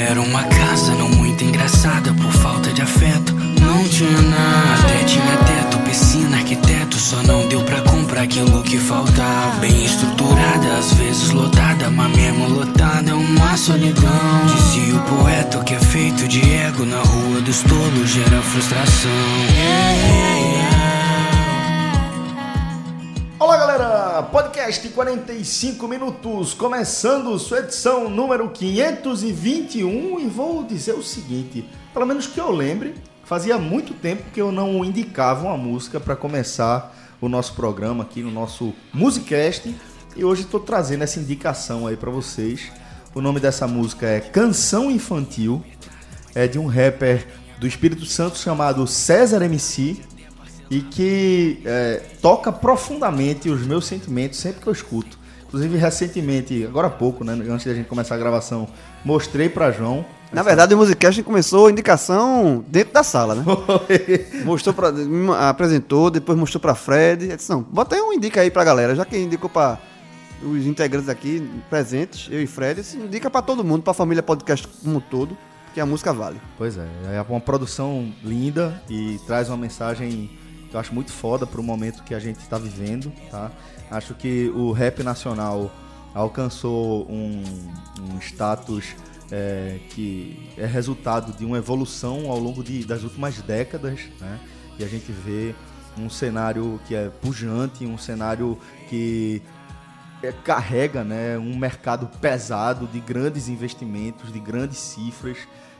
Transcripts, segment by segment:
Era uma casa não muito engraçada por falta de afeto. Não tinha nada, até tinha teto, piscina, arquiteto. Só não deu pra comprar aquilo que faltava. Bem estruturada, às vezes lotada, mas mesmo lotada é uma solidão. Dizia o poeta que é feito de ego na rua dos tolos gera frustração. Yeah, yeah, yeah. Podcast 45 minutos, começando sua edição número 521 e vou dizer o seguinte, pelo menos que eu lembre, fazia muito tempo que eu não indicava uma música para começar o nosso programa aqui no nosso Musicast e hoje estou trazendo essa indicação aí para vocês. O nome dessa música é Canção Infantil, é de um rapper do Espírito Santo chamado César MC e que é, toca profundamente os meus sentimentos sempre que eu escuto. Inclusive, recentemente, agora há pouco, né, antes da gente começar a gravação, mostrei para João. Na verdade, o Musicast começou a indicação dentro da sala, né? mostrou pra, apresentou, depois mostrou para Fred. Eu disse, não, bota aí um indica aí pra galera, já que indicou para os integrantes aqui presentes, eu e Fred, indica para todo mundo, para a família podcast como um todo, que a música vale. Pois é, é uma produção linda e traz uma mensagem que eu acho muito foda pro momento que a gente está vivendo, tá? Acho que o rap nacional alcançou um, um status é, que é resultado de uma evolução ao longo de, das últimas décadas, né? E a gente vê um cenário que é pujante, um cenário que é, carrega né, um mercado pesado de grandes investimentos, de grandes cifras,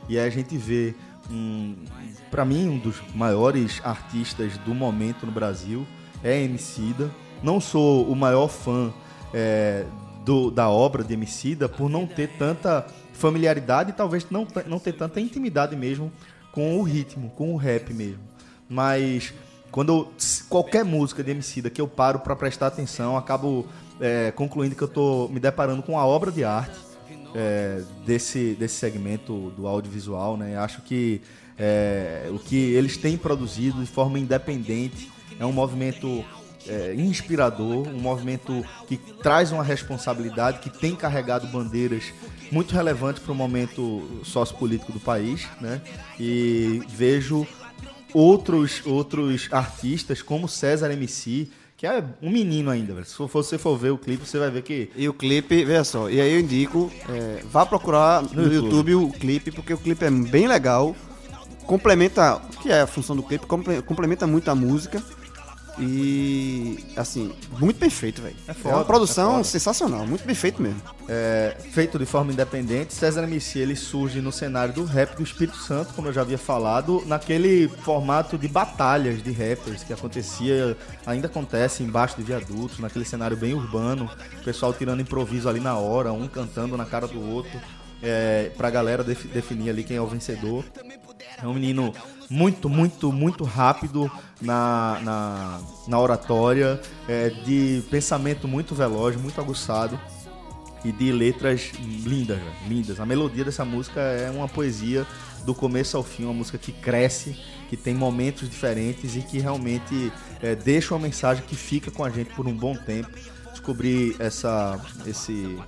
e a gente vê um, para mim, um dos maiores artistas do momento no Brasil é Emicida. Não sou o maior fã é, do, da obra de Emicida por não ter tanta familiaridade e talvez não, não ter tanta intimidade mesmo com o ritmo, com o rap mesmo. Mas quando eu, qualquer música de Emicida que eu paro para prestar atenção, acabo é, concluindo que eu estou me deparando com a obra de arte é, desse, desse segmento do audiovisual, né? Acho que é, o que eles têm produzido de forma independente é um movimento é, inspirador, um movimento que traz uma responsabilidade, que tem carregado bandeiras muito relevantes para o momento sociopolítico do país, né? E vejo outros outros artistas como César MC que é um menino ainda, velho. Se você for ver o clipe, você vai ver que. E o clipe, veja só, e aí eu indico, é, vá procurar no, no YouTube. YouTube. o clipe, porque o clipe é bem legal. Complementa, que é a função do clipe, complementa muito a música. E, assim, muito bem feito, velho. É, é, uma produção é sensacional, muito bem feito mesmo. É, feito de forma independente, César MC ele surge no cenário do rap do Espírito Santo, como eu já havia falado, naquele formato de batalhas de rappers que acontecia, ainda acontece embaixo de viadutos, naquele cenário bem urbano, o pessoal tirando improviso ali na hora, um cantando na cara do outro, é, pra galera definir ali quem é o vencedor. É um menino muito, muito, muito rápido na, na, na oratória, é, de pensamento muito veloz, muito aguçado e de letras lindas, lindas. A melodia dessa música é uma poesia do começo ao fim, uma música que cresce, que tem momentos diferentes e que realmente é, deixa uma mensagem que fica com a gente por um bom tempo. Descobri essa, esse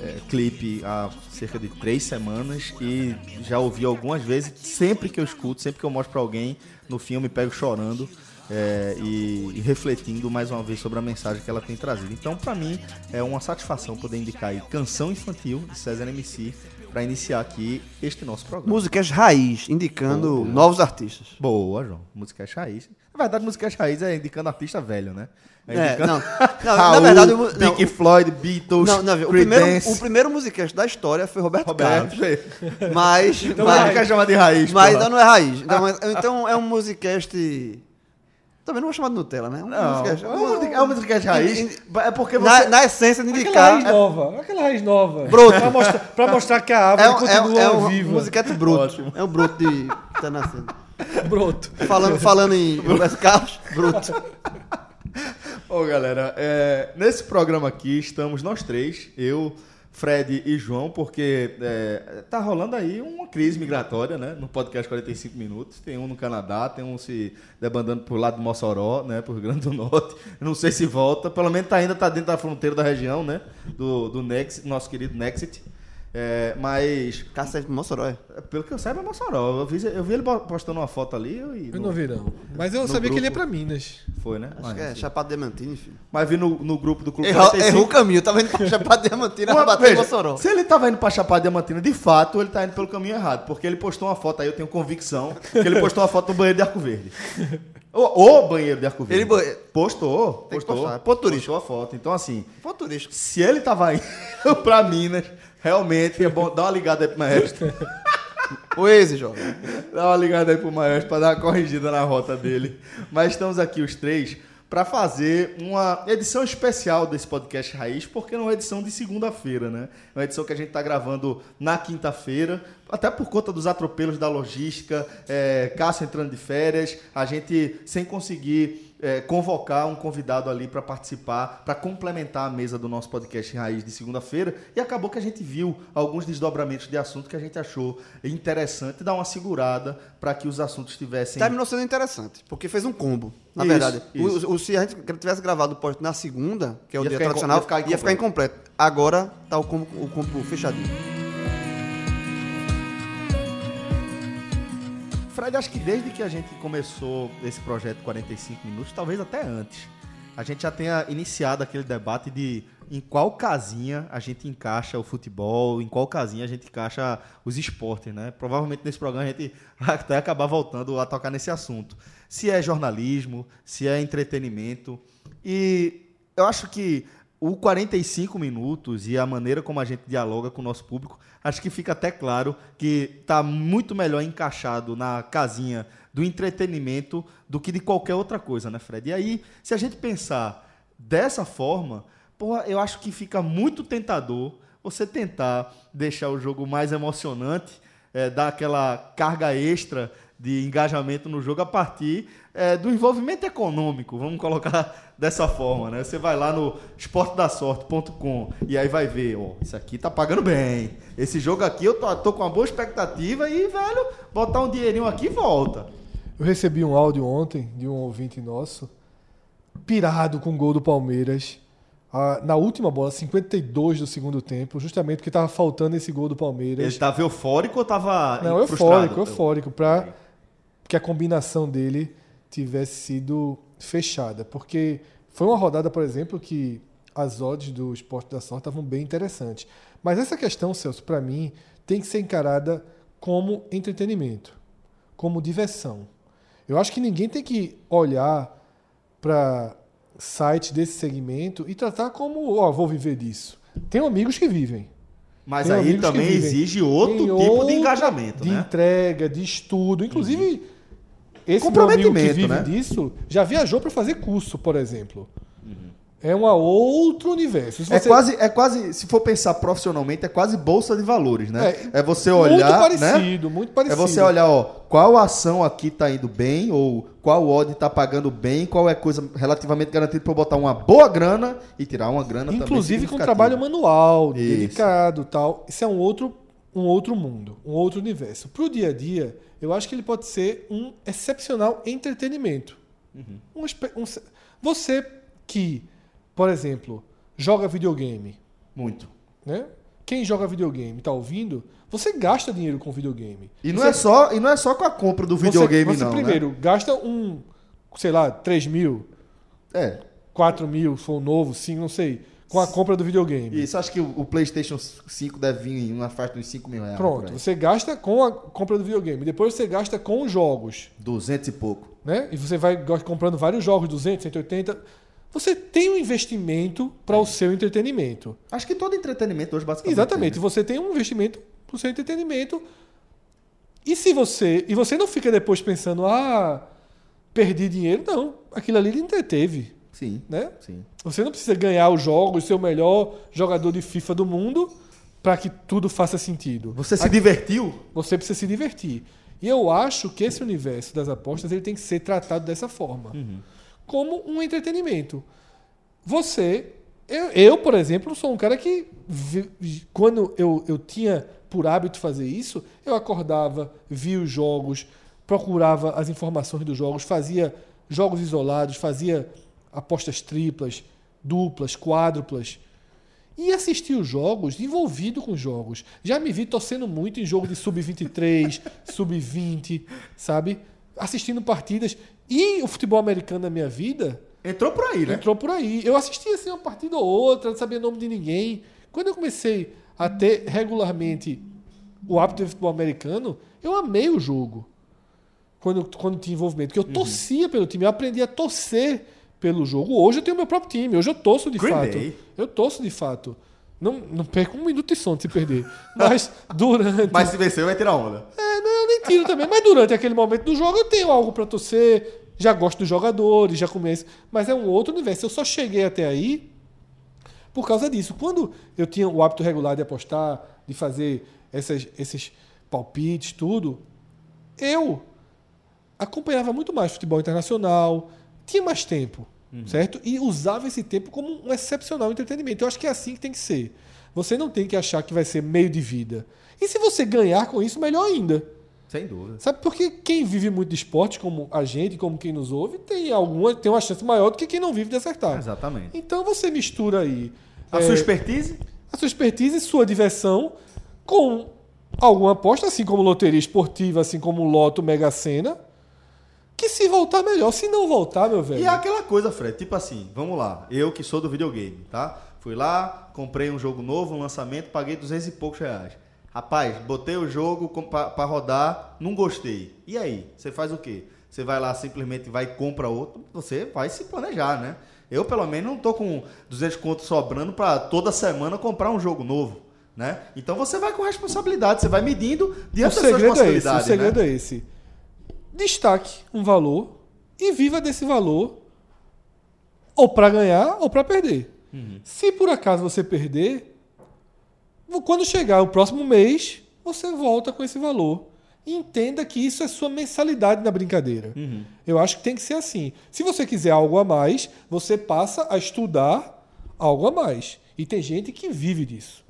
é, clipe há cerca de três semanas e já ouvi algumas vezes. Sempre que eu escuto, sempre que eu mostro para alguém, no fim eu me pego chorando. É, e, e, refletindo mais uma vez sobre a mensagem que ela tem trazido. Então, para mim, é uma satisfação poder indicar aí Canção Infantil de César MC para iniciar aqui este nosso programa. Músicas raiz, indicando Boa. novos artistas. Boa, João. Músicas raiz. Na verdade, músicas raiz é indicando artista velho, né? É, não, não Raul, na verdade, o, não, Pink Floyd, Beatles, não, não, o primeiro, o primeiro musicast da história foi Roberto, Roberto Carlos. Mas, então mas, não quer chamar de raiz. Mas porra. não é raiz. Então, mas, então é um musicast também não vou chamar de Nutella, né? Um não, musicast, é um, é um musicast raiz. É porque você... Na, na essência de indicar... Aquela raiz nova. Aquela raiz nova. Broto. Pra mostrar, pra mostrar que a árvore é, continua é, um, viva. É um musicast bruto. Ótimo. É um broto de... tá nascendo. Broto. Falando, falando em Roberto Carlos, bruto. Ô, galera, é, nesse programa aqui estamos nós três, eu, Fred e João, porque é, tá rolando aí uma crise migratória, né? No podcast 45 Minutos. Tem um no Canadá, tem um se debandando por lado do Mossoró, né? Por Rio Grande do Norte. não sei se volta, pelo menos tá, ainda tá dentro da fronteira da região, né? Do, do Nexit, nosso querido Nexit. É, mas. Cacete Mossoró, é? Pelo que eu saiba, é Mossoró. Eu vi, eu vi ele postando uma foto ali. Eu, eu não vi, não. Mas eu sabia grupo. que ele ia pra Minas. Foi, né? Acho mas, que é Chapada Diamantino, filho. Mas vi no, no grupo do Clube errou, 45. Errou o caminho, tava indo pra Chapada Diamantina, Uma, bateu veja, Mossoró. Se ele tava indo pra Chapada Diamantina, de fato, ele tá indo pelo caminho errado. Porque ele postou uma foto aí, eu tenho convicção, que ele postou uma foto no banheiro de Arco Verde. O, o banheiro de Arco Verde. Ele postou, postou. Ponto turístico. Postou a foto. Então, assim. Ponto turístico. Se ele tava indo pra Minas Realmente é bom dar uma ligada aí pro maestro. o Eze, jovem. Dá uma ligada aí pro maestro para dar uma corrigida na rota dele. Mas estamos aqui os três para fazer uma edição especial desse podcast Raiz, porque não é uma edição de segunda-feira, né? É uma edição que a gente está gravando na quinta-feira, até por conta dos atropelos da logística, é, Cássio entrando de férias, a gente sem conseguir é, convocar um convidado ali para participar, para complementar a mesa do nosso podcast Raiz de segunda-feira. E acabou que a gente viu alguns desdobramentos de assunto que a gente achou interessante dar uma segurada para que os assuntos tivessem. Terminou sendo interessante, porque fez um combo. Na isso, verdade, isso. O, o, se a gente tivesse gravado o post na segunda, que é o ia dia tradicional, ia ficar, ia ficar incompleto. Agora tá o combo, o combo fechadinho. Fred, acho que desde que a gente começou esse projeto 45 minutos, talvez até antes, a gente já tenha iniciado aquele debate de em qual casinha a gente encaixa o futebol, em qual casinha a gente encaixa os esportes, né? Provavelmente nesse programa a gente vai até acabar voltando a tocar nesse assunto. Se é jornalismo, se é entretenimento. E eu acho que o 45 minutos e a maneira como a gente dialoga com o nosso público, acho que fica até claro que está muito melhor encaixado na casinha do entretenimento do que de qualquer outra coisa, né, Fred? E aí, se a gente pensar dessa forma, porra, eu acho que fica muito tentador você tentar deixar o jogo mais emocionante, é, dar aquela carga extra de engajamento no jogo a partir é, do envolvimento econômico, vamos colocar dessa forma, né? Você vai lá no esportedasorte.com e aí vai ver, ó, isso aqui tá pagando bem. Esse jogo aqui eu tô, tô com uma boa expectativa e, velho, botar um dinheirinho aqui volta. Eu recebi um áudio ontem de um ouvinte nosso, pirado com o gol do Palmeiras. Ah, na última bola, 52 do segundo tempo, justamente porque estava faltando esse gol do Palmeiras. Ele estava eufórico ou estava Não, eufórico, eufórico, para que a combinação dele tivesse sido fechada. Porque foi uma rodada, por exemplo, que as odds do esporte da sorte estavam bem interessantes. Mas essa questão, Celso, para mim, tem que ser encarada como entretenimento, como diversão. Eu acho que ninguém tem que olhar para site desse segmento e tratar como, ó, oh, vou viver disso. Tem amigos que vivem. Mas Tem aí também exige outro Tem tipo de engajamento, de né? entrega, de estudo, inclusive uhum. Esse meu amigo que vive né? disso já viajou para fazer curso, por exemplo. É um outro universo. É você... É, quase, é quase, se for pensar profissionalmente, é quase bolsa de valores, né? É, é você olhar. Muito né? parecido, né? muito parecido. É você olhar, ó, qual ação aqui está indo bem, ou qual odd está pagando bem, qual é coisa relativamente garantida para eu botar uma boa grana e tirar uma grana Inclusive com trabalho manual, Isso. dedicado tal. Isso é um outro, um outro mundo, um outro universo. Para o dia a dia, eu acho que ele pode ser um excepcional entretenimento. Uhum. Um, um, você que por exemplo, joga videogame. Muito. Né? Quem joga videogame está ouvindo, você gasta dinheiro com videogame. E não, você, é, só, e não é só com a compra do videogame, você, você não. Você primeiro né? gasta um, sei lá, 3 mil. É. 4 mil, se for novo, 5, não sei. Com a compra do videogame. Isso, acho que o, PlayStation 5 deve vir em uma faixa de 5 mil reais. Pronto, você gasta com a compra do videogame. Depois você gasta com jogos. 200 e pouco. Né? E você vai comprando vários jogos, 200, 180 você tem um investimento para o seu entretenimento. Acho que todo entretenimento hoje basicamente. Exatamente. Tem, né? Você tem um investimento para o seu entretenimento. E se você. E você não fica depois pensando, ah, perdi dinheiro. Não. Aquilo ali ele entreteve. Sim. Né? Sim. Você não precisa ganhar os jogos, ser o melhor jogador de FIFA do mundo para que tudo faça sentido. Você se divertiu? Você precisa se divertir. E eu acho que esse universo das apostas ele tem que ser tratado dessa forma. Uhum como um entretenimento. Você, eu, eu por exemplo, sou um cara que, quando eu, eu tinha por hábito fazer isso, eu acordava, via os jogos, procurava as informações dos jogos, fazia jogos isolados, fazia apostas triplas, duplas, quádruplas. e assistir os jogos envolvido com os jogos. Já me vi torcendo muito em jogo de sub-23, sub-20, sabe? Assistindo partidas. E o futebol americano na minha vida Entrou por aí, né? entrou por aí. Eu assistia assim uma partida ou outra, não sabia o nome de ninguém. Quando eu comecei a ter regularmente o hábito de futebol americano, eu amei o jogo. Quando, quando tinha envolvimento. Porque eu torcia pelo time, eu aprendi a torcer pelo jogo. Hoje eu tenho meu próprio time, hoje eu torço de Green fato. Bay. Eu torço de fato. Não, não perco um minuto de sono se perder. Mas durante. Mas se vencer, vai tirar onda. É, não, eu nem tiro também. Mas durante aquele momento do jogo eu tenho algo pra torcer. Já gosto dos jogadores, já começo. Mas é um outro universo. Eu só cheguei até aí por causa disso. Quando eu tinha o hábito regular de apostar, de fazer essas, esses palpites, tudo, eu acompanhava muito mais futebol internacional, tinha mais tempo, certo? E usava esse tempo como um excepcional entretenimento. Eu acho que é assim que tem que ser. Você não tem que achar que vai ser meio de vida. E se você ganhar com isso, melhor ainda. Sem dúvida. Sabe porque quem vive muito de esporte, como a gente, como quem nos ouve, tem alguma tem uma chance maior do que quem não vive de acertar. Exatamente. Então você mistura aí A é, sua expertise? a sua expertise sua diversão com alguma aposta, assim como loteria esportiva, assim como loto, mega sena, que se voltar melhor. Se não voltar, meu velho. E é aquela coisa, Fred, tipo assim, vamos lá, eu que sou do videogame, tá? Fui lá, comprei um jogo novo, um lançamento, paguei 200 e poucos reais. Rapaz, botei o jogo pra rodar, não gostei. E aí? Você faz o quê? Você vai lá, simplesmente vai e compra outro, você vai se planejar, né? Eu, pelo menos, não tô com 200 contos sobrando pra toda semana comprar um jogo novo, né? Então você vai com responsabilidade, você vai medindo o diante das suas segredo é esse. O possibilidades, segredo né? é esse. Destaque um valor e viva desse valor ou para ganhar ou para perder. Uhum. Se por acaso você perder, quando chegar o próximo mês, você volta com esse valor. E entenda que isso é sua mensalidade na brincadeira. Uhum. Eu acho que tem que ser assim. Se você quiser algo a mais, você passa a estudar algo a mais. E tem gente que vive disso.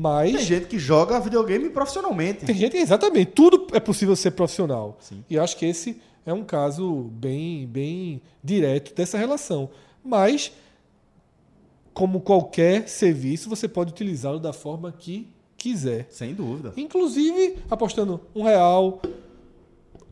Mas Tem gente que joga videogame profissionalmente. tem gente, exatamente, tudo é possível ser profissional. Sim. E acho que esse é um caso bem, bem direto dessa relação. Mas, como qualquer serviço, você pode utilizá-lo da forma que quiser. Sem dúvida. Inclusive apostando um real,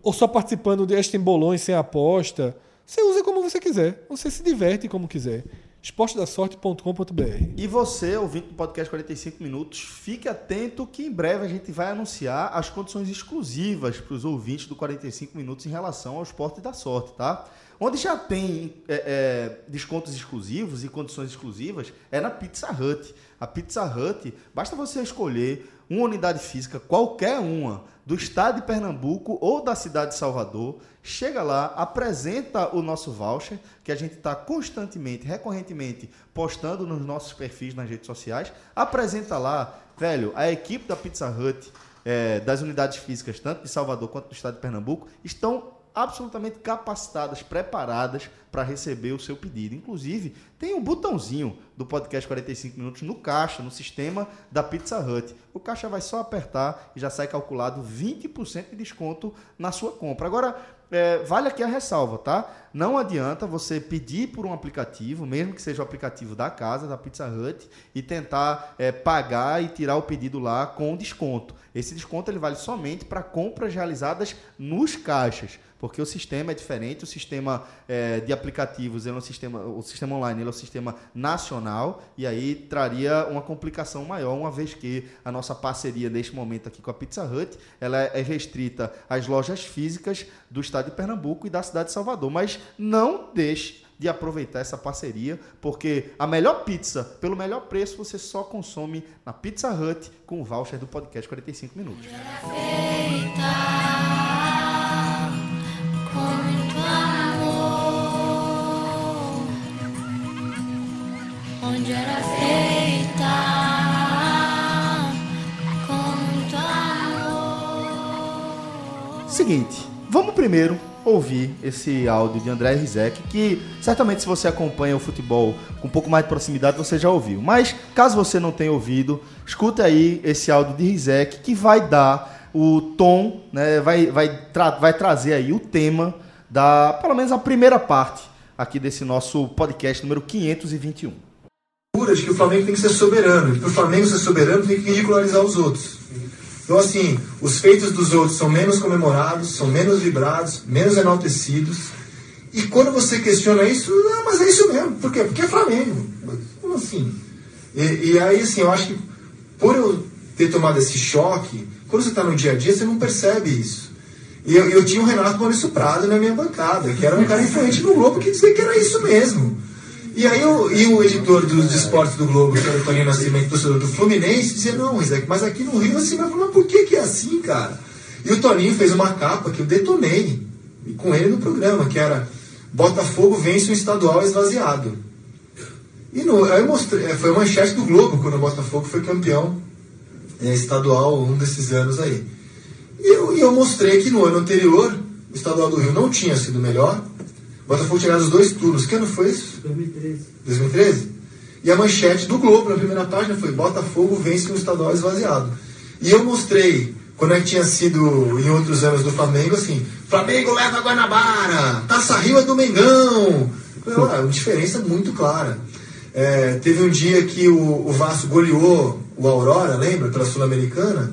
ou só participando de bolões sem aposta. Você usa como você quiser. Você se diverte como quiser. esportedasorte.com.br E você, ouvinte do podcast 45 Minutos, fique atento que em breve a gente vai anunciar as condições exclusivas para os ouvintes do 45 Minutos em relação ao esporte da sorte, tá? Onde já tem é, é, descontos exclusivos e condições exclusivas é na Pizza Hut. A Pizza Hut, basta você escolher uma unidade física, qualquer uma, do estado de Pernambuco ou da cidade de Salvador, chega lá, apresenta o nosso voucher, que a gente está constantemente, recorrentemente postando nos nossos perfis nas redes sociais, apresenta lá, velho, a equipe da Pizza Hut, é, das unidades físicas, tanto de Salvador quanto do estado de Pernambuco, estão absolutamente capacitadas, preparadas para receber o seu pedido. Inclusive, tem um botãozinho do podcast 45 minutos no caixa, no sistema da Pizza Hut. O caixa vai só apertar e já sai calculado 20% de desconto na sua compra. Agora, é, vale aqui a ressalva, tá? Não adianta você pedir por um aplicativo, mesmo que seja o aplicativo da casa, da Pizza Hut, e tentar é, pagar e tirar o pedido lá com desconto. Esse desconto ele vale somente para compras realizadas nos caixas, porque o sistema é diferente, o sistema é, de aplicativos, ele é um sistema, o sistema online ele é um sistema nacional e aí traria uma complicação maior, uma vez que a nossa parceria neste momento aqui com a Pizza Hut, ela é restrita às lojas físicas do estado de Pernambuco e da cidade de Salvador, mas não deixe de aproveitar essa parceria, porque a melhor pizza, pelo melhor preço, você só consome na Pizza Hut com o voucher do podcast 45 minutos. feita onde era feita com amor. Seguinte, vamos primeiro ouvir esse áudio de André Rizek, que certamente se você acompanha o futebol com um pouco mais de proximidade, você já ouviu. Mas, caso você não tenha ouvido, escuta aí esse áudio de Rizek, que vai dar o tom, né, vai, vai, tra vai trazer aí o tema da, pelo menos a primeira parte aqui desse nosso podcast número 521. De que o Flamengo tem que ser soberano. E para o Flamengo ser soberano tem que ridicularizar os outros. Então, assim, os feitos dos outros são menos comemorados, são menos vibrados, menos enaltecidos. E quando você questiona isso, ah, mas é isso mesmo. Por quê? Porque é Flamengo. Como assim? E, e aí, assim, eu acho que por eu ter tomado esse choque, quando você está no dia a dia, você não percebe isso. E eu, eu tinha o Renato Maurício Prado na minha bancada, que era um cara influente no Globo, que dizia que era isso mesmo. E aí o, e o editor dos esportes do Globo, que era o Toninho Nascimento, torcedor do Fluminense, dizia, não, Isaac, mas aqui no Rio assim, mas por que, que é assim, cara? E o Toninho fez uma capa que eu detonei com ele no programa, que era Botafogo vence um estadual esvaziado. E no, aí eu mostrei, é, foi a manchete do Globo quando o Botafogo foi campeão é, estadual um desses anos aí. E eu, e eu mostrei que no ano anterior, o estadual do Rio não tinha sido melhor. O Botafogo tinha ganhado os dois turnos. Que ano foi isso? 2013. 2013? E a manchete do Globo na primeira página foi Botafogo vence um estadual esvaziado. E eu mostrei, quando é que tinha sido em outros anos do Flamengo, assim, Flamengo leva Guanabara, Taça Rio é do Mengão. Ah, uma diferença muito clara. É, teve um dia que o, o Vasco goleou o Aurora, lembra, pela Sul-Americana?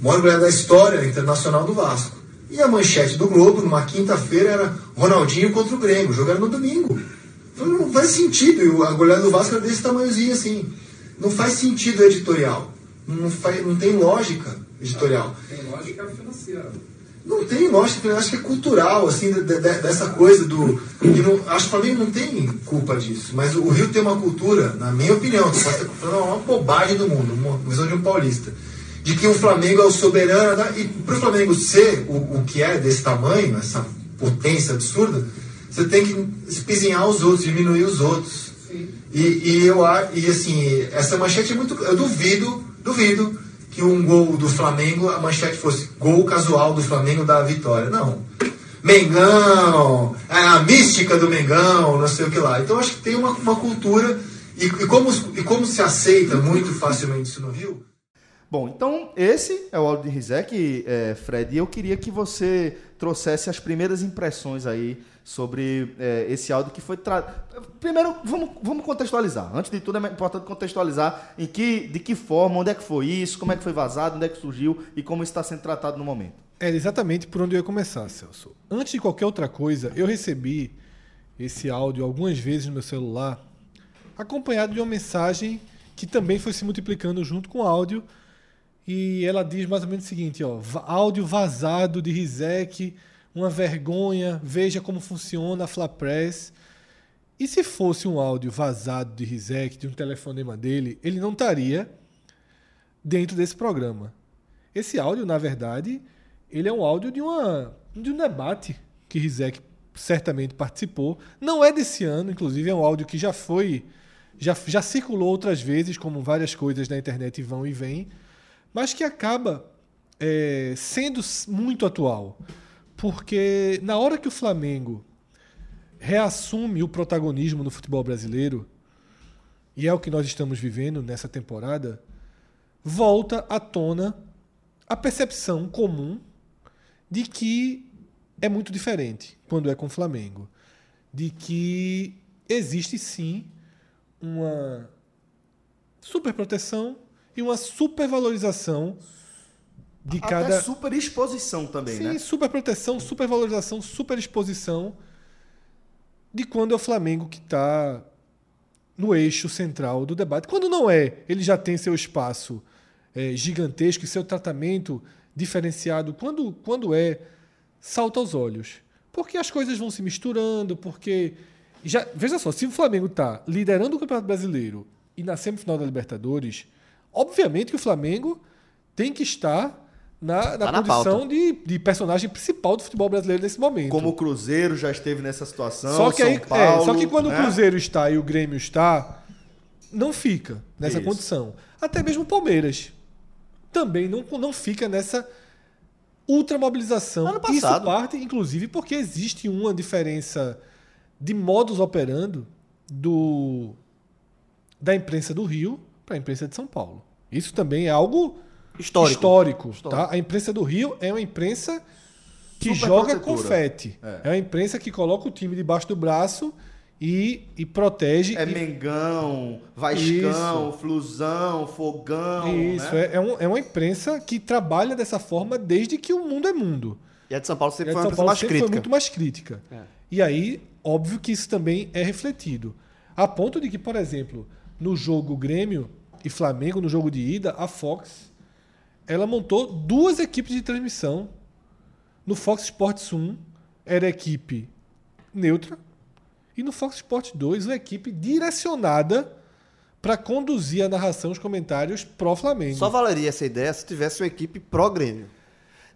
Maior goleada da história internacional do Vasco. E a manchete do Globo, numa quinta-feira, era Ronaldinho contra o Grêmio, jogando no domingo. Falei, Não faz sentido, e a goleada do Vasco era desse tamanhozinho assim. Não faz sentido editorial. Não, faz, não tem lógica editorial. Tem lógica financeira. Não tem lógica, acho que é cultural, assim, de- de- dessa coisa do. não- acho que o Flamengo não tem culpa disso, mas o Rio tem uma cultura, na minha opinião, que falando uma bobagem do mundo, uma visão de um paulista, de que o Flamengo é o soberano, né? e para o Flamengo ser o, o que é desse tamanho, essa potência absurda, você tem que espizinhar os outros, diminuir os outros. E, e eu e assim, essa manchete é muito. Eu duvido, duvido que um gol do Flamengo, a manchete fosse gol casual do Flamengo da vitória. Não. Mengão, é a mística do Mengão, não sei o que lá. Então acho que tem uma, uma cultura. E, e como, e como se aceita muito facilmente isso no Rio, Bom, então esse é o áudio de Rizek, é, Fred, e eu queria que você trouxesse as primeiras impressões aí sobre é, esse áudio que foi tra... Primeiro, vamos, vamos contextualizar. Antes de tudo, é importante contextualizar em que, de que forma, onde é que foi isso, como é que foi vazado, onde é que surgiu e como está sendo tratado no momento. É exatamente por onde eu ia começar, Celso. Antes de qualquer outra coisa, eu recebi esse áudio algumas vezes no meu celular, acompanhado de uma mensagem que também foi se multiplicando junto com o áudio. E ela diz mais ou menos o seguinte: ó, "Va- áudio vazado de Rizek, uma vergonha, veja como funciona a Flapress. E se fosse um áudio vazado de Rizek, de um telefonema dele, ele não estaria dentro desse programa. Esse áudio, na verdade, ele é um áudio de, uma, de um debate que Rizek certamente participou. Não é desse ano, inclusive, é um áudio que já foi. Já, já circulou outras vezes, como várias coisas na internet vão e vêm, mas que acaba é, sendo muito atual. Porque na hora que o Flamengo reassume o protagonismo no futebol brasileiro, e é o que nós estamos vivendo nessa temporada, volta à tona a percepção comum de que é muito diferente quando é com o Flamengo. De que existe sim uma superproteção e uma supervalorização de Até cada. super exposição também, Sim, né? superproteção, supervalorização, superexposição de quando é o Flamengo que está no eixo central do debate. Quando não é, ele já tem seu espaço eh, gigantesco e seu tratamento diferenciado. Quando, quando é, salta aos olhos. Porque as coisas vão se misturando, porque. Já, veja só, se o Flamengo está liderando o Campeonato Brasileiro e na semifinal da Libertadores, obviamente que o Flamengo tem que estar na, na Tá na condição de, de personagem principal do futebol brasileiro nesse momento. Como o Cruzeiro já esteve nessa situação, Só que, São aí, é, Paulo, só que quando né? o Cruzeiro está e o Grêmio está, não fica nessa Isso. condição. Até mesmo o Palmeiras também não, não fica nessa ultramobilização. Ano Isso passado. parte, inclusive, porque existe uma diferença de modus operando do, da imprensa do Rio para a imprensa de São Paulo. Isso também é algo Histórico. histórico, Histórico. tá? A imprensa do Rio é uma imprensa que Super joga protetora. confete. É. É. uma imprensa que coloca o time debaixo do braço e, e protege. É e- Mengão, Vascão, Flusão, Fogão. Isso, né? é, é, um- é uma imprensa que trabalha dessa forma desde que o mundo é mundo. E a de São Paulo sempre foi São Paulo mais sempre foi muito mais crítica. É. E aí, óbvio que isso também é refletido. A ponto de que, por exemplo, no jogo Grêmio e Flamengo, no jogo de ida, a Fox, ela montou duas equipes de transmissão. No Fox Sports 1 era a equipe neutra e no Fox Sports 2 uma equipe direcionada para conduzir a narração, os comentários pró Flamengo. Só valeria essa ideia se tivesse uma equipe pró-grêmio.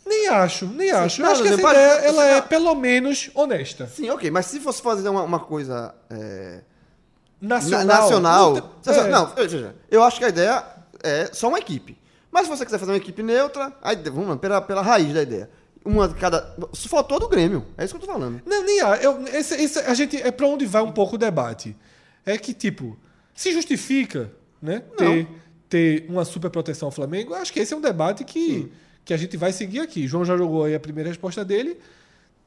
Nem acho, nem acho. Eu acho que essa ideia ela é pelo menos honesta. Sim, ok, mas se fosse fazer uma, uma coisa é, Nacional. na- nacional. Não, é. Não, veja, eu acho que a ideia é só uma equipe. Mas se você quiser fazer uma equipe neutra, aí, vamos lá, pela, pela raiz da ideia. Uma de cada. Se faltou do Grêmio. É isso que eu tô falando. Não, nem há. Eu, esse, esse- a gente é para onde vai um pouco o debate. É que tipo se justifica, né? Ter, ter uma super proteção ao Flamengo. Eu acho que esse é um debate que, que a gente vai seguir aqui. João já jogou aí a primeira resposta dele.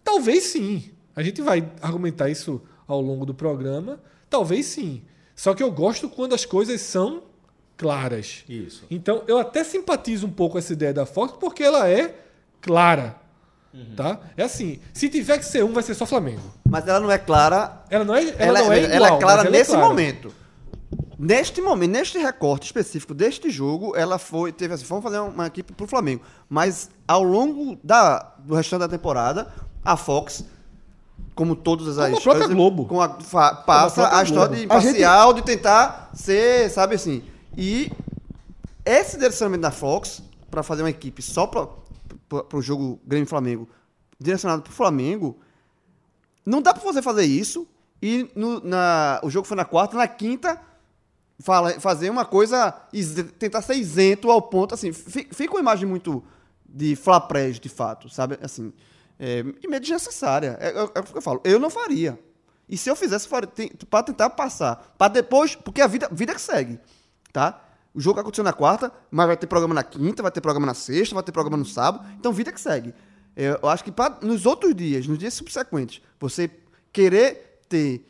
Talvez sim. A gente vai argumentar isso ao longo do programa. Talvez sim. Só que eu gosto quando as coisas são claras. Isso. Então, eu até simpatizo um pouco essa ideia da Fox porque ela é clara. Tá? É assim, se tiver que ser um, vai ser só Flamengo. Mas ela não é clara. Ela não é, ela Ela, não é, ela igual, é mas clara ela nesse clara. momento. Neste momento, neste recorte específico deste jogo, ela foi. Teve assim, vamos fazer uma equipe pro Flamengo. Mas ao longo da, do restante da temporada, a Fox, como todas as. Como a própria Globo. com a- fa- passa própria a história de. A gente- imparcial, de tentar ser, sabe assim. E esse direcionamento da Fox, para fazer uma equipe só para o jogo Grêmio e Flamengo, direcionado pro Flamengo, não dá pra você fazer isso e no- na, o jogo foi na quarta, na quinta fala, fazer uma coisa, tentar ser isento ao ponto, assim, fi- fica uma imagem muito de flaprés, de fato, sabe? Assim, é, e meio desnecessária. É, é, é o que eu falo, eu não faria. E se eu fizesse, pra tentar passar, pra depois, porque a vida, vida que segue, tá? O jogo aconteceu na quarta, mas vai ter programa na quinta, vai ter programa na sexta, vai ter programa no sábado, então vida que segue. É, Eu acho que pra, nos outros dias, nos dias subsequentes, você querer ter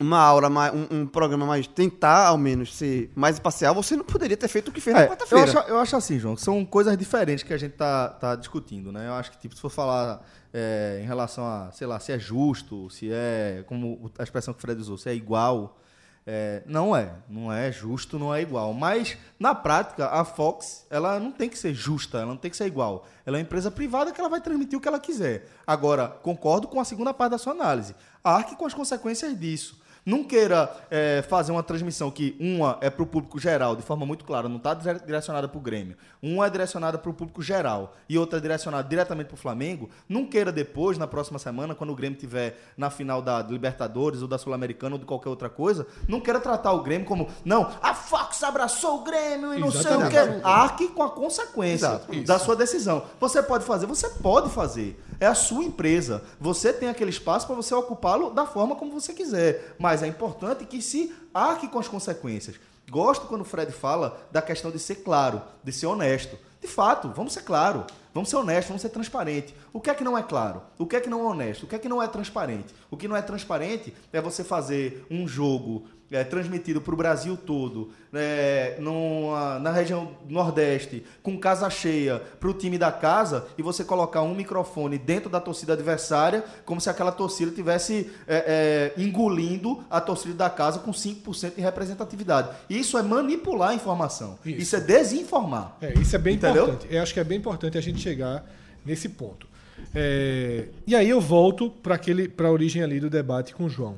uma aula, mais, um, um programa mais. tentar, ao menos, ser mais imparcial, você não poderia ter feito o que fez na É, eu, quarta-feira. acho, eu acho assim, João, que são coisas diferentes que a gente tá, tá discutindo, né? Eu acho que, tipo, se for falar é, em relação a, sei lá, se é justo, se é, como a expressão que o Fred usou, se é igual, é, não é. Não é justo, não é igual. Mas, na prática, a Fox, ela não tem que ser justa, ela não tem que ser igual. Ela é uma empresa privada que ela vai transmitir o que ela quiser. Agora, concordo com a segunda parte da sua análise. Arque com as consequências disso. Não queira é, fazer uma transmissão que uma é para o público geral, de forma muito clara, não está direcionada para o Grêmio. Uma é direcionada para o público geral e outra é direcionada diretamente para o Flamengo. Não queira depois, na próxima semana, quando o Grêmio estiver na final da Libertadores ou da Sul-Americana ou de qualquer outra coisa, não queira tratar o Grêmio como, não, a Fox abraçou o Grêmio e não sei o Exatamente. quê. Arque com a consequência Exato. da sua decisão. Você pode fazer? Você pode fazer. É a sua empresa. Você tem aquele espaço para você ocupá-lo da forma como você quiser. Mas é importante que se arque com as consequências. Gosto quando o Fred fala da questão de ser claro, de ser honesto. De fato, vamos ser claro, vamos ser honestos, vamos ser transparentes. O que é que não é claro? O que é que não é honesto? O que é que não é transparente? O que não é transparente é você fazer um jogo é, transmitido para o Brasil todo, é, numa- na região Nordeste, com casa cheia para o time da casa, e você colocar um microfone dentro da torcida adversária, como se aquela torcida tivesse é, é, engolindo a torcida da casa com 5% de representatividade. Isso é manipular a informação. Isso. Isso, é desinformar. É, isso é bem Entendeu? importante. Eu acho que é bem importante a gente chegar nesse ponto. É, e aí eu volto para a origem ali do debate com o João.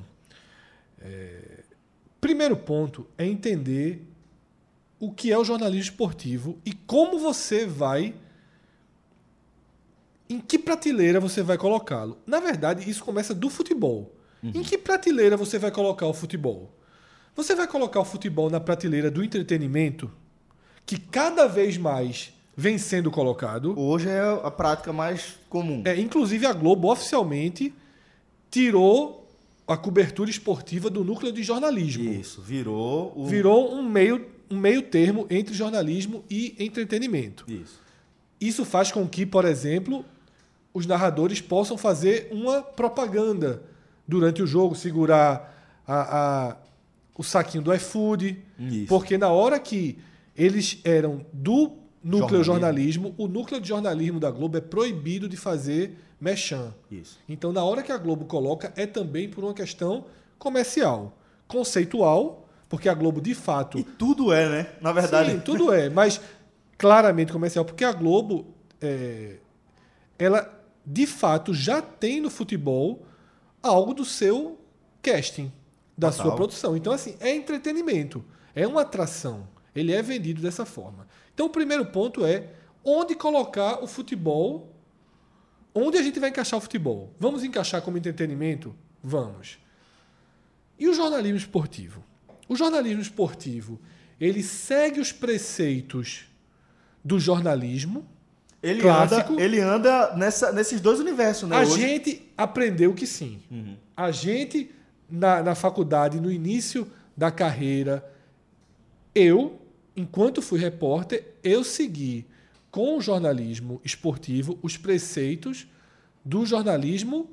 É, primeiro ponto é entender o que é o jornalismo esportivo e como você vai em que prateleira você vai colocá-lo. Na verdade, isso começa do futebol. Em que prateleira você vai colocar o futebol? Você vai colocar o futebol na prateleira do entretenimento, que cada vez mais vem sendo colocado. Hoje é a prática mais comum. É, inclusive, a Globo oficialmente tirou a cobertura esportiva do núcleo de jornalismo. Isso, virou o. Virou um meio, um meio termo entre jornalismo e entretenimento. Isso. Isso faz com que, por exemplo, os narradores possam fazer uma propaganda durante o jogo, segurar a- a- o saquinho do iFood. Isso. Porque na hora que eles eram do núcleo Jornalismo. jornalismo, o núcleo de jornalismo da Globo é proibido de fazer mechan. Isso. Então, na hora que a Globo coloca, é também por uma questão comercial, conceitual, porque a Globo de fato E tudo é, né? Na verdade. Sim, tudo é, mas claramente comercial, porque a Globo, é, ela de fato já tem no futebol algo do seu casting, da Total. sua produção. Então, assim, é entretenimento, é uma atração. Ele é vendido dessa forma. Então, o primeiro ponto é onde colocar o futebol, onde a gente vai encaixar o futebol. Vamos encaixar como entretenimento? Vamos. E o jornalismo esportivo? O jornalismo esportivo, ele segue os preceitos do jornalismo. Ele Clássico. anda, ele anda nessa, nesses dois universos, né? A hoje. Uhum. gente aprendeu que sim. A gente, na, na faculdade, no início da carreira, eu, enquanto fui repórter, eu segui com o jornalismo esportivo os preceitos do jornalismo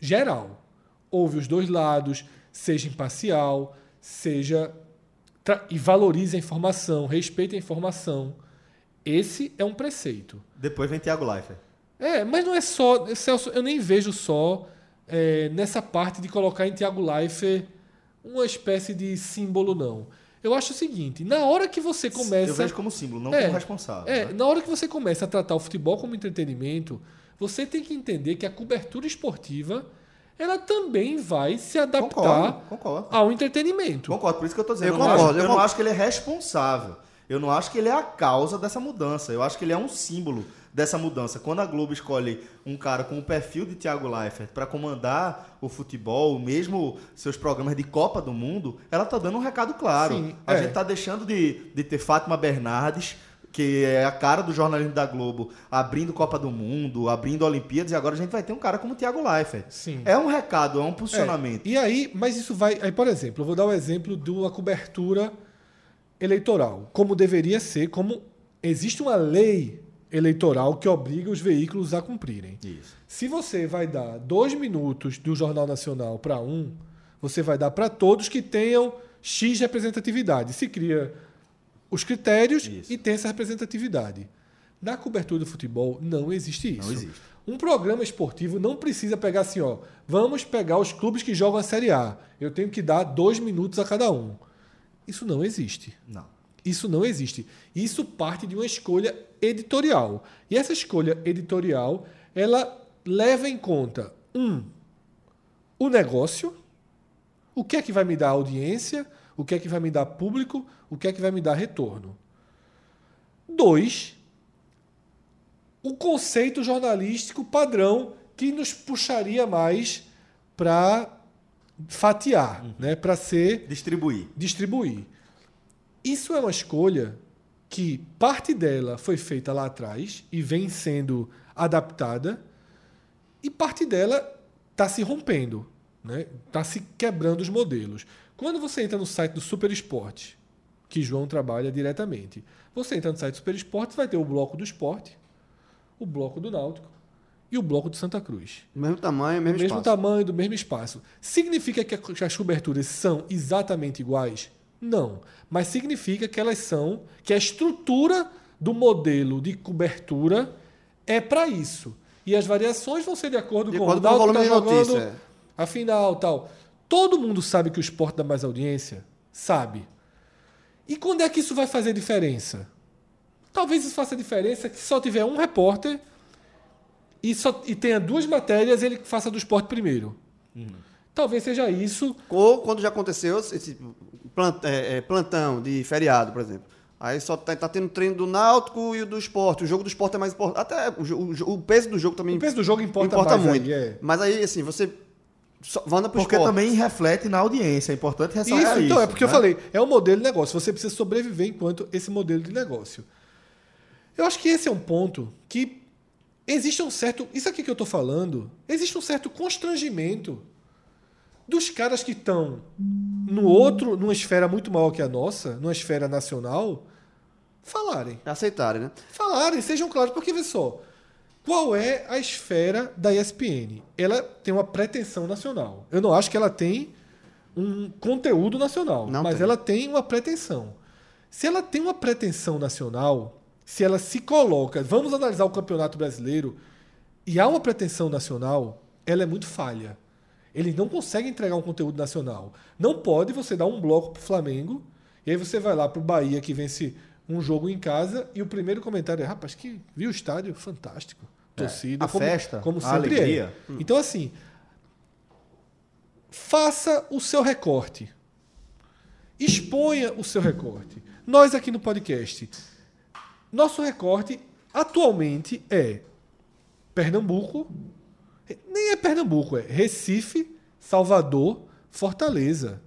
geral. Houve os dois lados, seja imparcial, seja. e valorize a informação, respeite a informação. Esse é um preceito. Depois vem Thiago Leifert. É, mas não é só. Celso, eu nem vejo só é, nessa parte de colocar em Tiago Leifert uma espécie de símbolo, não. Eu acho o seguinte: na hora que você começa. Eu vejo como símbolo, não É, como responsável. É, né? na hora que você começa a tratar o futebol como entretenimento, você tem que entender que a cobertura esportiva ela também vai se adaptar Concordo, concordo. ao entretenimento. Concordo, por isso que eu tô dizendo. Eu Eu, não, concordo, acho, eu eu não acho que ele é responsável. Eu não acho que ele é a causa dessa mudança. Eu acho que ele é um símbolo dessa mudança. Quando a Globo escolhe um cara com o perfil de Thiago Leifert para comandar o futebol, mesmo seus programas de Copa do Mundo, ela tá dando um recado claro. Sim, a é. gente tá deixando de, de ter Fátima Bernardes, que é a cara do jornalismo da Globo, abrindo Copa do Mundo, abrindo Olimpíadas, e agora a gente vai ter um cara como o Thiago Leifert. Sim. É um recado, é um posicionamento. É, e aí, mas isso vai. Aí, por exemplo, eu vou dar o exemplo de uma cobertura eleitoral, como deveria ser, como existe uma lei eleitoral que obriga os veículos a cumprirem. Isso. Se você vai dar dois minutos do Jornal Nacional para um, você vai dar para todos que tenham X representatividade. Se cria os critérios Isso. e tem essa representatividade. Na cobertura do futebol não existe isso. Não existe. Um programa esportivo não precisa pegar assim, ó. Vamos pegar os clubes que jogam a Série A. Eu tenho que dar dois minutos a cada um. Isso não existe. Não. Isso não existe. Isso parte de uma escolha editorial. E essa escolha editorial, ela leva em conta, um, o negócio, o que é que vai me dar audiência, o que é que vai me dar público, o que é que vai me dar retorno. Dois, o conceito jornalístico padrão que nos puxaria mais para fatiar, né? para ser Distribuir. distribuir. Isso é uma escolha que parte dela foi feita lá atrás e vem sendo adaptada e parte dela está se rompendo, né? Está se quebrando os modelos. Quando você entra no site do Super Esporte, que João trabalha diretamente, você entra no site do Super Esporte, vai ter o bloco do esporte, o bloco do Náutico e o bloco do Santa Cruz mesmo tamanho, mesmo, mesmo espaço. tamanho, do mesmo espaço. Significa que as coberturas são exatamente iguais? Não. Mas significa que elas são, que a estrutura do modelo de cobertura é para isso. E as variações vão ser de acordo De com acordo o com o volume tá de jogando notícia, é. a final tal. Todo mundo sabe que o esporte dá mais audiência? Sabe. E quando é que isso vai fazer diferença? Talvez isso faça diferença que só tiver um repórter e, só, e tenha duas matérias, ele faça do esporte primeiro. Talvez seja isso. Ou quando já aconteceu esse plant- é, é, plantão de feriado, por exemplo. Aí só tá, tá tendo treino do Náutico e o do esporte. O jogo do esporte é mais importante. Até o, o o peso do jogo também O peso do jogo importa, importa muito. aí, é. Mas aí, assim, você só, anda pro Porque esporte. também reflete na audiência. É importante Isso, ressaltar isso. então, é porque eu né? falei, é um modelo de negócio. Você precisa sobreviver enquanto esse modelo de negócio. Eu acho que esse é um ponto que existe um certo. Isso aqui que eu estou falando, existe um certo constrangimento dos caras que estão no outro, numa esfera muito maior que a nossa, numa esfera nacional, falarem. Aceitarem, né? falarem, sejam claros, porque vê só. Qual é a esfera da ESPN? Ela tem uma pretensão nacional. Eu não acho que ela tem um conteúdo nacional, Não mas tem. ela tem uma pretensão. Se ela tem uma pretensão nacional, se ela se coloca, vamos analisar o Campeonato Brasileiro, e há uma pretensão nacional, ela é muito falha. Eles não conseguem entregar um conteúdo nacional. Não pode você dar um bloco pro Flamengo, e aí você vai lá pro Bahia, que vence um jogo em casa, e o primeiro comentário é: rapaz, que viu o estádio? Fantástico. Torcida, a como, festa, como a sempre alegria. é. Então, assim, faça o seu recorte. Exponha o seu recorte. Nós aqui no podcast, nosso recorte atualmente é Pernambuco, nem é Pernambuco, é Recife, Salvador, Fortaleza.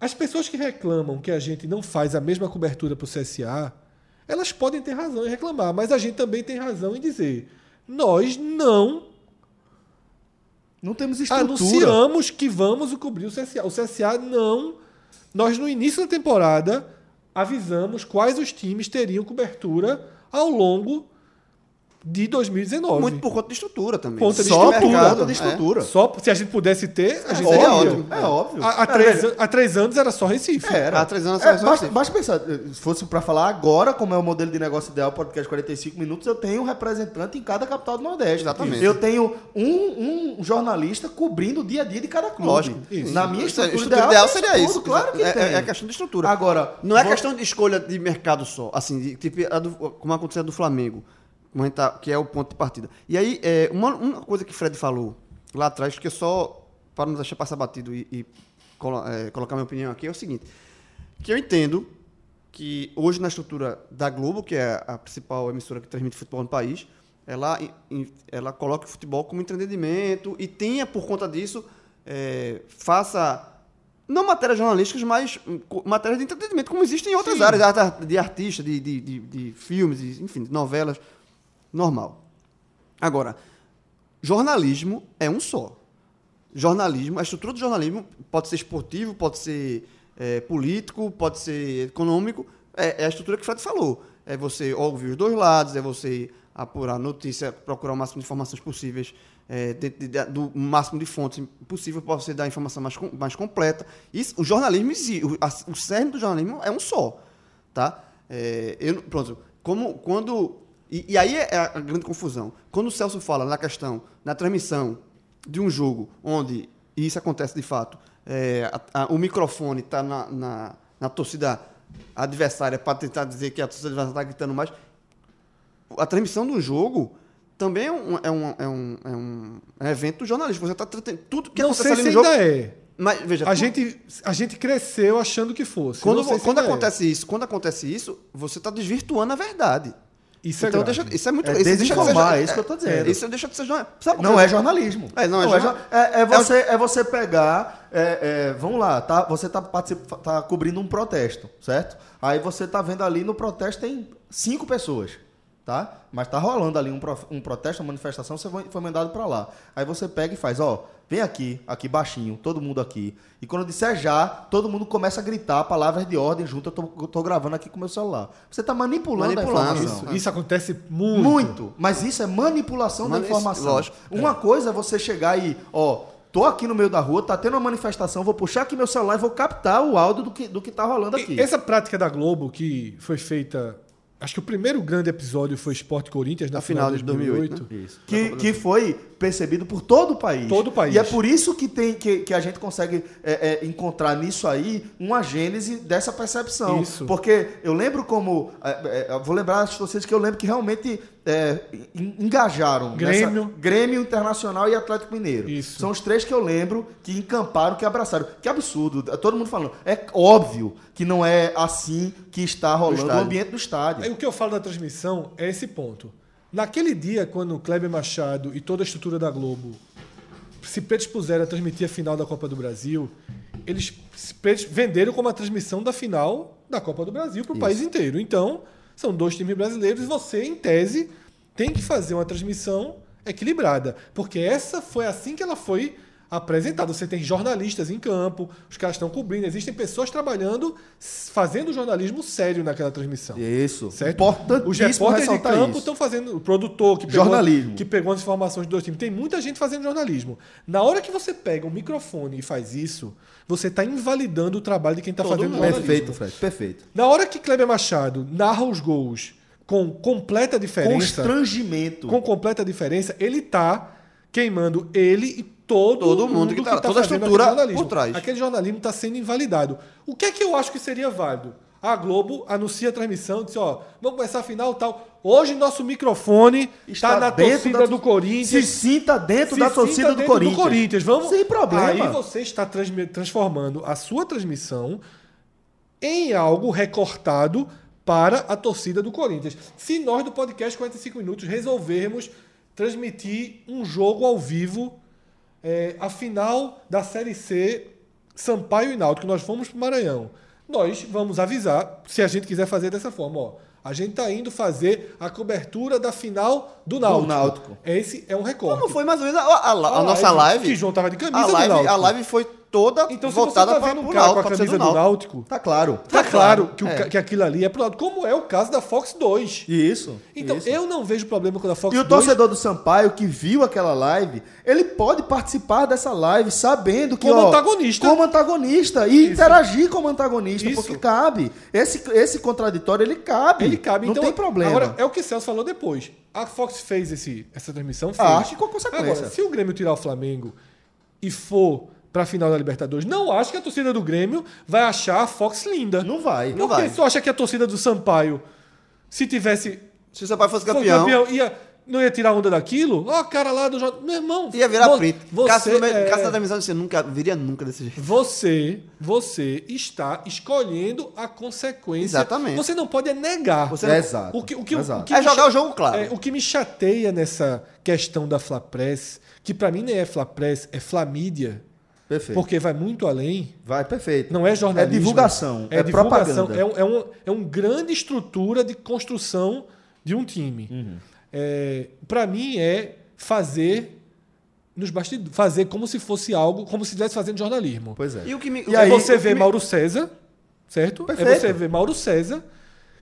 As pessoas que reclamam que a gente não faz a mesma cobertura para o CSA, elas podem ter razão em reclamar, mas a gente também tem razão em dizer: nós não Não temos estrutura. anunciamos que vamos cobrir o CSA. O CSA não. Nós, no início da temporada, avisamos quais os times teriam cobertura ao longo de 2019. Muito por conta de estrutura também. Conta de Só por estrutura. conta de estrutura. Só se a gente pudesse ter, a gente É teria. óbvio. É óbvio. Há, há três, an- há três anos era só Recife. Era. Há três anos É, só Recife. basta pensar, se fosse pra falar agora, como é o modelo de negócio ideal, podcast 45 minutos, eu tenho um representante em cada capital do Nordeste. Exatamente. Eu tenho um, um jornalista cobrindo o dia a dia de cada clube. Lógico. Isso. Na minha estrutura, estrutura ideal tem seria tudo, isso. Claro que é, tem. é- é questão de estrutura. Agora, Não é vou- questão de escolha de mercado só, assim, de, tipo, a do- como aconteceu a do Flamengo, como a gente tá- que é o ponto de partida. E aí, é, uma, uma coisa que o Fred falou lá atrás, que eu só, para não deixar passar batido e, e colo- é, colocar minha opinião aqui, é o seguinte, que eu entendo que hoje na estrutura da Globo, que é a principal emissora que transmite futebol no país, ela, ela coloca o futebol como entretenimento e tenha, por conta disso, é, faça não matérias jornalísticas, mas hum, matérias de entretenimento, como existem em outras Sim. áreas, de artista, de, de, de, de filmes, enfim, de novelas, normal. Agora, jornalismo é um só. Jornalismo, a estrutura do jornalismo pode ser esportivo, pode ser é, político, pode ser econômico. É, é a estrutura que o Fred falou. É você ouvir os dois lados, é você apurar notícia, procurar o máximo de informações possíveis, é, dentro de- do máximo de fontes possível para você dar a informação mais, mais completa. Isso, o jornalismo existe, o, a- o cerne do jornalismo é um só. Tá? É, eu, pronto, como, quando. E, e aí é a grande confusão. Quando o Celso fala na questão, na transmissão de um jogo onde, e isso acontece de fato, é, a- a- o microfone está na, na, na torcida adversária para tentar dizer que a torcida adversária está gritando mais. A transmissão do jogo também é um, é um, é um, é um evento jornalístico. Você está tratando tudo que não acontece sei ali se no jogo. é. Mas veja, A tu- gente, a gente cresceu achando que fosse. quando, quando é. acontece isso, quando acontece isso, você está desvirtuando a verdade. Isso é então grave. deixa, isso é muito É isso deixa de ser desinformar, jorna- é isso que eu tô dizendo. Isso deixa de ser jornal- Não é jornalismo. É, não é é, jornal- jo- é- é você, é você pegar. é, é, vamos lá, tá, você tá, participa- tá cobrindo um protesto, certo? Aí você tá vendo ali no protesto tem cinco pessoas, tá? Mas tá rolando ali um, um protesto, uma manifestação, você foi, mandado para lá. Aí você pega e faz, ó, vem aqui, aqui baixinho, todo mundo aqui. E quando eu disser já, todo mundo começa a gritar palavras de ordem junto, eu tô, eu tô gravando aqui com o meu celular. Você tá manipulando, Manipulando, a informação. Isso, isso acontece muito. Muito. Mas isso é manipulação Mani- da informação. lógico. Uma coisa é você chegar e, ó, tô aqui no meio da rua, tá tendo uma manifestação, vou puxar aqui meu celular e vou captar o áudio do que, do que tá rolando aqui. E Essa prática da Globo que foi feita. Acho que o primeiro grande episódio foi Sport Corinthians na Na final, final de de 2008, 2008. Isso. Que, que foi percebido por todo o país. Todo o país. E é por isso que, tem, que, que a gente consegue é, é, encontrar nisso aí uma gênese dessa percepção. Isso. Porque eu lembro como. é, é, eu vou lembrar as vocês que eu lembro que realmente é, en- engajaram. Grêmio. nessa- Grêmio Internacional e Atlético Mineiro. Isso. São os três que eu lembro que encamparam, que abraçaram. Que absurdo. Todo mundo falando. É óbvio que não é assim que está rolando o ambiente do estádio. Aí o que eu falo da transmissão é esse ponto. Naquele dia, quando o Kleber Machado e toda a estrutura da Globo se predispuseram a transmitir a final da Copa do Brasil, eles venderam como a transmissão da final da Copa do Brasil para o país inteiro. Então, são dois times brasileiros e você, em tese, tem que fazer uma transmissão equilibrada. Porque essa foi assim que ela foi apresentado. Você tem jornalistas em campo, os caras estão cobrindo, existem pessoas trabalhando, fazendo jornalismo sério naquela transmissão. Isso. Certo? Os repórteres de ressaltar campo estão fazendo. O produtor que pegou, Jornalismo. que pegou as informações dos dois times. Tem muita gente fazendo jornalismo. Na hora que você pega um microfone e faz isso, você está invalidando o trabalho de quem está fazendo mundo. jornalismo. Perfeito, Fred. Perfeito. Na hora que Kleber Machado narra os gols com completa diferença, Constrangimento. com completa diferença, ele tá queimando ele e todo, Todo mundo que tá- toda a fazendo estrutura por trás. Aquele jornalismo está sendo invalidado. O que é que eu acho que seria válido? A Globo anuncia a transmissão, diz, ó, vamos começar a final tal. Hoje nosso microfone está na dentro torcida da- do Corinthians. Se sinta dentro Se da torcida do dentro Corinthians. Vamos... Sem problema. Aí você está transformando a sua transmissão em algo recortado para a torcida do Corinthians. Se nós do podcast 45 minutos resolvermos transmitir um jogo ao vivo, é, a final da Série C Sampaio e Náutico, nós fomos para o Maranhão. Nós vamos avisar, se a gente quiser fazer dessa forma, ó. A gente está indo fazer a cobertura da final do Náutico. Náutico. Esse é um recorte. Como foi mais ou menos a, a- a- a nossa live? Que João tava de camisa a do live, a live foi toda Então, voltada tá para o cara com Náutico, a camisa do Náutico, Tá claro. tá claro que, o É. que aquilo ali é pro Náutico, como é o caso da Fox 2. Isso. Então, isso. eu não vejo problema quando a Fox E o 2... torcedor do Sampaio que viu aquela live, ele pode participar dessa live sabendo que. Como ó, antagonista. Como antagonista. E Isso. interagir como antagonista, Isso. porque cabe. Esse, esse contraditório, ele cabe. Ele cabe. Não então, tem problema. Agora, é o que Celso falou depois. A Fox fez esse, essa transmissão, fez. Acho que com consequência. Agora, se o Grêmio tirar o Flamengo e for pra final da Libertadores, não acho que a torcida do Grêmio vai achar a Fox linda. Não vai. Não Porque vai. tu acha que a torcida do Sampaio, se tivesse Se o seu pai fosse for campeão, ia, não ia tirar onda daquilo? Ó, cara lá do jornal. Meu irmão. ia virar vo- print. Você, Cássio, é, Cássio da transmissão disse, nunca, viria nunca desse jeito. você, você está escolhendo a consequência. Exatamente. Você não pode é negar. Você É exato. O que, o que, Exato. o que É jogar cha- o jogo claro. é, o que me chateia nessa questão da Flapress, que pra mim nem é Flapress, é Flamídia, Perfeito. porque vai muito além. Vai, perfeito. Não é jornalismo. É divulgação. É, divulgação. propaganda. É, um, é, um, é um grande estrutura de construção de um time. Uhum. É, para mim é fazer nos bastidores, fazer como se fosse algo, como se estivesse fazendo jornalismo. Pois é. E o que me... E é aí, você ver me- Mauro César, certo? Perfeito. É você ver Mauro César,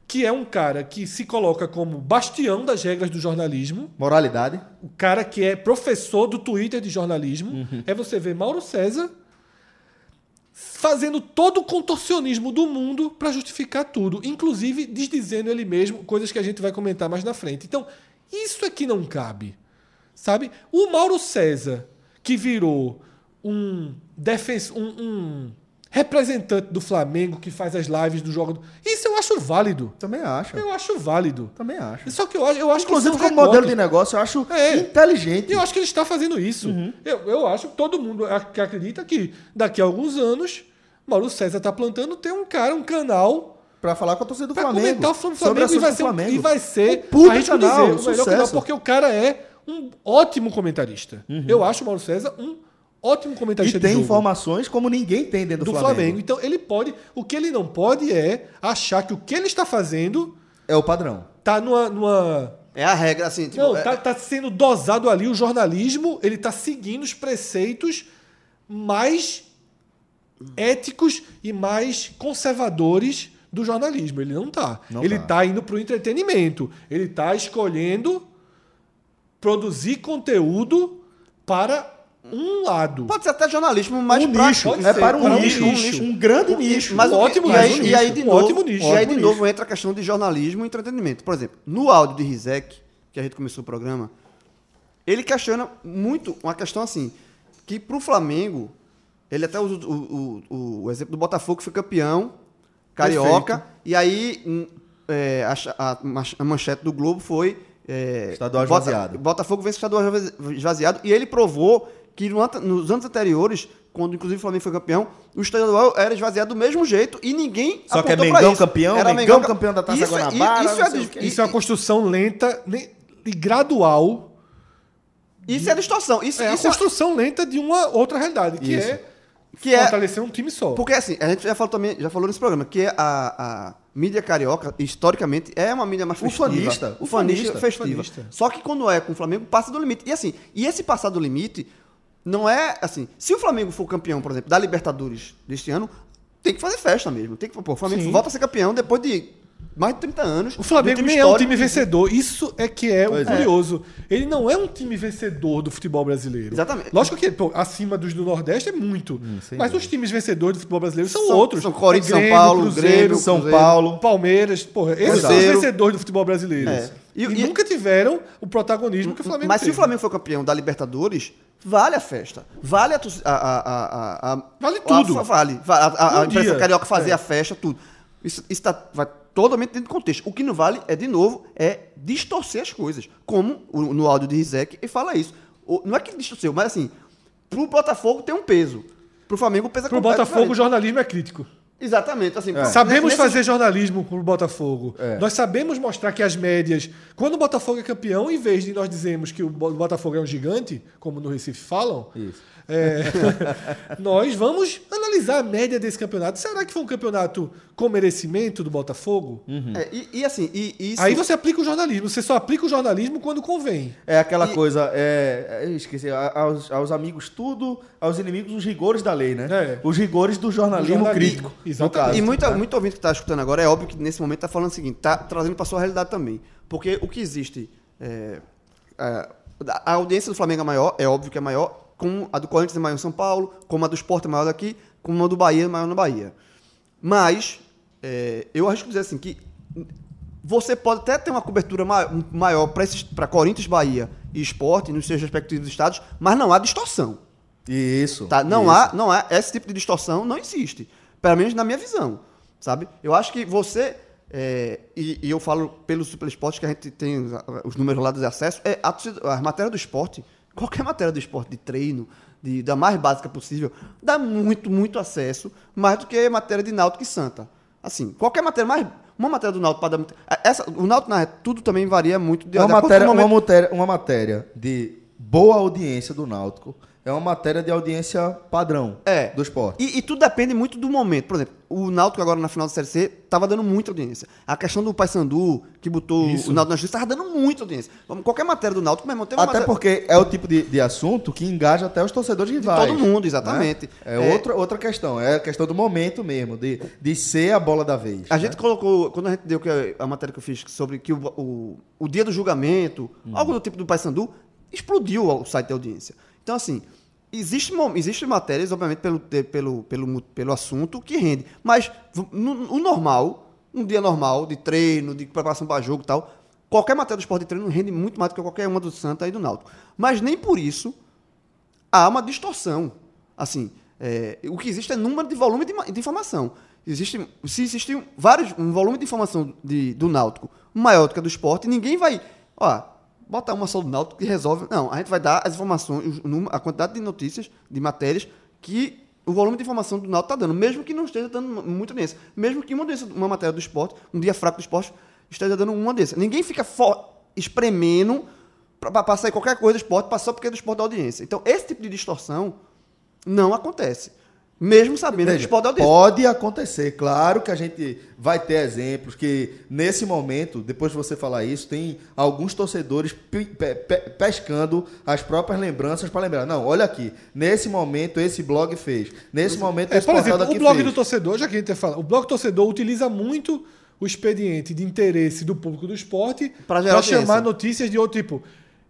que é um cara que se coloca como bastião das regras do jornalismo, Moralidade. o cara que é professor do Twitter de jornalismo, Uhum. é você ver Mauro César fazendo todo o contorcionismo do mundo para justificar tudo, inclusive desdizendo ele mesmo coisas que a gente vai comentar mais na frente. Então, isso é que não cabe. Sabe? O Mauro César, que virou um defensor, um, um representante do Flamengo que faz as lives do jogo. do- Isso eu acho válido. Também acho. Eu acho válido. Também acho. Só que eu eu acho Inclusive, que é como modelo de negócio, eu acho É. inteligente. Eu acho que ele está fazendo isso. Uhum. Eu, eu acho que todo mundo que acredita que daqui a alguns anos, Mauro César está plantando ter um cara, um canal Pra falar com a torcida do para Flamengo. comentar o Flamengo, sobre e vai ser, Flamengo. e vai ser Um puta arrisco canal, dizer, o melhor canal, porque o cara é um ótimo comentarista. Uhum. Eu acho o Mauro César um ótimo comentarista E de tem informações como ninguém tem dentro do, do Flamengo. Flamengo. Então ele pode, o que ele não pode é achar que o que ele está fazendo É o padrão. tá numa, numa É a regra, assim, tipo... Não, é- tá, tá sendo dosado ali o jornalismo, ele tá seguindo os preceitos mais éticos e mais conservadores do jornalismo. Ele não tá. Não ele tá. tá. indo pro entretenimento. Ele tá escolhendo produzir conteúdo para um lado. Pode ser até jornalismo, mas um pra- nicho. É ser, para um para um nicho. nicho. Um grande nicho. Mas Um o ótimo e aí, nicho, e aí de novo, ótimo nicho, e aí de novo nicho. entra a questão de jornalismo e entretenimento. Por exemplo, no áudio de Rizek, que a gente começou o programa, ele questiona muito uma questão assim, que pro Flamengo, ele até usa o, o, o, o exemplo do Botafogo que foi campeão carioca, e aí hum, é, a, a manchete do Globo foi é, Estadual esvaziado. Botafogo vence o estadual esvaziado e ele provou que nos anos anteriores, quando inclusive o Flamengo foi campeão, o estadual era esvaziado do mesmo jeito e ninguém Só que é Mengão isso. campeão, Era Mengão ca- campeão da Taça Isso é- Guanabara, Isso, não é, o. Isso é uma construção lenta e gradual. isso é distorção. Isso, É a isso é- construção lenta de uma outra realidade, que Isso. é que é fortalecer um time só. Porque assim, a gente já falou também, já falou nesse programa, que a, a mídia carioca, historicamente, é uma mídia mais festiva. Ufanista, Ufanista, ufanista, festiva. ufanista. Só que quando é com o Flamengo, passa do limite. E assim, e esse passar do limite, não é assim. Se o Flamengo for campeão, por exemplo, da Libertadores deste ano, tem que fazer festa mesmo. Tem que, pô, o Flamengo Sim. volta a ser campeão depois de mais de 30 anos. O Flamengo de nem é um time vencedor. Isso é que é o Pois é. curioso. Ele não é um time vencedor do futebol brasileiro. Exatamente. Lógico que pô, acima dos do Nordeste é muito. sem mas dúvida. os times vencedores do futebol brasileiro são, São- outros. são Corinthians, É São Paulo, Cruzeiro, Grêmio, São Cruzeiro. Paulo. Palmeiras, porra, esses são os vencedores do futebol brasileiro. É. E, E- e- nunca tiveram o protagonismo que o Flamengo Mas se teve. o Flamengo for campeão da Libertadores, vale a festa. Vale a. a, a, a, Vale tudo. vale. Va- A, a, a Um carioca fazer É. a festa, tudo. Isso, isso tá, vai totalmente dentro do contexto. O que não vale é, de novo, é distorcer as coisas. Como no áudio de Rizek, ele fala isso. Não é que distorceu, mas assim, pro Botafogo tem um peso. Pro Flamengo pesa Pro completo Botafogo, o jornalismo é crítico. Exatamente. Assim, Sabemos nesse- fazer jornalismo pro Botafogo. É. Nós sabemos mostrar que as médias. Quando o Botafogo é campeão, em vez de nós dizermos que o Bo- Botafogo é um gigante, como no Recife falam, Isso. é, nós vamos analisar a média desse campeonato. Será que foi um campeonato com merecimento do Botafogo? É, e, e assim, e, e isso- Aí você aplica o jornalismo. Você só aplica o jornalismo quando convém. É aquela E- coisa, é, é, esqueci, aos, aos amigos tudo, aos inimigos os rigores da lei, né? É. Os rigores do jornalismo, jornalismo, crítico. exatamente. caso. E muita, né? muito ouvinte que está escutando agora, é óbvio que nesse momento está falando o seguinte, está trazendo para sua realidade também. Porque o que existe. é, é, a audiência do Flamengo é maior, é óbvio que é maior, como a do Corinthians é maior em São Paulo, como a do Sport é maior daqui, como a do Bahia maior na Bahia. Mas, é, eu arrisco dizer assim, que você pode até ter uma cobertura ma- maior para Corinthians, Bahia e Sport nos seus respectivos estados, mas não há distorção. Isso. Tá? Não isso. há, não há esse tipo de distorção, não existe. Pelo menos na minha visão, sabe? Eu acho que você é, e, e eu falo pelo Super Esporte que a gente tem os, os números lá de acesso, é a as matérias do esporte, qualquer matéria do esporte de treino, de, da mais básica possível, dá muito, muito acesso, mais do que matéria de Náutico e Santa. Assim, qualquer matéria mais uma matéria do Náutico para dar muito, essa, o Náutico na tudo também varia muito de, É uma matéria, uma, momento- matéria, uma matéria de boa audiência do Náutico. É uma matéria de audiência padrão É. do esporte. E, e tudo depende muito do momento. Por exemplo, o Náutico agora na final da Série C tava dando muita audiência. A questão do Paysandu, que botou Isso. o Náutico na justiça, tava dando muita audiência. Qualquer matéria do Náutico, meu irmão, tem uma Até matéria... porque é o tipo de, de assunto que engaja até os torcedores rivais. todo mundo, exatamente. né? É, É. Outra, outra questão. É a questão do momento mesmo, de, de ser a bola da vez. A né? gente colocou, quando a gente deu a, matéria que eu fiz sobre que o, o, o dia do julgamento, Uhum. algo do tipo do Paysandu, explodiu o site de audiência. Então, assim, existe, existe matérias, obviamente, pelo, pelo, pelo, pelo assunto que rende. Mas no, normal, um dia normal, de treino, de preparação para jogo e tal, qualquer matéria do esporte de treino rende muito mais do que qualquer uma do Santa e do Náutico. Mas nem por isso há uma distorção. Assim, é, o que existe é número de volume de, de informação. Existe, se existe vários, um volume de informação de, do Náutico maior do que a do esporte, ninguém vai. Ó, botar uma só do Náutico que resolve. Não, a gente vai dar as informações, a quantidade de notícias, de matérias, que o volume de informação do Náutico está dando, mesmo que não esteja dando muita audiência. Mesmo que uma, audiência- uma matéria do esporte, um dia fraco do esporte, esteja dando uma audiência. Ninguém fica espremendo para sair qualquer coisa do esporte, só porque é do esporte da audiência. Então, esse tipo de distorção não acontece. Mesmo sabendo que Veja, esporte da audiência. pode acontecer, claro que a gente vai ter exemplos que nesse momento, depois de você falar isso, tem alguns torcedores pe- pe- pe- pescando as próprias lembranças para lembrar. Não, olha aqui, nesse momento esse blog fez, nesse momento É, esse por exemplo, o blog fez. do torcedor, já que a gente fala, o blog do torcedor utiliza muito o expediente de interesse do público do esporte para chamar notícias de outro tipo.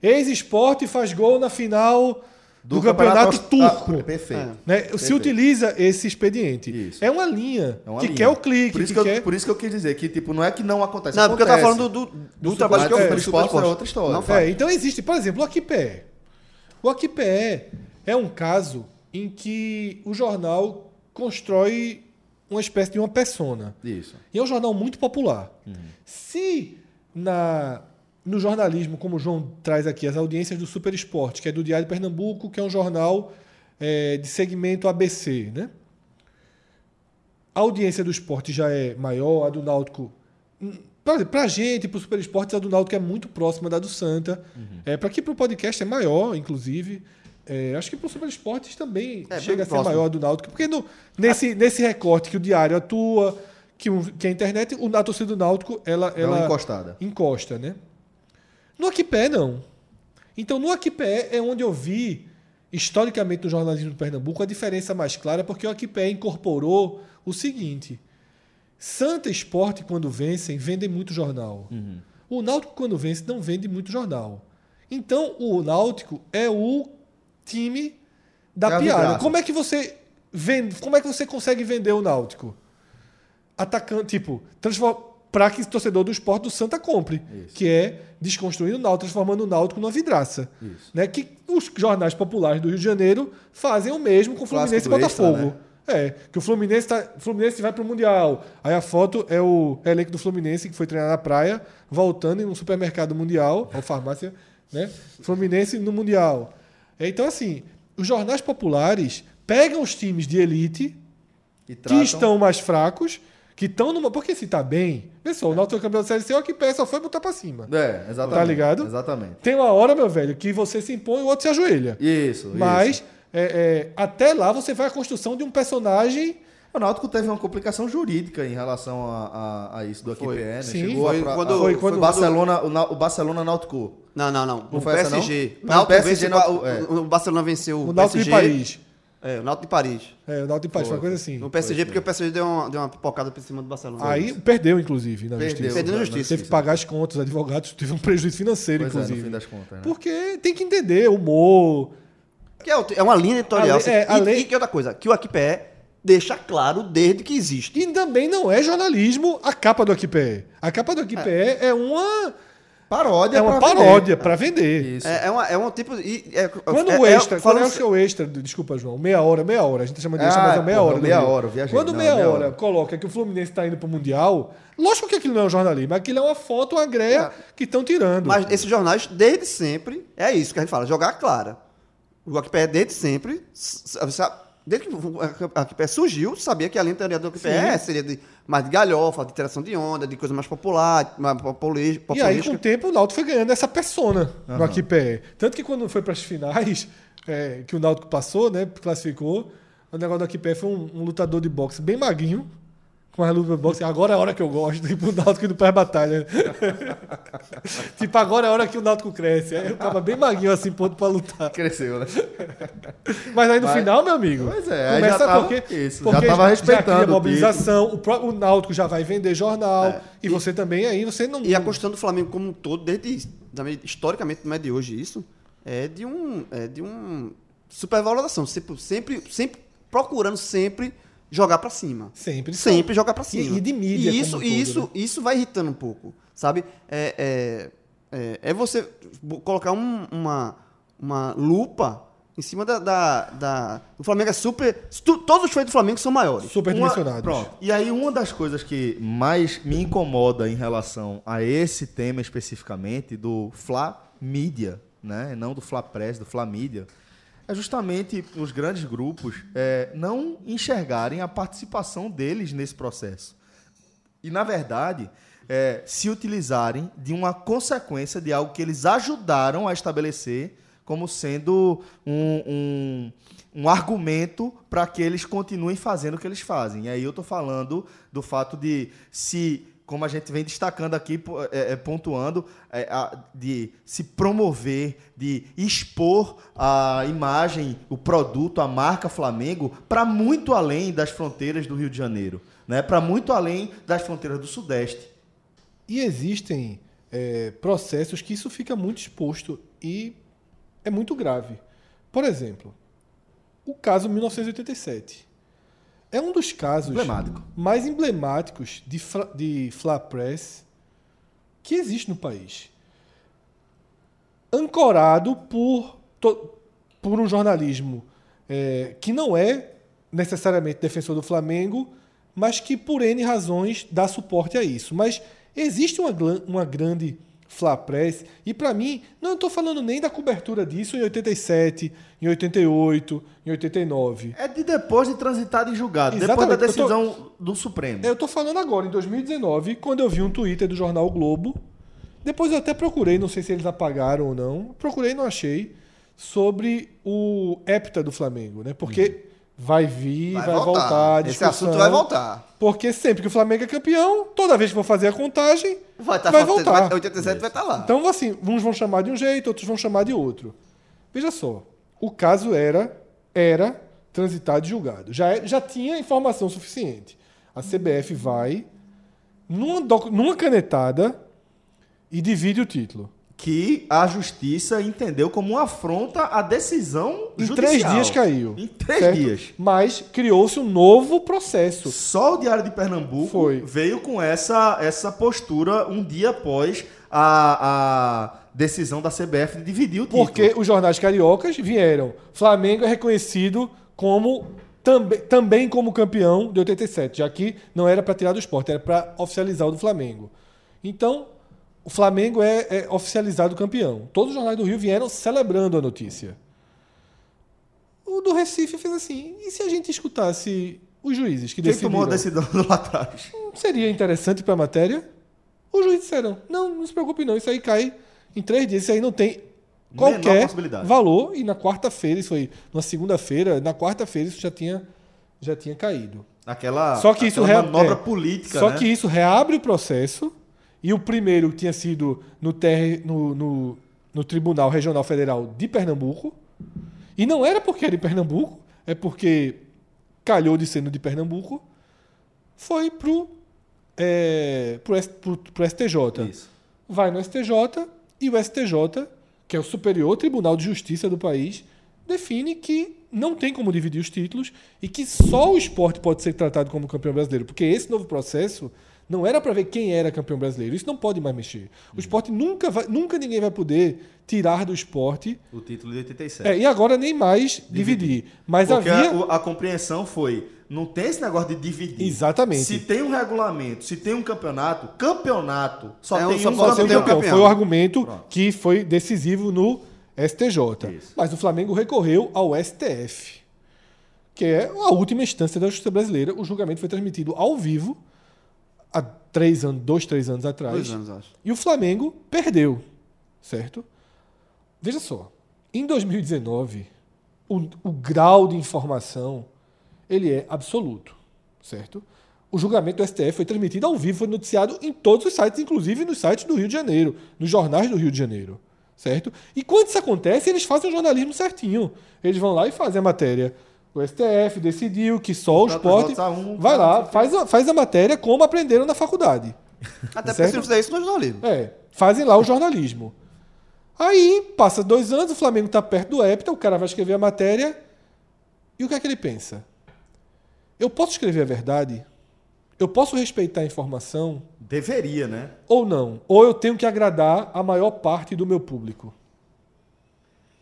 Ex-esporte faz gol na final do, campeonato, Aust- turco. Ah, perfeito. É. né? Se Perfeito. utiliza esse expediente. Isso. É uma linha É uma que linha. quer o clique, Por isso que, que, eu, quer... por isso que eu quis dizer que tipo, não é que não acontece. Não, porque eu tava acontece. falando do, do, do trabalho que eu fiz. Esporte Super é outra história. Não É, então existe, por exemplo, o Aquipé. O Aquipé é um caso em que o jornal constrói uma espécie de uma persona. Isso. E é um jornal muito popular. Se na, no jornalismo, como o João traz aqui, as audiências do Super Esporte, que é do Diário de Pernambuco, que é um jornal é, de segmento ABC, né? A audiência do esporte já é maior, a do Náutico. Para a gente, para o Super Esportes, a do Náutico é muito próxima da do Santa. É, para aqui, para o podcast, é maior, inclusive. É, acho que para o Super Esportes também É, chega a ser próximo. maior a do Náutico. Porque no- nesse, nesse recorte que o Diário atua, que, que a internet, o, a torcida do Náutico, ela, ela encostada. encosta, né? No Aquipé, não. Então, no Aquipé é onde eu vi historicamente no jornalismo de Pernambuco, a diferença mais clara porque o Aquipé incorporou o seguinte: Santa Esporte, quando vencem, vendem muito jornal. O Náutico, quando vence, não vende muito jornal. Então, o Náutico é o time da É piada. Como é que você vende, como é que você consegue vender o Náutico? Atacando, tipo, para que o torcedor do esporte do Santa compre, Isso. que é desconstruindo o Náutico, transformando o Náutico numa vidraça. Isso. Né? Que os jornais populares do Rio de Janeiro fazem o mesmo com o Fluminense e do Extra, Botafogo. né? É, que o Fluminense, tá, Fluminense vai pro Mundial. Aí a foto é o elenco do Fluminense que foi treinar na praia, voltando em um supermercado mundial, ou farmácia, né? Fluminense no Mundial. É, Então, assim, os jornais populares pegam os times de elite que estão mais fracos, que estão numa. Porque se tá bem, só, o Náutico é campeão da Série C, o que só foi botar pra cima. É, exatamente. Tá ligado? Exatamente. Tem uma hora, meu velho, que você se impõe e o outro se ajoelha. Isso. Mas isso. é, é, até lá você vai a construção de um personagem. O Náutico teve uma complicação jurídica em relação a, a- a isso do Foi. AQPN. Sim, Chegou foi a, pra- quando- a- foi quando- o Barcelona, o, Na- o Barcelona Náutico. Não, não, não. Não o foi essa, não? PSG. Não, Náutico PSG Náutico- o, é. o, o Barcelona venceu o, O Náutico PSG. de Paris. É, o Náutico de Paris. É, o Náutico de Paris foi uma coisa assim. No PSG, porque o PSG deu uma, deu uma pipocada por cima do Barcelona. Aí perdeu, inclusive, na Perdeu. justiça. Perdeu na justiça. Teve que pagar as contas, os advogados teve um prejuízo financeiro, Pois é, no inclusive. fim das contas. Né? Porque tem que entender humor. Que é, é uma linha editorial. Lei- é, a e, lei- e que outra coisa, que o Aquipé deixa claro desde que existe. E também não é jornalismo a capa do Aquipé. A capa do Aquipé é, uma, Paródia é uma pra paródia para vender. Isso. É, é, uma, é um tipo. E, é, Quando é, o é- extra, quando falando- é o seu extra, desculpa, João, meia hora, meia hora, a gente chama de Ah, extra, mas é meia porra, hora. meia Rio. hora, eu viajei. Quando Não, meia, meia hora, hora. coloca que o Fluminense está indo pro Mundial, lógico que aquilo não é um jornalismo, aquilo é uma foto, uma greia que estão tirando. Mas esses jornais, desde sempre, é isso que a gente fala, jogar clara. O Aquipé, desde sempre, sabe, desde que o Aquipé surgiu, sabia que a linha teoria do Aquipé Sim. é, seria de, mais de galhofa, de interação de onda, de coisa mais popular, mais populi- E aí, com o tempo, o Náutico foi ganhando essa persona no Aquipé. Tanto que quando foi para as finais, é, que o Náutico passou, né, classificou, o negócio do Aquipé foi um, um lutador de boxe bem magrinho, com a luta de boxe. Agora é a hora que eu gosto, tipo o Náutico indo para batalha. tipo, agora é a hora que o Náutico cresce. Aí eu tava bem magrinho assim, ponto para lutar. Cresceu, né? Mas aí no Mas- final, meu amigo, Pois é, começa já tava- porque, isso, já porque tava respeitando cria o mobilização, o, o Náutico já vai vender jornal, É. e, você também aí, você não... E a construção do Flamengo como um todo, desde historicamente, não é de hoje isso, é de um, é de um supervalorização, sempre, sempre, sempre procurando sempre jogar pra cima. Sempre. Sempre jogar pra cima. E- e de mídia E isso, e todo, isso, né? isso vai irritando um pouco, sabe? É, é, é, é você colocar um- uma, uma lupa em cima da, da, da- O Flamengo é super. tu- todos os feitos do Flamengo são maiores. Superdimensionados. Pronto. E aí, uma das coisas que mais me incomoda em relação a esse tema especificamente, do Fla Mídia, né? Não do Fla Press, do Fla Mídia, é justamente os grandes grupos é, não enxergarem a participação deles nesse processo. E, na verdade, é, se utilizarem de uma consequência de algo que eles ajudaram a estabelecer como sendo um, um, um argumento para que eles continuem fazendo o que eles fazem. E aí eu estou falando do fato de se, como a gente vem destacando aqui, é, é, pontuando, é, de se promover, de expor a imagem, o produto, a marca Flamengo para muito além das fronteiras do Rio de Janeiro, né? para muito além das fronteiras do Sudeste. E existem é, processos que isso fica muito exposto e é muito grave. Por exemplo, o caso 1987. É um dos casos Emblemático. mais emblemáticos de, fra- de Fla Press que existe no país. Ancorado por, to- por um jornalismo é, que não é necessariamente defensor do Flamengo, mas que por N razões dá suporte a isso. Mas existe uma, uma grande Fla Press, e para mim, não estou falando nem da cobertura disso em 87, em 88, em 89. É de depois de transitado em julgado, depois da Exatamente. Eu tô- decisão do Supremo. Eu tô falando agora, em 2019, quando eu vi um Twitter do jornal o Globo. Depois eu até procurei, não sei se eles apagaram ou não. Procurei e não achei. Sobre o hepta do Flamengo, né? Porque vai vir, vai, voltar. Esse discussão. assunto vai voltar. Porque sempre que o Flamengo é campeão, toda vez que for fazer a contagem, Vai, tá vai voltar. vai- 87 vai estar lá. Então, assim, uns vão chamar de um jeito, outros vão chamar de outro. Veja só, o caso era era transitado e julgado. Já, é- já tinha informação suficiente. A CBF vai numa, numa canetada e divide o título. Que a justiça entendeu como uma afronta à decisão Em judicial. três dias caiu. Em três certo? dias. Mas criou-se um novo processo. Só o Diário de Pernambuco Foi. veio com essa, essa postura um dia após a, a decisão da CBF de dividir o título. Porque os jornais cariocas vieram. Flamengo é reconhecido como também, também como campeão de 87, já que não era para tirar do esporte, era para oficializar o do Flamengo. Então, o Flamengo é, é oficializado campeão. Todos os jornais do Rio vieram celebrando a notícia. O do Recife fez assim: e se a gente escutasse os juízes que Quem decidiram? tomou a decisão lá atrás? Seria interessante para a matéria? Os juízes disseram: não, não se preocupe, não. Isso aí cai em três dias. Isso aí não tem qualquer valor. E na quarta-feira, isso foi na segunda-feira, na quarta-feira, isso já tinha, já tinha caído. Aquela, Só que isso manobra é, política, Só né? que isso reabre o processo. E o primeiro tinha sido no, ter, no, no, no Tribunal Regional Federal de Pernambuco. E não era porque era em Pernambuco, é porque calhou de ser no de Pernambuco. Foi pro, é, pro, pro, pro STJ. Isso. Vai no STJ e o STJ, que é o superior tribunal de justiça do país, define que não tem como dividir os títulos e que só o esporte pode ser tratado como campeão brasileiro. Porque esse novo processo não era para ver quem era campeão brasileiro. Isso não pode mais mexer. O esporte nunca vai, nunca ninguém vai poder tirar do esporte. O título de 87. É, e agora nem mais dividir. Mas Porque havia. a, a compreensão foi, não tem esse negócio de dividir. Exatamente. Se tem um regulamento, se tem um campeonato, campeonato só É tem só um Só campeão. campeão. Foi o argumento Pronto. que foi decisivo no STJ. Isso. Mas o Flamengo recorreu ao STF, que é a última instância da justiça brasileira. O julgamento foi transmitido ao vivo três anos, dois, três anos atrás. Dois anos, acho. E o Flamengo perdeu, certo? Veja só, em 2019, o, o grau de informação ele é absoluto, certo? O julgamento do STF foi transmitido ao vivo, foi noticiado em todos os sites, inclusive nos sites do Rio de Janeiro, nos jornais do Rio de Janeiro, certo? E quando isso acontece, eles fazem o jornalismo certinho. Eles vão lá e fazem a matéria. O STF decidiu que só o esporte um, vai lá, faz a, faz a matéria como aprenderam na faculdade. Até porque se não fizer isso no jornalismo. É, fazem lá o jornalismo. Aí, passa dois anos, o Flamengo tá perto do Hepta, o cara vai escrever a matéria. E o que é que ele pensa? Eu posso escrever a verdade? Eu posso respeitar a informação? Deveria, né? Ou não? Ou eu tenho que agradar a maior parte do meu público?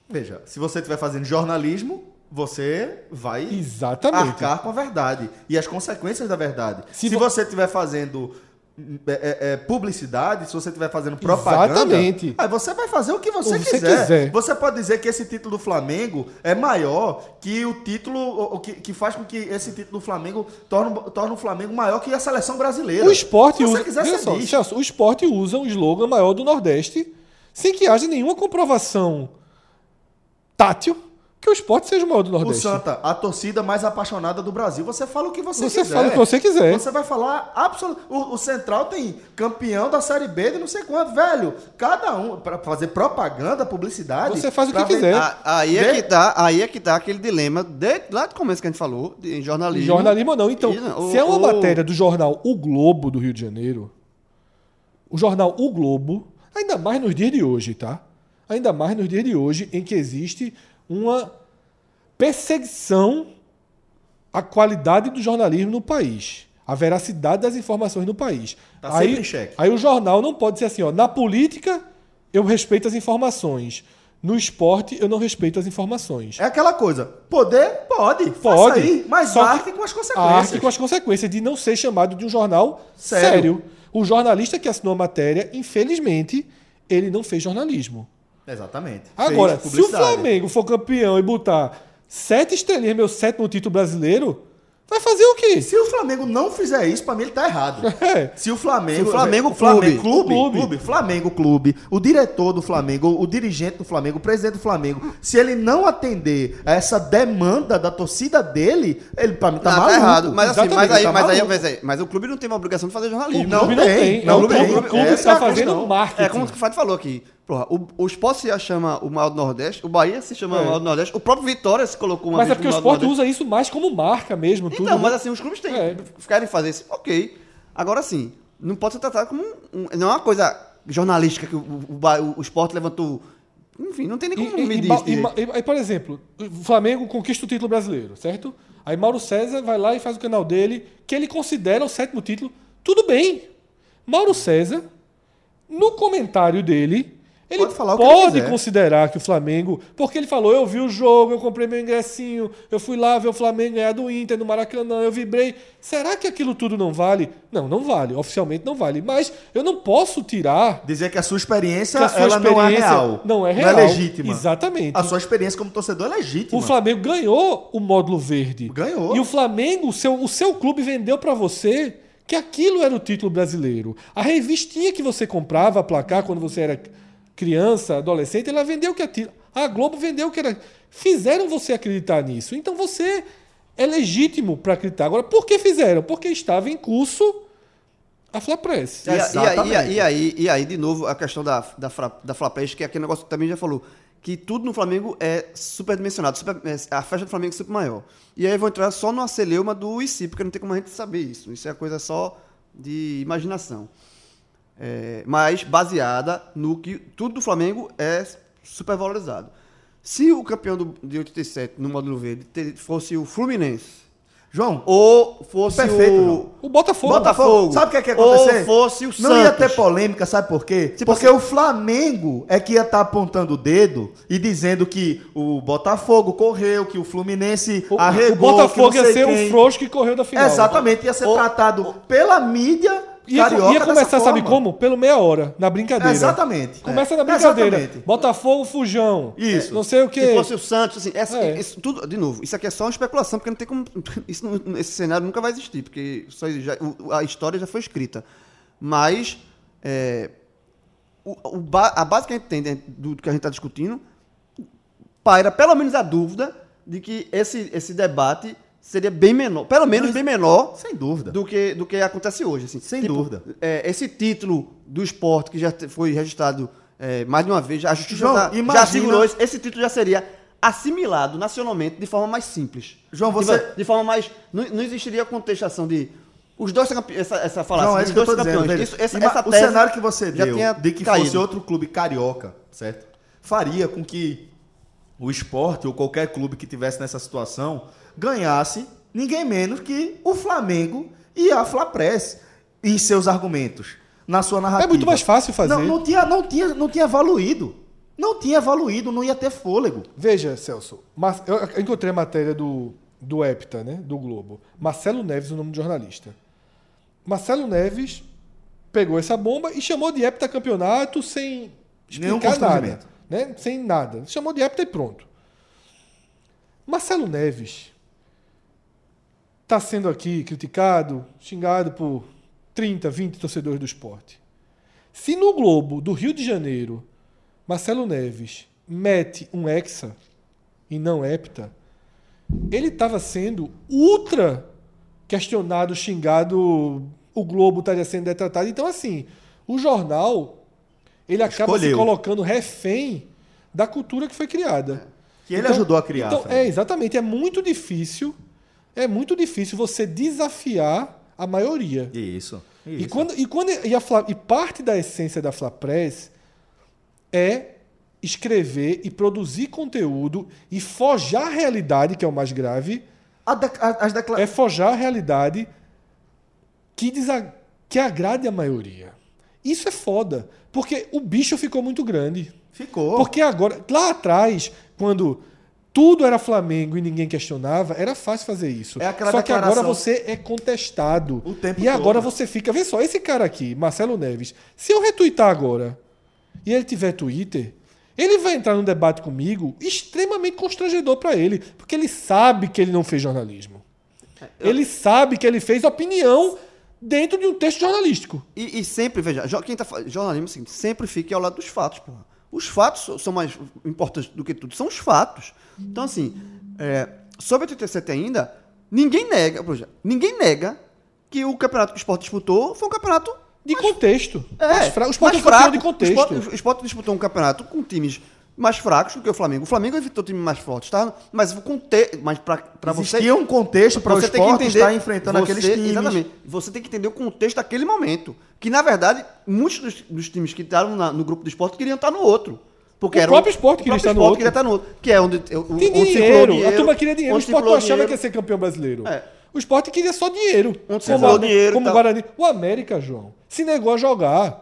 Veja, se você estiver fazendo jornalismo, você vai Exatamente. arcar com a verdade e as consequências da verdade. Se Se, vo- você estiver fazendo é, é, é, publicidade, se você estiver fazendo propaganda, Exatamente. aí você vai fazer o que você, O que você quiser. quiser. Você pode dizer que esse título do Flamengo é maior que o título que, que faz com que esse título do Flamengo torne, torne o Flamengo maior que a seleção brasileira. O esporte se você usa. quiser, só. Celso, o esporte usa um slogan maior do Nordeste sem que haja nenhuma comprovação tátil que o esporte seja o maior do O Nordeste. Santa, a torcida mais apaixonada do Brasil. Você fala o que você, Você quiser. fala o que você quiser. Você vai falar absolutamente. O, o Central tem campeão da Série B de não sei quanto, velho. Cada um, para fazer propaganda, publicidade. Você faz o que quiser. Ah, Aí é que tá, aí é que tá aquele dilema de, lá do começo que a gente falou, de, em jornalismo. Jornalismo não. Então, E, se é uma o- matéria do jornal O Globo do Rio de Janeiro, o jornal O Globo, ainda mais nos dias de hoje, tá? Ainda mais nos dias de hoje, em que existe uma perseguição à qualidade do jornalismo no país, a veracidade das informações no país. Tá aí, sempre em xeque. aí o jornal não pode ser assim, ó, na política eu respeito as informações, no esporte eu não respeito as informações. É aquela coisa. Poder, pode. Pode. Aí, mas Só que- arque com as consequências. Arque com as consequências de não ser chamado de um jornal sério. Sério. O jornalista que assinou a matéria, infelizmente, ele não fez jornalismo. Exatamente. Agora, se o. Flamengo for campeão e botar sete estrelinhas, meu sétimo título brasileiro, vai fazer o quê? Se o Flamengo não fizer isso, pra mim ele tá errado. É. Se o Flamengo. Se o Flamengo o Flamengo clube. clube, Clube. clube, Flamengo clube, o diretor do Flamengo, o dirigente do Flamengo, o presidente do Flamengo, se ele não atender a essa demanda da torcida dele, ele pra mim tá Não, maluco. tá errado. Mas assim, mas aí, tá mas, aí, mas, aí, mas o clube não tem uma obrigação de fazer jornlismo. Não o clube não tem, tem. não o clube, tem. o clube Essa está é a fazendo questão. marketing. É como o Fred falou aqui. Porra, o, o Sport se chama o maior do Nordeste, o Bahia se chama É. o maior do Nordeste, o próprio Vitória se colocou uma Mas é porque o esporte usa isso mais como marca mesmo. Tudo, Então, né? mas assim, os clubes têm, É. querem fazer isso, ok. Agora sim, não pode ser tratado como um, não é uma coisa jornalística que o, o, o, esporte levantou. Enfim, não tem nem como e- medir e e por exemplo, o Flamengo conquista o título brasileiro, certo? Aí Mauro César vai lá e faz o canal dele, que ele considera o sétimo título. Tudo bem. Mauro César, no comentário dele, ele Pode falar que pode quiser. considerar que o Flamengo. Porque ele falou: eu vi o jogo, eu comprei meu ingressinho, eu fui lá ver o Flamengo ganhar do Inter no Maracanã, eu vibrei. Será que aquilo tudo não vale? Não, não vale. Oficialmente não vale. Mas eu não posso tirar Dizer que a sua experiência, que a sua ela não é experiência real. não é real. Não é legítima. Exatamente. A sua experiência como torcedor é legítima. O Flamengo ganhou o módulo verde. Ganhou. E o Flamengo, o seu, o seu clube vendeu pra você que aquilo era o título brasileiro. A revistinha que você comprava, a placar, quando você era criança, adolescente, ela vendeu que aquilo. A Globo vendeu que era. Fizeram você acreditar nisso. Então você é legítimo para acreditar. Agora, por que fizeram? Porque estava em curso a Flapress. E, e, e, e aí, e aí, de novo, a questão da, da, da Flapest, que é aquele negócio que também já falou, que tudo no Flamengo é superdimensionado. Super, é, a festa do Flamengo é super maior. E aí eu vou entrar só no celeuma do IC, porque não tem como a gente saber isso. Isso é coisa só de imaginação. É, mas baseada no que tudo do Flamengo é supervalorizado. Se o campeão do, de 87 no módulo verde te- fosse o Fluminense, João, ou fosse Perfeito, o João. O Botafogo. Botafogo. Sabe o que, é que ia acontecer? Ou fosse o Não Santos. ia ter polêmica, sabe por quê? Tipo Porque assim- o Flamengo é que ia estar apontando o dedo e dizendo que o Botafogo correu, que o Fluminense O, arregou, o Botafogo que não ia ser quem. o frouxo que correu da final. Exatamente, ia ser Ou- tratado pela mídia Ia, carioca ia começar, sabe forma. como? Pelo meia hora, na brincadeira. Exatamente. Começa É, na brincadeira. exatamente. Botafogo, Fujão. Isso. Não sei o Se quê. fosse o Santos, assim, essa, É. isso tudo, de novo, isso aqui é só uma especulação, porque não tem como. Isso esse cenário nunca vai existir, porque só já- a história já foi escrita. Mas é, o- o a base que a gente tem dentro do que a gente está discutindo paira pelo menos a dúvida de que esse, esse debate seria bem menor, pelo menos bem menor Sem dúvida. do que, do que acontece hoje. Assim. Sem dúvida. é, esse título do esporte que já foi registrado é, mais de uma vez, a justiça João, já, já imagina- assegurou isso, esse título já seria assimilado nacionalmente de forma mais simples. João, De você- fa- De, forma mais. Não, não existiria a contestação de. Os dois são essa, essa falácia, Não, é os isso que eu dois tô dizendo. campeões. veja. Isso- essa, essa o cenário que você já deu de que caído. fosse outro clube carioca, certo? Faria com que o esporte ou qualquer clube que tivesse nessa situação ganhasse ninguém menos que o Flamengo e a Flapress em seus argumentos, na sua narrativa. É muito mais fácil fazer. Não, não tinha, não tinha, não tinha evoluído. Não tinha evoluído, não ia ter fôlego. Veja, Celso. Eu encontrei a matéria do, do Hepta, né? Do Globo. Marcelo Neves, o nome do jornalista. Marcelo Neves pegou essa bomba e chamou de Hepta campeonato sem explicar nada. Né? Sem nada. Chamou de Hepta e pronto. Marcelo Neves está sendo aqui criticado, xingado por 30, 20 torcedores do esporte. Se no Globo do Rio de Janeiro Marcelo Neves mete um hexa e não hepta, ele estava sendo ultra questionado, xingado, o Globo estaria sendo detratado. Então, assim, o jornal ele acaba se Escolheu. colocando refém da cultura que foi criada. Que ele ajudou a criar, Então, é, exatamente. É muito difícil, é muito difícil você desafiar a maioria. Isso. E, quando, e, quando, e, a Fla- e parte da essência da Flapress é escrever e produzir conteúdo e forjar a realidade, que é o mais grave, A de- a- as declarações. é forjar a realidade que, desa- que agrade a maioria. Isso é foda, porque o bicho ficou muito grande. Ficou. Porque agora, lá atrás, quando tudo era Flamengo e ninguém questionava, era fácil fazer isso. É só que agora você é contestado. O tempo e agora todo. você fica. Vê só, esse cara aqui, Marcelo Neves, se eu retweetar agora e ele tiver Twitter, ele vai entrar num debate comigo extremamente constrangedor para ele, porque ele sabe que ele não fez jornalismo. Ele sabe que ele fez opinião dentro de um texto jornalístico. E, e sempre, veja, quem tá jornalismo é seguinte, sempre fique ao lado dos fatos, porra. Os fatos são mais importantes do que tudo, são os fatos. Então, assim, é, sobre a 87 ainda, ninguém nega, exemplo, ninguém nega que o campeonato que o esporte disputou foi um campeonato De contexto. É, mais fra... Mais fraco. de contexto. O Sport, o Sport disputou um campeonato com times mais fracos do que o Flamengo. O Flamengo evitou times mais fortes, tá? Mas o conte... mas pra você Existia um contexto para o você tem que esporte entender estar enfrentando você- aqueles times. Exatamente. Você tem que entender o contexto daquele momento. Que, na verdade, muitos dos, dos times que estavam na- no grupo do esporte queriam estar no outro. Porque O era próprio Sport o queria próprio estar no Sport outro. queria estar no outro. Que é onde, o- Tem dinheiro. dinheiro. A turma queria dinheiro. O onde Sport não achava que ia ser campeão brasileiro. É. O Sport queria só dinheiro. Onde como dinheiro como o tal. Guarani. O América, João, se negou a jogar.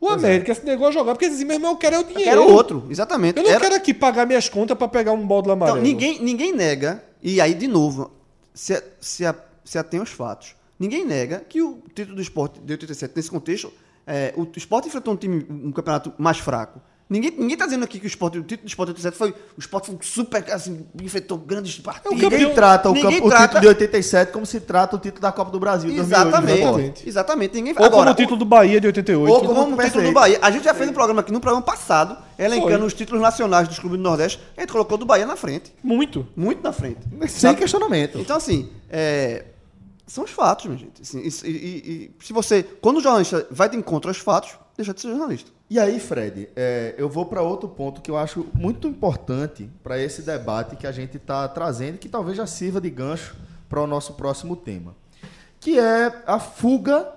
O América se negou a jogar porque dizia, meu irmão, eu quero é o dinheiro. Era o outro, exatamente. Eu não Era- quero aqui pagar minhas contas pra pegar um balde amarelo. Então, ninguém, ninguém nega, e aí, de novo, se, se, se atém aos fatos, ninguém nega que o título do esporte de 87, nesse contexto, é, o esporte enfrentou um time, um campeonato mais fraco. Ninguém, ninguém tá dizendo aqui que o, esporte, o título do esporte de 87 foi. O esporte foi super, assim, enfrentou grandes partidas. campeão- Ninguém trata o, Ninguém campo- o trata- título de 87 como se trata o título da Copa do Brasil de 2008. Exatamente. Exatamente. Exatamente. Ninguém Ou como o título do Bahia de 88. Ou como o título do Bahia. A gente já fez um programa aqui no programa passado, elencando Foi. os títulos nacionais dos clubes do Nordeste. A gente colocou do Bahia na frente. Muito. Muito na frente. Sem questionamento. Então, assim, é, são os fatos, minha gente. Assim, e, e- e se você. Quando o jornalista vai de encontro aos fatos, deixa de ser jornalista. E aí, Fred, é, eu vou para outro ponto que eu acho muito importante para esse debate que a gente está trazendo, que talvez já sirva de gancho para o nosso próximo tema, que é a fuga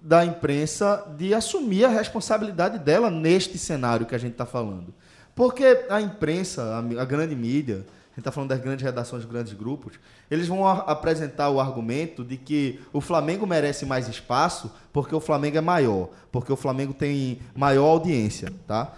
da imprensa de assumir a responsabilidade dela neste cenário que a gente está falando. Porque a imprensa, a, a grande mídia, gente está falando das grandes redações, dos grandes grupos, eles vão apresentar o argumento de que o Flamengo merece mais espaço porque o Flamengo é maior, porque o Flamengo tem maior audiência, tá?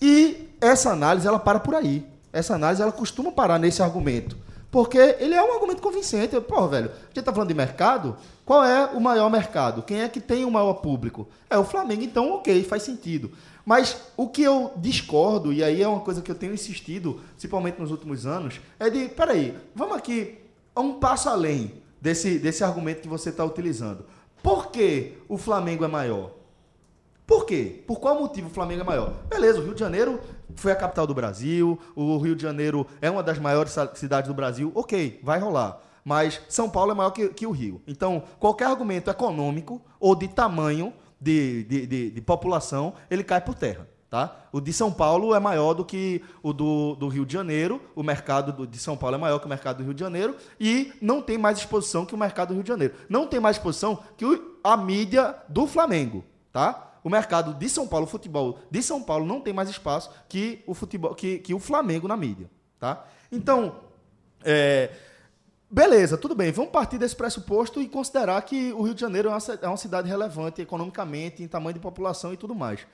E essa análise ela para por aí. Essa análise ela costuma parar nesse argumento. Porque ele é um argumento convincente. Pô, velho, a gente tá falando de mercado. Qual é o maior mercado? Quem é que tem o maior público? É o Flamengo, então ok, faz sentido. Mas o que eu discordo, e aí é uma coisa que eu tenho insistido, principalmente nos últimos anos, é de, peraí, vamos aqui um passo além desse, desse argumento que você está utilizando. Por que o Flamengo é maior? Por quê? Por qual motivo o Flamengo é maior? Beleza, o Rio de Janeiro foi a capital do Brasil, o Rio de Janeiro é uma das maiores cidades do Brasil, ok, vai rolar. Mas São Paulo é maior que, que o Rio. Então, qualquer argumento econômico ou de tamanho de, de, de- de população, ele cai por terra. Tá? O de São Paulo é maior do que o do, do Rio de Janeiro, o mercado do- de São Paulo é maior que o mercado do Rio de Janeiro e não tem mais exposição que o mercado do Rio de Janeiro. Não tem mais exposição que o- a mídia do Flamengo. Tá? O mercado de São Paulo, o futebol de São Paulo não tem mais espaço que o futebol, que, que o Flamengo na mídia, tá? Então, é, beleza, tudo bem. Vamos partir desse pressuposto e considerar que o Rio de Janeiro é uma, é cidade relevante economicamente, em tamanho de população e tudo mais.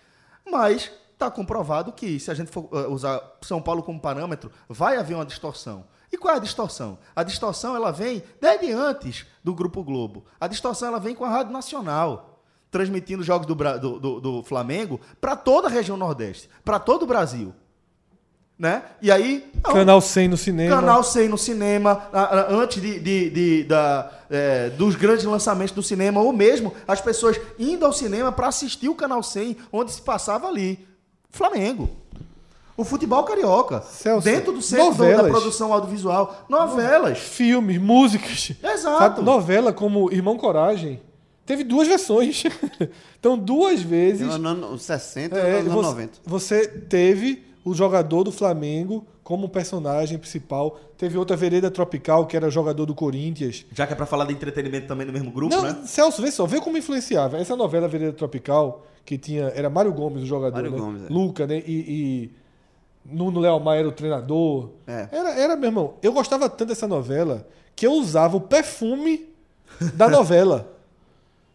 Mas está comprovado que se a gente for eh, usar São Paulo como parâmetro, vai haver uma distorção. E qual é a distorção? A distorção ela vem desde antes do Grupo Globo. A distorção ela vem com a Rádio Nacional, transmitindo jogos do, do- do- do Flamengo para toda a região Nordeste, para todo o Brasil. Né? E aí. não, Canal 100 no cinema. Canal 100 no cinema, antes de, de- de- da, é, dos grandes lançamentos do cinema, ou mesmo as pessoas indo ao cinema para assistir o Canal 100, onde se passava ali. Flamengo. O futebol carioca. Celso, dentro do centro do- da novelas. produção audiovisual. Novelas. Filmes, músicas. Exato. Sabe, novela como Irmão Coragem. Teve duas versões. então, duas vezes. No ano 60 e É, no ano você, 90. você teve o jogador do Flamengo como personagem principal. Teve outra Vereda Tropical, que era jogador do Corinthians. Já que é para falar de entretenimento também no mesmo grupo, Não, né? Celso, vê só, vê como influenciava. Essa novela Vereda Tropical, que tinha. Era Mário Gomes o jogador, Mário né? Gomes, é. Luca, né? E, e Nuno Léo Maia era o treinador. É. Era, era, meu irmão. Eu gostava tanto dessa novela que eu usava o perfume da novela.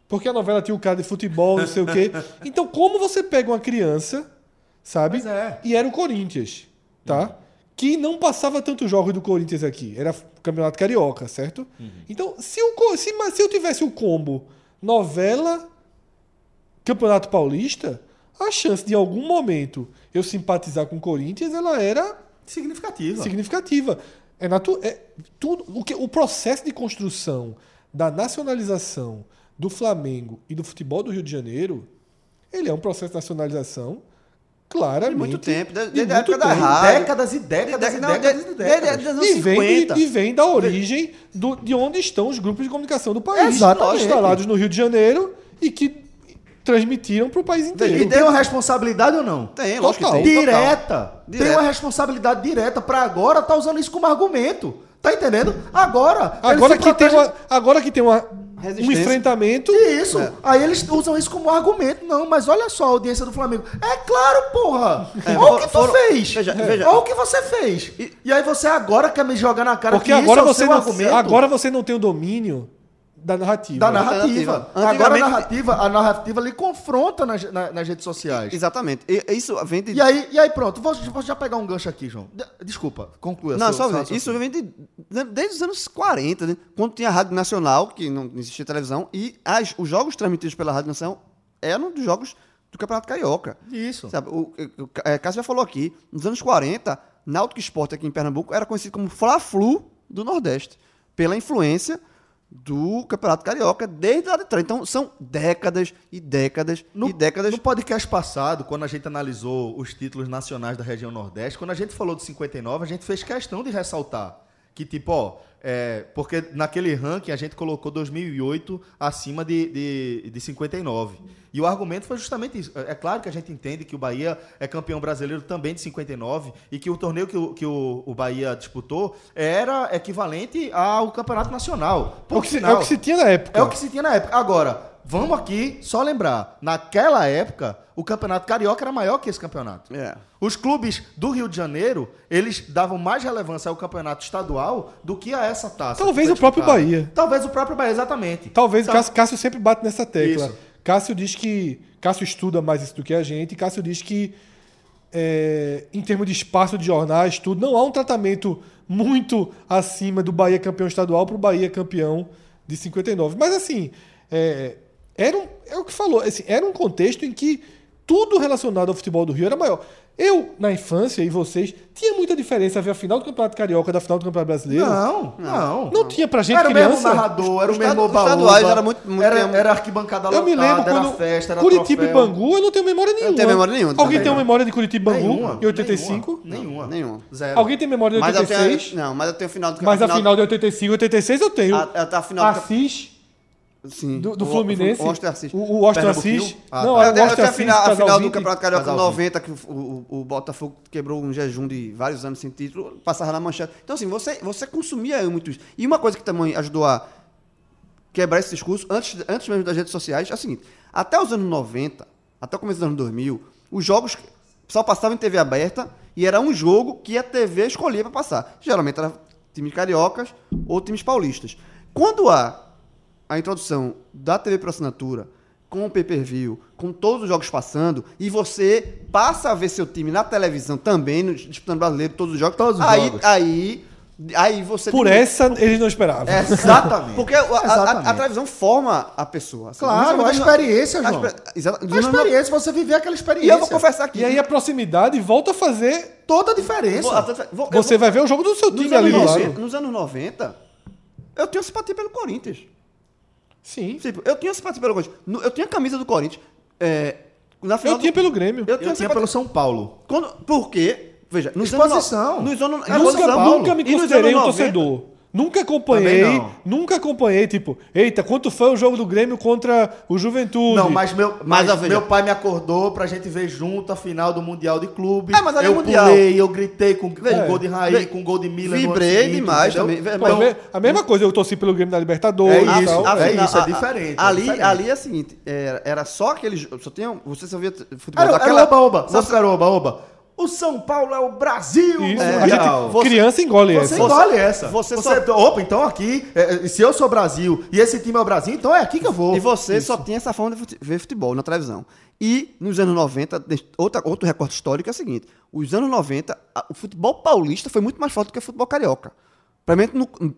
Porque a novela tinha o cara de futebol, não sei o quê. Então, como você pega uma criança, sabe? É. E era o Corinthians, tá? Que não passava tantos jogos do Corinthians aqui. Era Campeonato Carioca, certo? Então, se, o, co- se, mas se eu tivesse o combo novela, Campeonato Paulista, a chance de em algum momento eu simpatizar com o Corinthians, ela era Significativa. significativa. É natu é tudo o que o processo de construção da nacionalização do Flamengo e do futebol do Rio de Janeiro, ele é um processo de nacionalização claramente De muito tempo, desde, de desde a época da rádio. Décadas e décadas e de- e décadas. E vem, 50. de, e vem da origem do- de onde estão os grupos de comunicação do país, Exatamente. instalados no Rio de Janeiro e que transmitiram pro país inteiro. E tem uma responsabilidade ou não? Tem, lógico Total. que tem. total. direta. Tem uma responsabilidade direta pra agora tá usando isso como argumento. Tá entendendo? Agora. Agora que, tem protegem- uma, agora que tem uma, um enfrentamento. Isso. Aí eles usam isso como argumento. Não, mas olha só a audiência do Flamengo. É claro, porra. É, olha o que tu foram- fez. veja, veja. Olha o que você fez. E, aí você agora quer me jogar na cara Porque que agora isso é o você, seu não, argumento agora você não tem o domínio da narrativa. da narrativa. Agora a narrativa, a narrativa lhe confronta nas, na- nas redes sociais. Exatamente. E, isso vem de. E aí, e aí pronto, vou, vou já pegar um gancho aqui, João. De- desculpa, conclua. Não, seu- só seu raciocínio. Isso vem de, de- desde os anos 40, né? quando tinha a Rádio Nacional, que não existia televisão, e as- os jogos transmitidos pela Rádio Nacional eram dos jogos do Campeonato Carioca. Isso. Sabe, o, o, o é, Cássio já falou aqui, nos anos 40, Náutico Esporte aqui em Pernambuco era conhecido como Fla-Flu do Nordeste, pela influência do Campeonato Carioca desde lá de trás. Então são décadas e décadas No, e décadas. no podcast passado, quando a gente analisou os títulos nacionais da região Nordeste, quando a gente falou de 59, a gente fez questão de ressaltar que, tipo, ó, é, porque naquele ranking a gente colocou 2008 acima de, de, de 59. E o argumento foi justamente isso. É é claro que a gente entende que o Bahia é campeão brasileiro também de 59 e que o torneio que o, que o, o Bahia disputou era equivalente ao campeonato nacional. É o, que se, é o que se tinha na época. É o que se tinha na época. Agora, vamos aqui só lembrar. Naquela época, o campeonato carioca era maior que esse campeonato. É. Os clubes do Rio de Janeiro, eles davam mais relevância ao campeonato estadual do que a essa taça. Talvez o próprio. Bahia. Talvez o próprio Bahia, exatamente. Talvez Então, Cássio, Cássio sempre bate nessa tecla. Isso. Cássio diz que. Cássio estuda mais isso do que a gente. Cássio diz que, é, em termos de espaço de jornais, tudo, não há um tratamento muito acima do Bahia campeão estadual para o Bahia campeão de 59. Mas assim, é, era um, é o que falou, assim, era um contexto em que tudo relacionado ao futebol do Rio era maior. Eu, na infância, e vocês, tinha muita diferença ver a final do Campeonato Carioca da final do Campeonato Brasileiro. Não, não. Não tinha pra gente era o mesmo criança. narrador, era o mesmo baúba, estaduais era muito- muito era, era arquibancada Eu me lotada, lembro era quando festa, era Curitiba e troféu. Bangu, eu não tenho memória nenhuma. tenho memória nenhuma Alguém tem memória de Curitiba e Bangu Nenhuma, em 85? Nenhuma. Nenhuma. Zero. Alguém tem memória de Mas eu 86? tenho, não, mas eu tenho final do Mas a final- de 85 e 86 eu tenho. A, a, a final do Assis, Sim. do, do O- Fluminense. O, Oster Assis. O, o? Assis. Ah, não, tá. é tenho a final, a final do. Campeonato Carioca casalzinho. 90, que o, o, o Botafogo quebrou um jejum de vários anos sem título, passava na manchete. Então, assim, você, você consumia muito isso. E uma coisa que também ajudou a quebrar esse discurso, antes, antes mesmo das redes sociais, é o seguinte: até os anos 90, até o começo dos anos 2000, os jogos só passavam em TV aberta e era um jogo que a TV escolhia para passar. Geralmente era times cariocas ou times paulistas. Quando há a introdução da TV por assinatura, com o pay-per-view, com todos os jogos passando, e você passa a ver seu time na televisão também, no, disputando brasileiro, todos os jogos. Todos os aí, jogos. aí, aí você. Por essa, eles não esperavam. É, Exatamente. Porque a, a- a- Exatamente. a televisão forma a pessoa. assim. Claro, a experiência, a João. exper- exata- A experiência, você viver aquela experiência. E eu vou confessar aqui. E aí a proximidade volta a fazer. Toda a diferença. Vou- vou- Você vou- vai ver o jogo do seu time ali do 90, lado. Nos anos 90, eu tinha simpatia pelo Corinthians. Sim. Tipo, eu tinha simpatia pelo Corinthians. No- Eu tinha a camisa do Corinthians. É, na final Eu tinha do- pelo Grêmio. Eu Eu tinha tinha simpatia- pelo São Paulo. Quando, por quê? Veja, nos Exposição. anos... no- Nos anos... Nunca, São Paulo. nunca me E nos considerei um anos 90? torcedor. Nunca acompanhei, nunca acompanhei, tipo, eita, quanto foi o jogo do Grêmio contra o Juventude? Não, mas meu, Mas, mas meu pai me acordou pra gente ver junto a final do Mundial de Clubes. É, mas ali é eu Mundial. pulei, eu gritei com, com É. gol de Raí, com gol de ano Vibrei seguinte, demais entendeu? também. Pô, a mesma coisa, eu torci pelo Grêmio na Libertadores É e isso, tal. é isso, é diferente, é Ali, diferente. ali é o seguinte, era, era só aqueles... Só tinha, você só via futebol Era, daquela... era oba, oba. O São Paulo é o Brasil Isso, a gente, Você- criança engole Você essa. engole essa. você Você, Opa, então aqui, é, é, se eu sou Brasil e esse time é o Brasil, então é aqui que eu vou. E você só tinha essa forma de ver futebol na televisão. E nos anos 90, de- outra, outro recorte histórico é o seguinte: os anos 90, a- o futebol paulista foi muito mais forte do que o futebol carioca.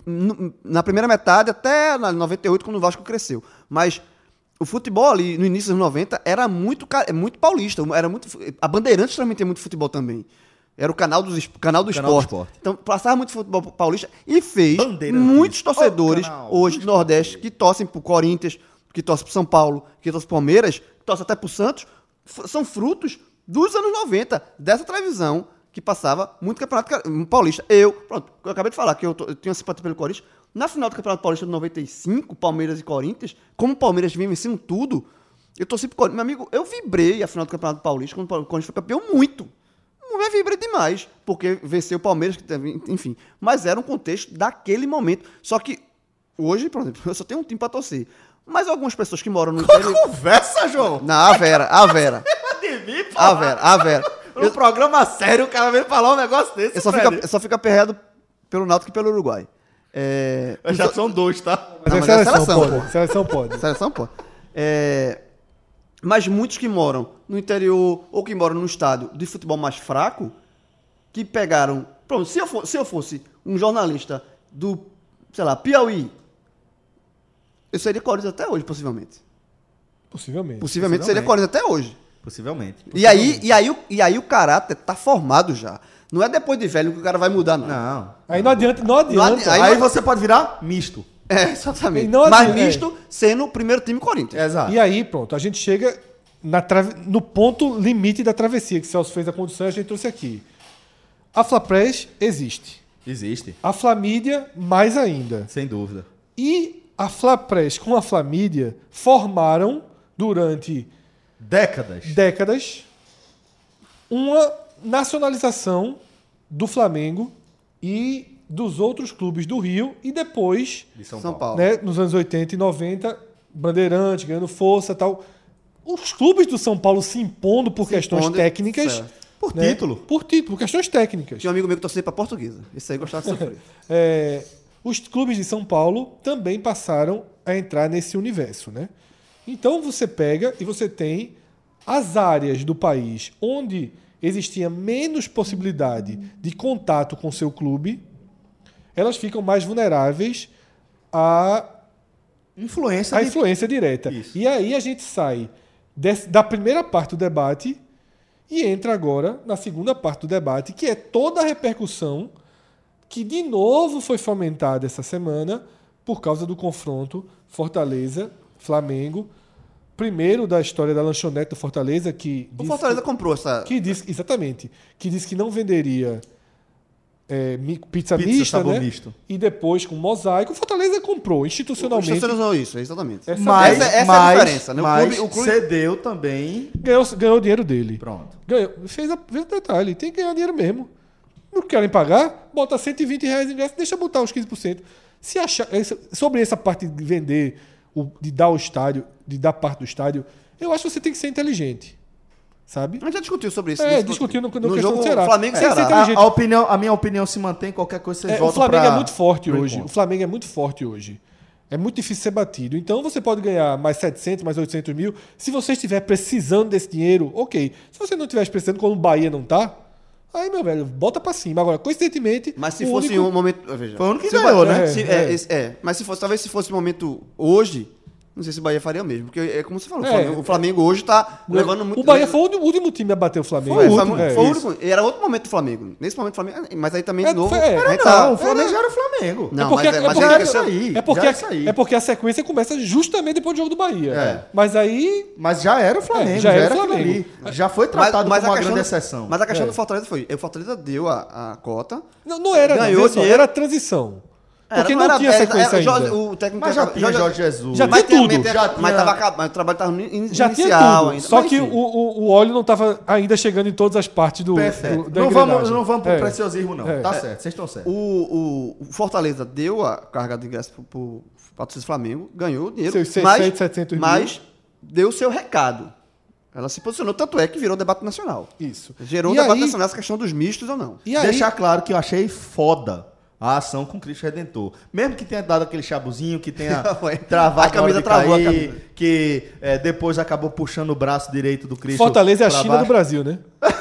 No- na primeira metade, até na 98, quando o Vasco cresceu. Mas o futebol ali, no início dos anos 90, era muito, ca- muito paulista. Era muito, a Bandeirantes também tem muito futebol também. Era o canal, dos, canal do Canal do esporte. esporte. Então, passava muito futebol paulista e fez muitos torcedores canal. hoje do Nordeste que torcem pro Corinthians, que torcem pro São Paulo, que torcem pro Palmeiras, que torcem até pro Santos, são frutos dos anos 90, dessa televisão que passava muito Campeonato Paulista. Eu, pronto, eu acabei de falar que eu, tô, eu tinha simpatia pelo Corinthians. Na final do Campeonato Paulista de 95, Palmeiras e Corinthians, como o Palmeiras vinha vencendo tudo, Eu torci pro Corinthians. Meu amigo, eu vibrei a final do Campeonato Paulista quando o Corinthians foi campeão muito. Eu vibrei demais, porque venceu o Palmeiras, enfim. Mas era um contexto daquele momento. Só que hoje, por exemplo, eu só tenho um time pra torcer. Mas algumas pessoas que moram no interior. Conversa, João. Não, a Vera, a Vera. Mim. A Vera, a Vera. Um programa sério, o cara veio falar um negócio desse, Eu só fico, eu só fico aperreado pelo Náutico e pelo Uruguai. É, Já são dois, tá? Mas Não, é mas é seleção, seleção, pode. pô. Seleção pode. Seleção, pô. É, mas muitos que moram no interior ou que moram no estádio de futebol mais fraco, que pegaram. Pronto, se eu, for- se eu fosse um jornalista do, sei lá, Piauí, eu seria Corinthians até hoje, possivelmente. Possivelmente. Possivelmente seria Corinthians até hoje. Possivelmente. E aí, e, aí, o- e aí o caráter tá formado já. Não é depois de velho que o cara vai mudar, não. Não. Aí não adianta, não adianta. Aí Aí, não- você pode virar misto. É, exatamente. Não Mas adianta, é. misto sendo o primeiro time Corinthians. Exato. E aí, pronto, a gente chega na trave- no ponto limite da travessia, que Celso fez a condução e a gente trouxe aqui. A Flapress existe. Existe. A Flamídia, mais ainda. Sem dúvida. E a Flapress com a Flamídia formaram, durante Décadas. décadas, uma nacionalização do Flamengo e dos outros clubes do Rio e depois De São, São Paulo. Né, nos anos 80 e 90, Bandeirante ganhando força e tal. Os clubes do São Paulo se impondo por questões impondo, técnicas. certo. Por né? título. Por título, por questões técnicas. Tinha um amigo meu que torcia pra portuguesa. Esse aí gostava de sofrer. É, os clubes de São Paulo também passaram a entrar nesse universo, né? Então você pega e você tem as áreas do país onde existia menos possibilidade de contato com seu clube, elas ficam mais vulneráveis à, Influência à de... influência direta. Isso. E aí a gente sai desse- da primeira parte do debate e entra agora na segunda parte do debate, que é toda a repercussão que de novo foi fomentada essa semana por causa do confronto Fortaleza-Flamengo. Primeiro da história da lanchonete do Fortaleza, que O disse, Fortaleza comprou essa. que disse exatamente, que disse que não venderia é, pizza, Pizza mista, sabor né? misto. E depois com mosaico, o Fortaleza comprou institucionalmente. Institucionalizou isso, exatamente. Essa- Mas, essa- essa é a mas, diferença, né? O mas clube- o clube- cedeu também. Ganhou, ganhou o dinheiro dele. Pronto. Ganhou. Fez, a, fez o detalhe. Tem que ganhar dinheiro mesmo. Não querem pagar? Bota 120 reais de ingresso, deixa botar os 15%. Se achar, sobre essa parte de vender, o- de dar o estádio, de dar parte do estádio, eu acho que você tem que ser inteligente. Sabe? A gente já discutiu sobre isso. É, discutiu no- no no jogo do Ceará. Flamengo É, Ceará. você A, Inteligente. a opinião, a minha opinião se mantém, qualquer coisa vocês É, o voltam Flamengo pra- é muito forte hoje. O encontro. Flamengo é muito forte hoje. É muito difícil ser batido. Então você pode ganhar mais 700, mais 800 mil. Se você estiver precisando desse dinheiro, ok. Se você não estiver precisando, quando o Bahia não tá, aí, meu velho, bota pra cima. Agora, coincidentemente. Mas se fosse único- um momento. Veja, Foi o único que ganhou, né? se- É, é, é. é, mas se fosse, talvez se fosse o momento hoje, não sei se o Bahia faria mesmo. Porque é como você falou, o É. Flamengo, o Flamengo hoje tá levando muito. O Bahia foi o último- o último time a bater o Flamengo. Foi, É, foi, último, foi é, o isso. único. Era outro momento do Flamengo. Nesse momento do Flamengo. Mas aí também, É, de novo. foi- é. a gente Não, tá- o Flamengo já era o Flamengo. Não, é porque, mas é- é mas porque, é já era isso aí, é, porque, já era isso aí. é porque a sequência começa justamente depois do jogo do Bahia. É. Mas aí. Mas já era o Flamengo, É, já, já era o Flamengo. ali. Já foi tratado como uma grande exceção. Mas a questão É. do Fortaleza foi: o Fortaleza deu a, a cota. Não, não era, Ganhou não, era a transição. Porque Era- não, era- tinha era- sequência era- ainda. O técnico Mas já tinha Jorge Jesus. Já mas tinha tudo. Já mas, tinha- tava, acab- mas o trabalho estava in, Já tinha inicial tudo. ainda. Só Mas, que o, o, o óleo não estava ainda chegando em todas as partes do, Perfeito. do- da não, vamos, não vamos pro É. preciosismo, não. É. Tá certo, vocês estão certos. O, o- o Fortaleza deu a carga de ingresso pro torcida do Flamengo, ganhou o dinheiro, Seus 600, mas, 700 mil. mas deu o seu recado. Ela se posicionou, tanto é que virou debate nacional. Isso. Gerou um E debate aí- nacional essa questão dos mistos ou não. E aí, Deixar claro que eu achei foda a ação com Cristo Redentor. Mesmo que tenha dado aquele chabuzinho, que tenha travado A camisa travou a cair, camisa. que é, depois acabou puxando o braço direito do Cristo. Fortaleza é a China baixo. do Brasil, né?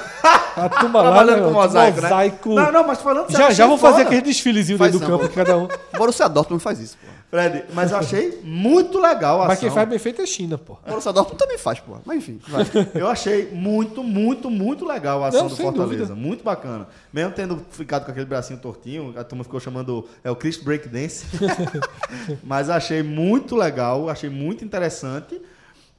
A turma lá, né, com mosaico, né? mosaico. Não, não, mas falando sério, Já achei já vão fazer foda. aquele desfilezinho Faz dentro do não. campo, cada um. Borussia Dortmund faz isso, pô. Fred, mas eu achei muito legal a Mas quem faz bem feito é China, pô. Borussia Dortmund também faz, pô. Mas enfim, vai. Eu achei muito, muito, muito legal a ação Não, do sem Fortaleza. dúvida. Muito bacana. Mesmo tendo ficado com aquele bracinho tortinho, a turma ficou chamando é o Cristo Breakdance. Mas achei muito legal, achei muito interessante.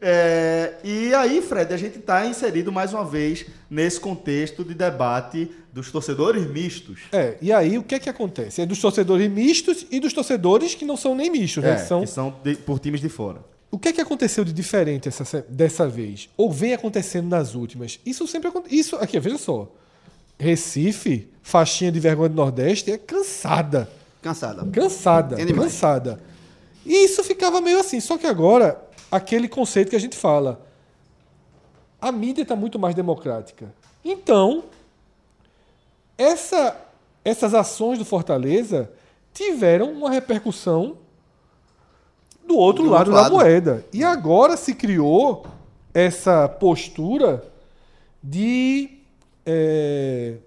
É, e aí, Fred, a gente está inserido mais uma vez nesse contexto de debate dos torcedores mistos. É, e aí o que é que acontece? É dos torcedores mistos e dos torcedores que não são nem mistos, né? É, Que são que são de- por times de fora. O que é que aconteceu de diferente essa, dessa vez? Ou vem acontecendo nas últimas? Isso sempre acontece. Isso aqui, veja só. Recife, faixinha de vergonha do Nordeste, é cansada. Cansada. Cansada. Cansada. E isso ficava meio assim. Só que agora, aquele conceito que a gente fala. A mídia está muito mais democrática. Então, essa- essas ações do Fortaleza tiveram uma repercussão do outro Do lado outro da lado. moeda. E agora se criou essa postura de é,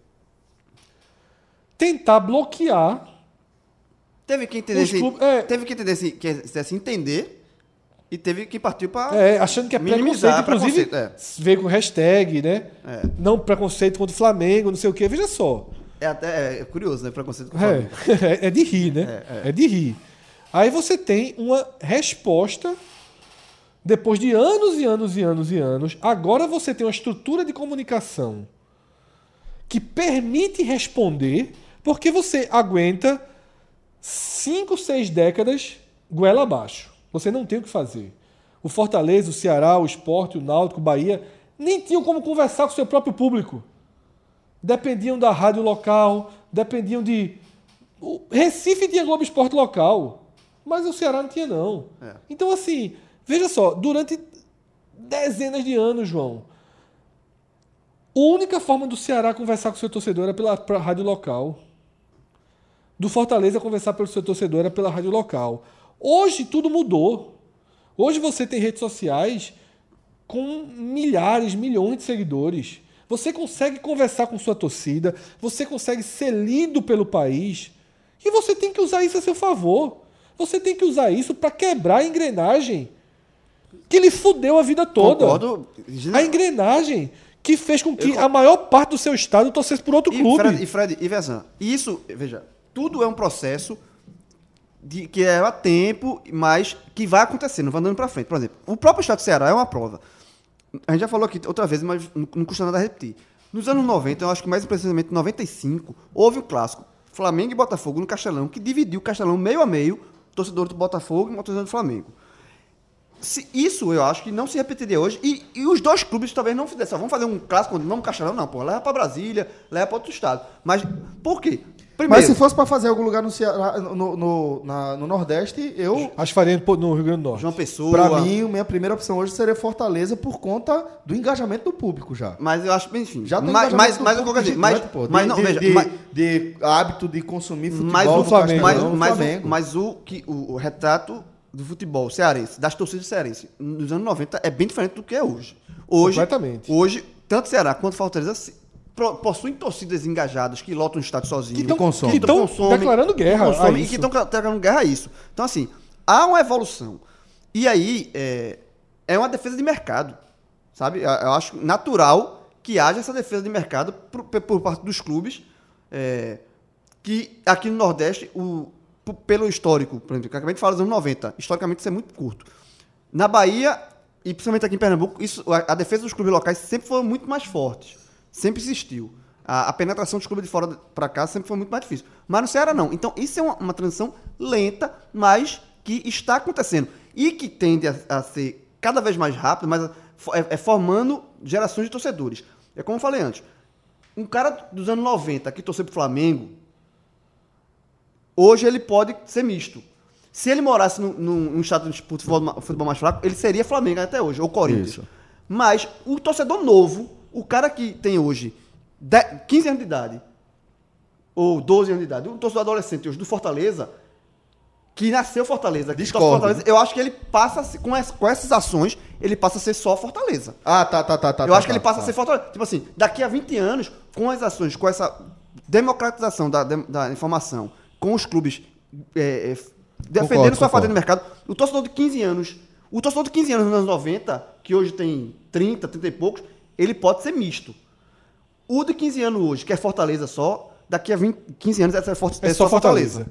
tentar bloquear Teve que entender se, clubes- é. teve que entender se, que, se entender e teve que partir para É, achando que é preconceito, Minimizar inclusive preconceito, veio com hashtag, né? É. Não preconceito contra o Flamengo, não sei o quê. Veja só. é até é curioso, né, preconceito com o Flamengo. É, é de rir, né? É, de rir. Aí você tem uma resposta, depois de anos e anos e anos e anos, agora você tem uma estrutura de comunicação que permite responder, porque você aguenta cinco, seis décadas goela abaixo. Você não tem o que fazer. O Fortaleza, o Ceará, o Esporte, o Náutico, o Bahia, nem tinham como conversar com o seu próprio público. Dependiam da rádio local, dependiam de. O Recife tinha Globo Esporte local, mas o Ceará não tinha, não. É. Então, assim, veja só, durante dezenas de anos, João, a única forma do Ceará conversar com o seu torcedor era pela, rádio local. Do Fortaleza conversar pelo seu torcedor era pela rádio local. Hoje tudo mudou. Hoje você tem redes sociais com milhares, milhões de seguidores. Você consegue conversar com sua torcida, você consegue ser lido pelo país. E você tem que usar isso a seu favor. Você tem que usar isso para quebrar a engrenagem que lhe fudeu a vida toda. Concordo. A engrenagem que fez com que a maior parte do seu estado torcesse por outro E clube. Fred, e Fred, e Vezan, isso, veja, tudo é um processo de, que é a tempo, mas que vai acontecendo, vai andando pra frente. Por exemplo, o próprio Estado do Ceará é uma prova. A gente já falou aqui outra vez, mas não, custa nada repetir. Nos anos 90, eu acho que mais precisamente em 95, houve o clássico Flamengo e Botafogo no Castelão, que dividiu o Castelão meio a meio, torcedor do Botafogo e torcedor do Flamengo. Se- isso eu acho que não se repetiria hoje. E, e os dois clubes talvez não fizessem. Vamos fazer um clássico, não um Castelão, não, pô. Leva pra Brasília, leva pra outro estado. Mas por quê? Primeiro, Mas se fosse pra fazer algum lugar no, Ceará, no, no, na- no Nordeste, eu. Acho que faria no Rio Grande do Norte. João Pessoa. Pra mim, minha primeira opção hoje seria Fortaleza por conta do engajamento do público já. Mas eu acho, enfim. Já tem mas, mas, do mas eu público mas, pô, de- mas não, de, veja, de, mas, de hábito de consumir futebol mas o Flamengo, mas, no mas, o, Flamengo. mas o que o, o retrato do futebol cearense, das torcidas cearenses, nos anos 90 é bem diferente do que é hoje. Hoje, Completamente. hoje tanto Ceará quanto Fortaleza possuem torcidas engajadas que lotam o estádio sozinho, Que tão- consomem. que tão declarando guerra consomem e que estão declarando guerra a isso. Então assim, há uma evolução. E aí é, é uma defesa de mercado, sabe? Eu acho natural que haja essa defesa de mercado por, por parte dos clubes, é, que aqui no Nordeste, o, pelo histórico, por exemplo, que eu acabei de falar dos anos 90, historicamente isso é muito curto. Na Bahia, e principalmente aqui em Pernambuco, isso, a, a defesa dos clubes locais sempre foram muito mais fortes. Sempre existiu. A, a penetração dos clubes de fora para cá sempre foi muito mais difícil. Mas no Ceará não. Então, isso é uma, uma transição lenta, mas que está acontecendo. E que tende a, a ser cada vez mais rápido, mas é, é formando gerações de torcedores. É como eu falei antes. Um cara dos anos 90 que torceu pro Flamengo, hoje ele pode ser misto. Se ele morasse num, num, estado de futebol, futebol mais fraco, ele seria Flamengo até hoje, ou Corinthians. Isso. Mas o torcedor novo, o cara que tem hoje de- 15 anos de idade, ou 12 anos de idade, o torcedor adolescente hoje do Fortaleza, que nasceu Fortaleza, que Discordo. Fortaleza, eu acho que ele passa, a ser- com, ess- com essas ações, ele passa a ser só Fortaleza. Ah, tá, tá, tá, tá. Eu tá, acho que tá, ele passa tá. a ser Fortaleza. Tipo assim, daqui a 20 anos, com as ações, com essa democratização da, da informação, com os clubes é, é, defendendo Concordo, sua fatia de mercado, o torcedor de 15 anos, o torcedor de 15 anos nos anos 90, que hoje tem 30, 30 e poucos, ele pode ser misto. O de 15 anos hoje, que é Fortaleza só, daqui a 20, 15 anos é, só- É só Fortaleza.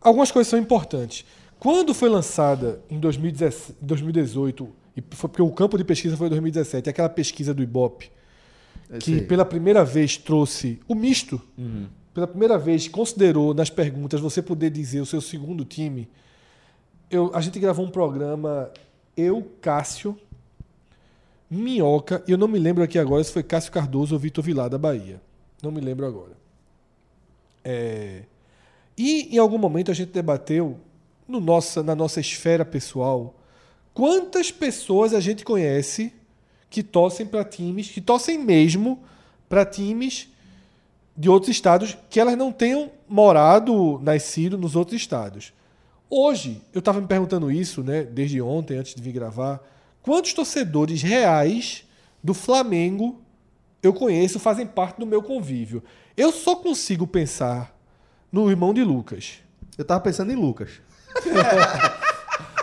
Algumas coisas são importantes. Quando foi lançada em 2017 2018, e foi porque o campo de pesquisa foi em 2017, aquela pesquisa do Ibope, que sei. pela primeira vez trouxe o misto, pela primeira vez considerou nas perguntas você poder dizer o seu segundo time. Eu, a gente gravou um programa eu, Cássio, Minhoca, eu não me lembro aqui agora se foi Cássio Cardoso ou Vitor Vilar da Bahia. Não me lembro agora. É, E em algum momento a gente debateu no nossa, na nossa esfera pessoal quantas pessoas a gente conhece que torcem para times, que torcem mesmo para times de outros estados que elas não tenham morado, nascido nos outros estados. Hoje, eu estava me perguntando isso, né, desde ontem, antes de vir gravar, quantos torcedores reais do Flamengo eu conheço fazem parte do meu convívio. Eu só consigo pensar no irmão de Lucas. Eu tava pensando em Lucas.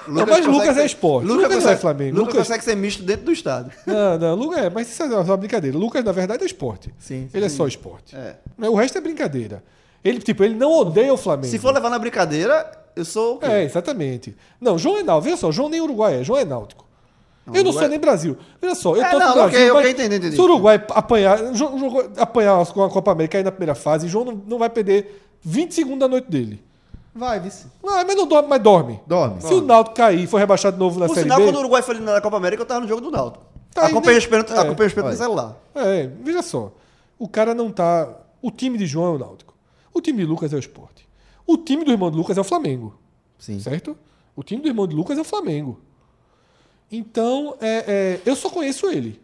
Não, mas Lucas consegue é ser- esporte. Lucas, Lucas consegue, é Flamengo. Lucas, Lucas- consegue ser misto dentro do estádio. Não, não, Lucas é, mas isso é uma brincadeira. Lucas, na verdade, é esporte. Sim. Ele é só esporte. É. O resto é brincadeira. Ele, tipo, ele não odeia o Flamengo. Se for levar na brincadeira, eu sou. o quê? É, exatamente. Não, João é náutico. Veja só, João nem Uruguai é, João é náutico. Não, eu não Uruguai- sou nem Brasil. Veja só, eu É, tô não, no Brasil. ok, mas ok, entendi, entendi. Se o Uruguai apanhar, jo- jo- apanhar com a Copa América cair na primeira fase, João não, não vai perder 20 segundos da noite dele. Vai, vice. Ah, mas não dorme, mas dorme. Dorme. Se o Náutico cair e for rebaixado de novo na Por Série sinal, B... quando o Uruguai foi da Copa América, eu tava no jogo do Náutico. Tá aí, acompanhei né? os pênaltis É. acompanhei os pênaltis no Olha. celular. É, veja só. O cara não tá. O time de João é o Náutico. O time de Lucas é o esporte. O time do irmão de Lucas é o Flamengo. Sim. Certo? O time do irmão de Lucas é o Flamengo. Então, é, é, eu só conheço ele.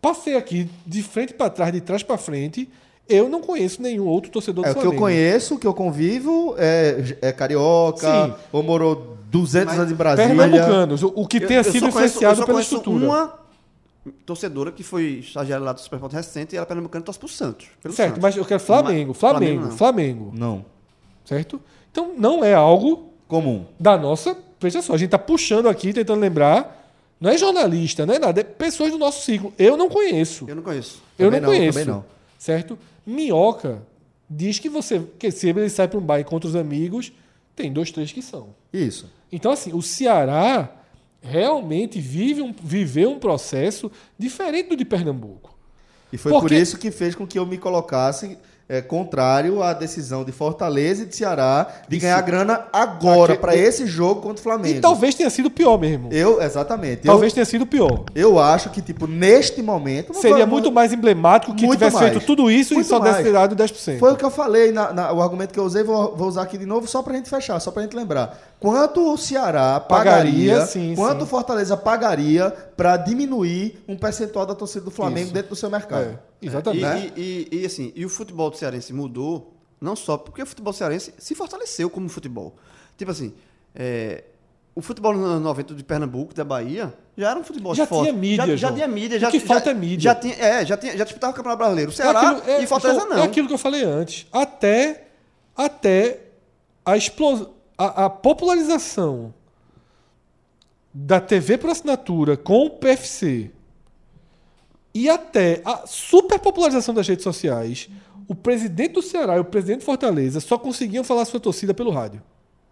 Passei aqui de frente para trás, de trás para frente. Eu não conheço nenhum outro torcedor do É o que Flamengo. eu conheço, o que eu convivo é, é carioca, Sim. ou morou 200 Mas anos em Brasília. Pernambucanos, o, o que tenha Eu- eu sido conheço- influenciado só pela conheço estrutura. uma torcedora que foi estagiária lá do Superport recente e ela é pernambucana torce pro Santos. Pelo Certo, Santos. mas eu quero Flamengo, Flamengo, Flamengo, Flamengo. não. Não. Certo? Então não é algo Comum. da nossa. Veja só, a gente tá puxando aqui, tentando lembrar. Não é jornalista, não é nada, é pessoas do nosso ciclo. Eu não conheço. Eu não conheço. Eu Também não, não, conheço. também não. Certo? Minhoca diz que você. Que se ele sai para um bar encontra os amigos, tem dois, três que são. Isso. Então, assim, o Ceará realmente vive um, viveu um processo diferente do de Pernambuco. E foi por Porque- isso que fez com que eu me colocasse é, contrário à decisão de Fortaleza e de Ceará de ganhar grana agora para esse jogo contra o Flamengo. E talvez tenha sido pior mesmo. Eu, exatamente. talvez eu, tenha sido pior. eu acho que, tipo, neste momento. Seria foi- muito mais emblemático que tivesse mais. feito tudo isso Muito e só desse dado 10%. Foi o que eu falei, na, na- o argumento que eu usei, vou, vou usar aqui de novo só pra gente fechar, só pra gente lembrar. Quanto o Ceará pagaria, Pagaria, sim, quanto sim. o Fortaleza pagaria pra diminuir um percentual da torcida do Flamengo Isso. dentro do seu mercado? É, exatamente. E, e- e- assim, e o futebol do cearense mudou, não só porque o futebol cearense se fortaleceu como futebol. Tipo assim, é, o futebol nos anos 90 de Pernambuco, da Bahia, já era um futebol Já forte. tinha mídia, já, já tinha mídia. O Já, que já- falta é mídia. Já tinha, é, já, tinha, já disputava o Campeonato Brasileiro. O É Ceará aquilo- é- e Fortaleza não. É aquilo que eu falei antes. Até, até a, explos, a, a popularização da TV por assinatura com o PFC e até a superpopularização das redes sociais, o presidente do Ceará e o presidente de Fortaleza só conseguiam falar sua torcida pelo rádio.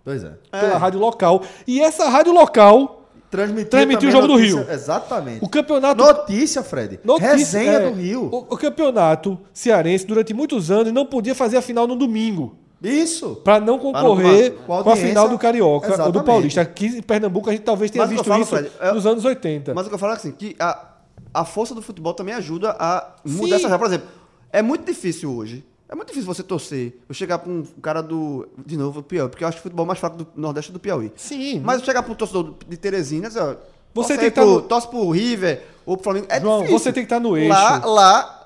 Pois é. Pela rádio local. E essa rádio local, Transmitiu, Transmitiu o jogo do notícia- Rio. Exatamente. o campeonato Notícia, Fred. Notícia, Resenha é, do Rio. O, o campeonato cearense, durante muitos anos, não podia fazer a final no domingo. Isso. Para não concorrer com a com a final do Carioca ou do Exatamente. Paulista. Aqui em Pernambuco a gente talvez tenha Mas visto eu falo, isso Fred, é- nos anos 80. Mas o que eu falo é assim, que a, a força do futebol também ajuda a mudar Sim. essa regra. Por exemplo, é muito difícil hoje. É muito difícil você torcer. Eu chegar pra um cara do. De novo, o Piauí, porque eu acho o futebol mais fraco do Nordeste é do Piauí. Sim. Mas eu chegar pra um torcedor de Teresina ó, Você torce tem que tá pro, no- torce pro River ou pro Flamengo. É João, difícil. você tem que estar no eixo. Lá, lá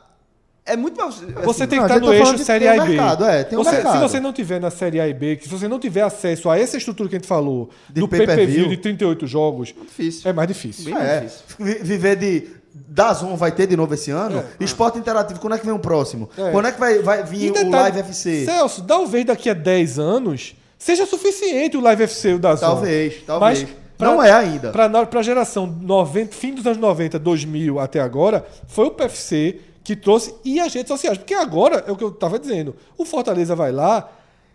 é muito mais. Você assim, tem não, que estar gente no tá eixo Série A um e B. mercado, é, tem um Você- mercado. Se você não tiver na Série A e B, que se você não tiver acesso a essa estrutura que a gente falou, De do pay-per-view de 38 jogos, difícil. é mais difícil. Bem É, difícil. vi- viver de. Dazon vai ter de novo esse ano? Esporte Interativo, quando é que vem o próximo? É. Quando é que vai, vai vir o Live FC? Celso, talvez daqui a 10 anos seja suficiente o Live FC e o da Zon. Talvez, talvez. Mas pra- não é ainda. Para a geração 90, fim dos anos 90, 2000 até agora, foi o PFC que trouxe e as redes sociais. Porque agora, é o que eu estava dizendo, o Fortaleza vai lá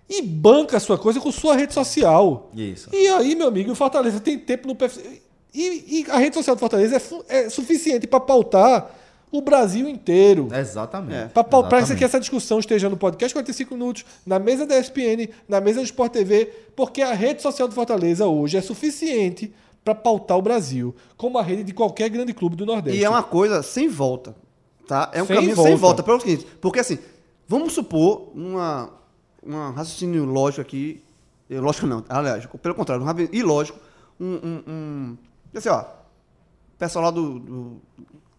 e banca a sua coisa com sua rede social. Isso. E aí, meu amigo, o Fortaleza tem tempo no PFC. E, e a rede social do Fortaleza é, é suficiente para pautar o Brasil inteiro. Exatamente. É. Para que essa discussão esteja no podcast 45 minutos, na mesa da ESPN, na mesa do Sport TV, porque a rede social do Fortaleza hoje é suficiente para pautar o Brasil, como a rede de qualquer grande clube do Nordeste. E é uma coisa sem volta. Tá? É um Sem caminho volta. sem volta. Pelo seguinte, porque assim, vamos supor uma, uma raciocínio lógico aqui. eh, Lógico não, aliás, pelo contrário, um ilógico. Um. um, um assim, ó. O pessoal lá do, do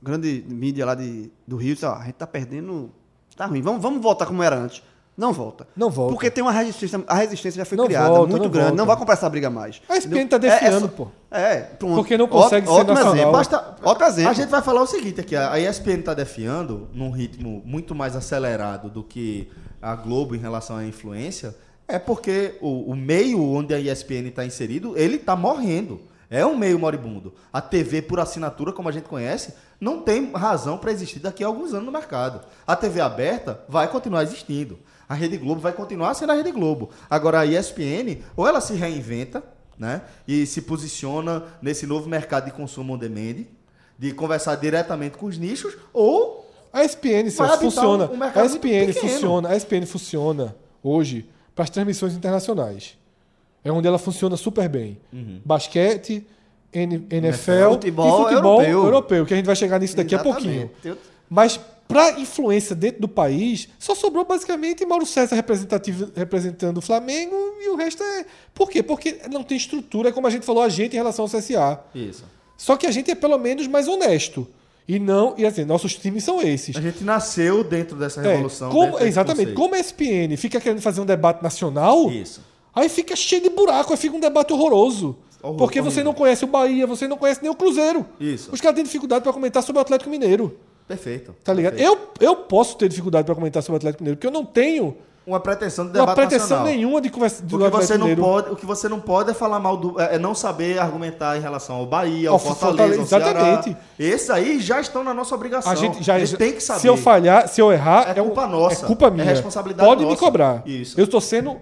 grande mídia lá de, do Rio disse, ó, a gente tá perdendo. Tá ruim. Vamos, vamos voltar como era antes. Não volta. Não volta. Porque tem uma resistência. A resistência já foi Não criada, volta, muito não grande. volta. Não vai comprar essa briga mais. A ESPN Entendeu? tá defiando, só- pô. É, pronto. Porque não consegue Ótimo- ser ótimo nacional. exemplo. Basta, Outro exemplo. A gente vai falar o seguinte aqui, a ESPN está defiando num ritmo muito mais acelerado do que a Globo em relação à influência, é porque o, o meio onde a ESPN está inserido, ele está morrendo. É um meio moribundo. A TV por assinatura, como a gente conhece, não tem razão para existir daqui a alguns anos no mercado. A TV aberta vai continuar existindo. A Rede Globo vai continuar sendo a Rede Globo. Agora a ESPN, ou ela se reinventa, né? E se posiciona nesse novo mercado de consumo on demand, de conversar diretamente com os nichos, ou A ESPN funciona. um- um a ESPN funciona. A ESPN funciona hoje para as transmissões internacionais. É onde ela funciona super bem. Uhum. Basquete, N- NFL Futebol e futebol europeu. europeu. que a gente vai chegar nisso daqui a Exatamente. pouquinho. Tem- Mas para influência dentro do país, só sobrou basicamente Mauro César representativo, representando o Flamengo e o resto é. Por quê? Porque não tem estrutura, como a gente falou, a gente em relação ao CSA. Isso. Só que a gente é pelo menos mais honesto. E não. E assim, nossos times são esses. A gente nasceu dentro dessa É, revolução. como- dentro exatamente. Como a ESPN fica querendo fazer um debate nacional, Isso. Aí fica cheio de buraco, aí fica um debate horroroso. Horror- porque você horrível. não conhece o Bahia, você não conhece nem o Cruzeiro. Isso. Os caras têm dificuldade para comentar sobre o Atlético Mineiro. Perfeito. Tá ligado? Perfeito. Eu, eu posso ter dificuldade para comentar sobre o Atlético Mineiro, porque eu não tenho Uma pretensão de uma debate pretensão nacional. nenhuma de conversa do O que, Atlético você não Mineiro. pode, o que você não pode é falar mal do. É é não saber argumentar em relação ao Bahia, ao Ao Fortaleza, ao Fortaleza, Ceará. exatamente. Esses aí já estão na nossa obrigação. A gente já tem que saber. Se eu falhar, se eu errar, É um- culpa nossa. É culpa É minha. responsabilidade Pode me nossa. cobrar. Isso. Eu estou sendo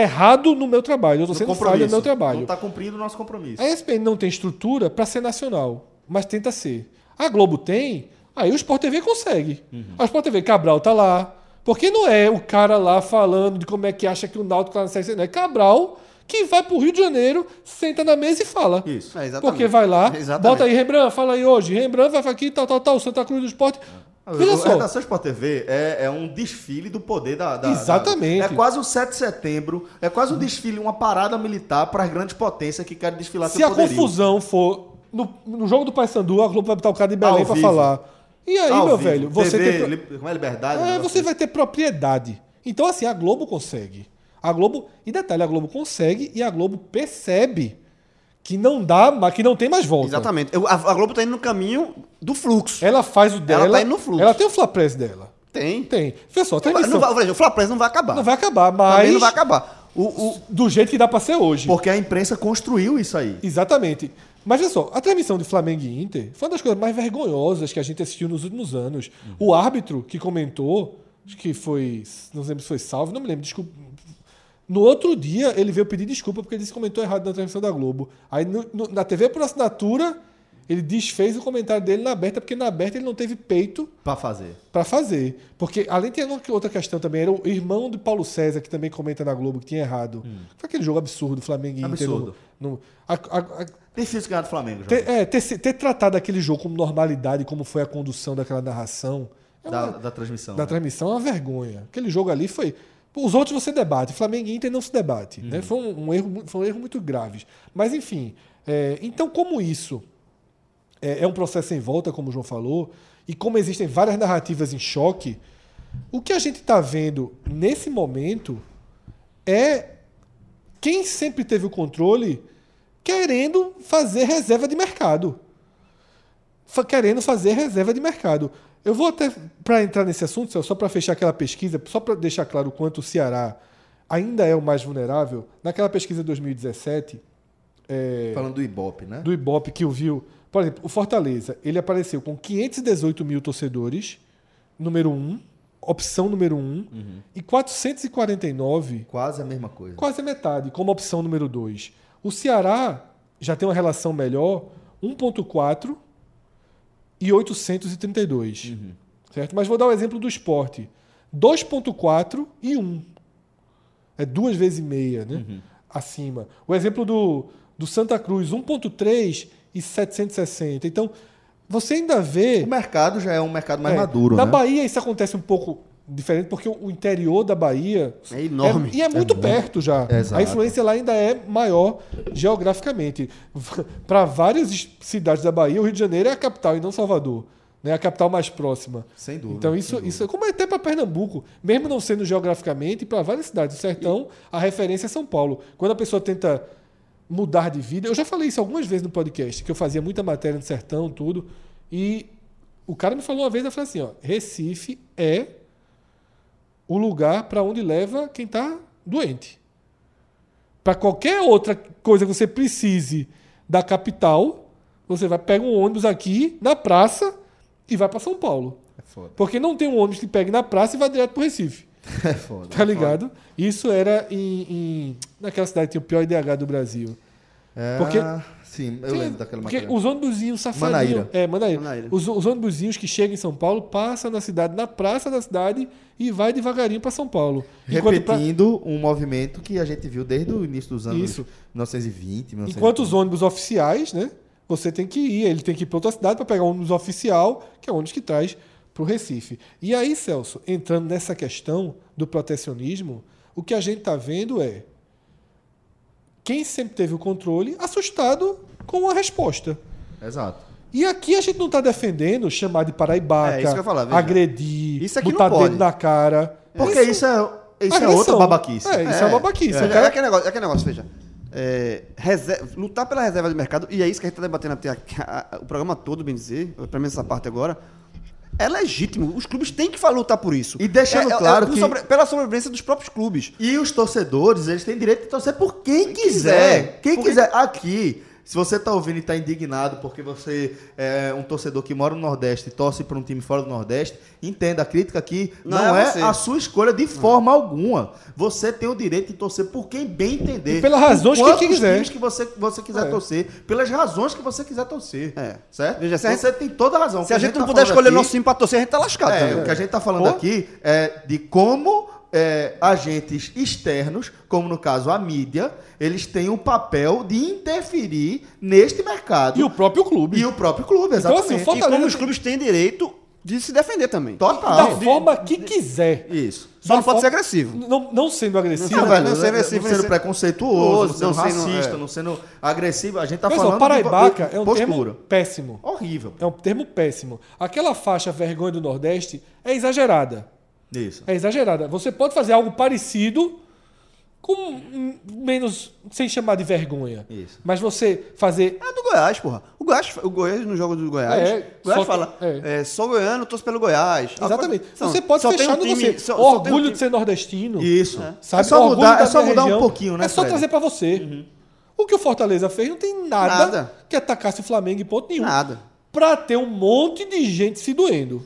errado no meu trabalho. Eu estou sendo compromisso. no meu trabalho. Não está cumprindo o nosso compromisso. A ESPN não tem estrutura para ser nacional, mas tenta ser. A Globo tem, aí o Sport TV consegue. Uhum. A Sport TV Cabral tá lá. Porque não é o cara lá falando de como é que acha que o Náutico tá na Série C, não. É Cabral que vai pro Rio de Janeiro, senta na mesa e fala. Isso. É, exatamente. Porque vai lá, Exatamente. bota aí, Rembrandt, fala aí hoje. Rembrandt vai aqui, tal, tal, tal, Santa Cruz do Esporte. Veja a só. Redação Sport TV é, é um desfile do poder da, da- Exatamente. da- é quase o 7 de setembro, é quase um desfile, uma parada militar para as grandes potências que querem desfilar Se seu a poderio. confusão for no, no jogo do Paysandu, a Globo vai botar o cara de Belém vivo. falar. E aí, Ao meu vivo. velho, você TV, tem. como é liberdade? É, você vai ter propriedade. Então, assim, a Globo consegue. A Globo. E detalhe, a Globo consegue e a Globo percebe que não dá, mas que não tem mais volta. Exatamente. Eu- A, a Globo tá indo no caminho do fluxo. Ela faz o dela. tá indo no fluxo. Ela tem o Flapress dela. Tem. Tem. Vê só, a Não vai, não o Flapress não vai acabar. Não vai acabar, mas. Também não vai acabar. O, o, Do jeito que dá pra ser hoje. Porque a imprensa construiu isso aí. Exatamente. Mas olha só, a transmissão de Flamengo e Inter foi uma das coisas mais vergonhosas que a gente assistiu nos últimos anos. O árbitro que comentou, acho que foi. Não lembro se foi salvo, não me lembro, desculpa. No outro dia, ele veio pedir desculpa porque ele disse que comentou errado na transmissão da Globo. Aí no- no- na TV por assinatura, ele desfez o comentário dele na aberta, porque na aberta ele não teve peito Pra fazer. para fazer. Porque, além de ter uma outra questão também, era o irmão de Paulo César, que também comenta na Globo, que tinha errado. Foi aquele jogo absurdo, Flamengo e Inter. no- Absurdo. no- a- a- a- Difícil ganhar do Flamengo, ter, é, ter, ter tratado aquele jogo como normalidade, como foi a condução daquela narração, é Da, uma- da transmissão. da né? transmissão, é uma vergonha. Aquele jogo ali foi. Os outros você debate, Flamengo e Inter não se debate. Né? Foi, um, um erro, foi um erro muito grave. Mas, enfim. é, então, como isso é, é um processo sem volta, como o João falou, e como existem várias narrativas em choque, o que a gente está vendo nesse momento é quem sempre teve o controle querendo fazer reserva de mercado. Querendo fazer reserva de mercado. Eu vou até, para entrar nesse assunto, só para fechar aquela pesquisa, só para deixar claro o quanto o Ceará ainda é o mais vulnerável, naquela pesquisa de 2017, é, Falando do Ibope, né? do Ibope que o viu. Por exemplo, o Fortaleza, ele apareceu com 518 mil torcedores, número 1, opção número 1, e 449, Quase a mesma coisa. quase a metade, como opção número 2. O Ceará já tem uma relação melhor, 1.4 e 832. Certo? Mas vou dar o exemplo do esporte. 2.4 e 1. É duas vezes e meia, né? Acima. O exemplo do, Do Santa Cruz, 1,3 e 760. Então, você ainda vê. O mercado já é um mercado mais É, maduro, Na né? Bahia isso acontece um pouco diferente, porque o interior da Bahia É enorme. e é muito É perto já. É, exato. a influência lá ainda é maior geograficamente. Para várias es- cidades da Bahia, o Rio de Janeiro é a capital e não Salvador. Né? A capital mais próxima. Sem dúvida, Então, isso, sem isso como é até para Pernambuco, mesmo não sendo geograficamente, para várias cidades do sertão, a referência é São Paulo. Quando a pessoa tenta mudar de vida, eu já falei isso algumas vezes no podcast, que eu fazia muita matéria no sertão, tudo, e o cara me falou uma vez, eu falei assim, ó, Recife é o lugar para onde leva quem está doente. Para qualquer outra coisa que você precise da capital, você vai pega um ônibus aqui na praça e vai para São Paulo. É foda. Porque não tem um ônibus que pegue na praça e vai direto para Recife. É foda. Tá ligado? Isso era em, em- naquela cidade que tinha o pior IDH do Brasil. É, Porque- Sim, eu Sim, lembro daquela Porque matéria. os ônibusinhos safadinhos. Manaíra. É, Manaíra. Manaíra. Os, os ônibusinhos que chegam em São Paulo passam na cidade, na praça da cidade e vai devagarinho para São Paulo. Enquanto pra- Repetindo um movimento que a gente viu desde o início dos anos Isso. 1920, 1930. Enquanto os ônibus oficiais, né? Você tem que ir, ele tem que ir para outra cidade para pegar o ônibus oficial, que é o ônibus que traz para o Recife. E aí, Celso, entrando nessa questão do protecionismo, o que a gente está vendo é quem sempre teve o controle assustado com a resposta. Exato. E aqui a gente não está defendendo chamar de paraibaca, É, isso falar, agredir, Isso botar dedo na cara. Porque isso, é, isso é outra babaquice. É, isso é, uma babaquice. É, cara- é aquele negócio, é aquele negócio, veja. É, reser- lutar pela reserva de mercado, e é isso que a gente está debatendo até aqui, a- a- o programa todo, bem dizer, pelo menos essa parte agora, é legítimo. Os clubes têm que lutar por isso. E deixando É- é- claro é por que- sobre- pela sobrevivência dos próprios clubes. E os torcedores, eles têm direito de torcer por quem quiser. quiser. Quem Porque- quiser. Aqui, se você tá ouvindo e tá indignado porque você é um torcedor que mora no Nordeste e torce para um time fora do Nordeste, entenda, a crítica aqui Não não, é é, a sua escolha de forma alguma. Você tem o direito de torcer por quem bem entender. E pelas razões que quantos quiser. times que você, você quiser É. torcer, pelas razões que você quiser torcer. É. Certo? Veja, se a você tem toda a razão. Se que a gente não tá puder escolher aqui- nosso time pra torcer, a gente tá lascado. é, também. o que a gente está falando Pô. aqui é de como é, agentes externos, como no caso a mídia, eles têm o papel de interferir neste mercado. E o próprio clube. E o próprio clube, Então, exatamente. assim, o E Fortaleza como os clubes têm direito de se defender também. Total. da forma que quiser. Isso. Só não Da pode ser forma- agressivo. Não, não sendo agressivo. Não, Não, velho, não, sendo, agressivo, não sendo ser- preconceituoso, não sendo sendo- racista, é. não sendo agressivo. A gente tá Mas, ó, falando paraibaca de é um postura. termo péssimo. Horrível. É um termo péssimo. Aquela faixa vergonha do Nordeste é exagerada. Isso. É exagerada. Você pode fazer algo parecido com menos. sem chamar de vergonha. Isso. Mas você fazer. É do Goiás, porra. O Goiás, o Goiás no jogo do Goiás, É, o Goiás só- fala, é. é. sou goiano, torço pelo Goiás. Exatamente. Não, você pode só tem fechar um no time- você. só- só tem um orgulho time- de ser nordestino. Isso. Sabe? É só Orgulho mudar, da é só mudar região. um pouquinho, né, É só Fred? trazer pra você. O que o Fortaleza fez não tem nada, Nada. que atacasse o Flamengo em ponto nenhum. Nada. Pra ter um monte de gente se doendo.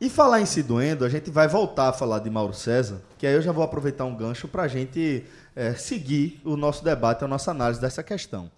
E falar em se doendo, a gente vai voltar a falar de Mauro César, que aí eu já vou aproveitar um gancho para a gente é, seguir o nosso debate, a nossa análise dessa questão.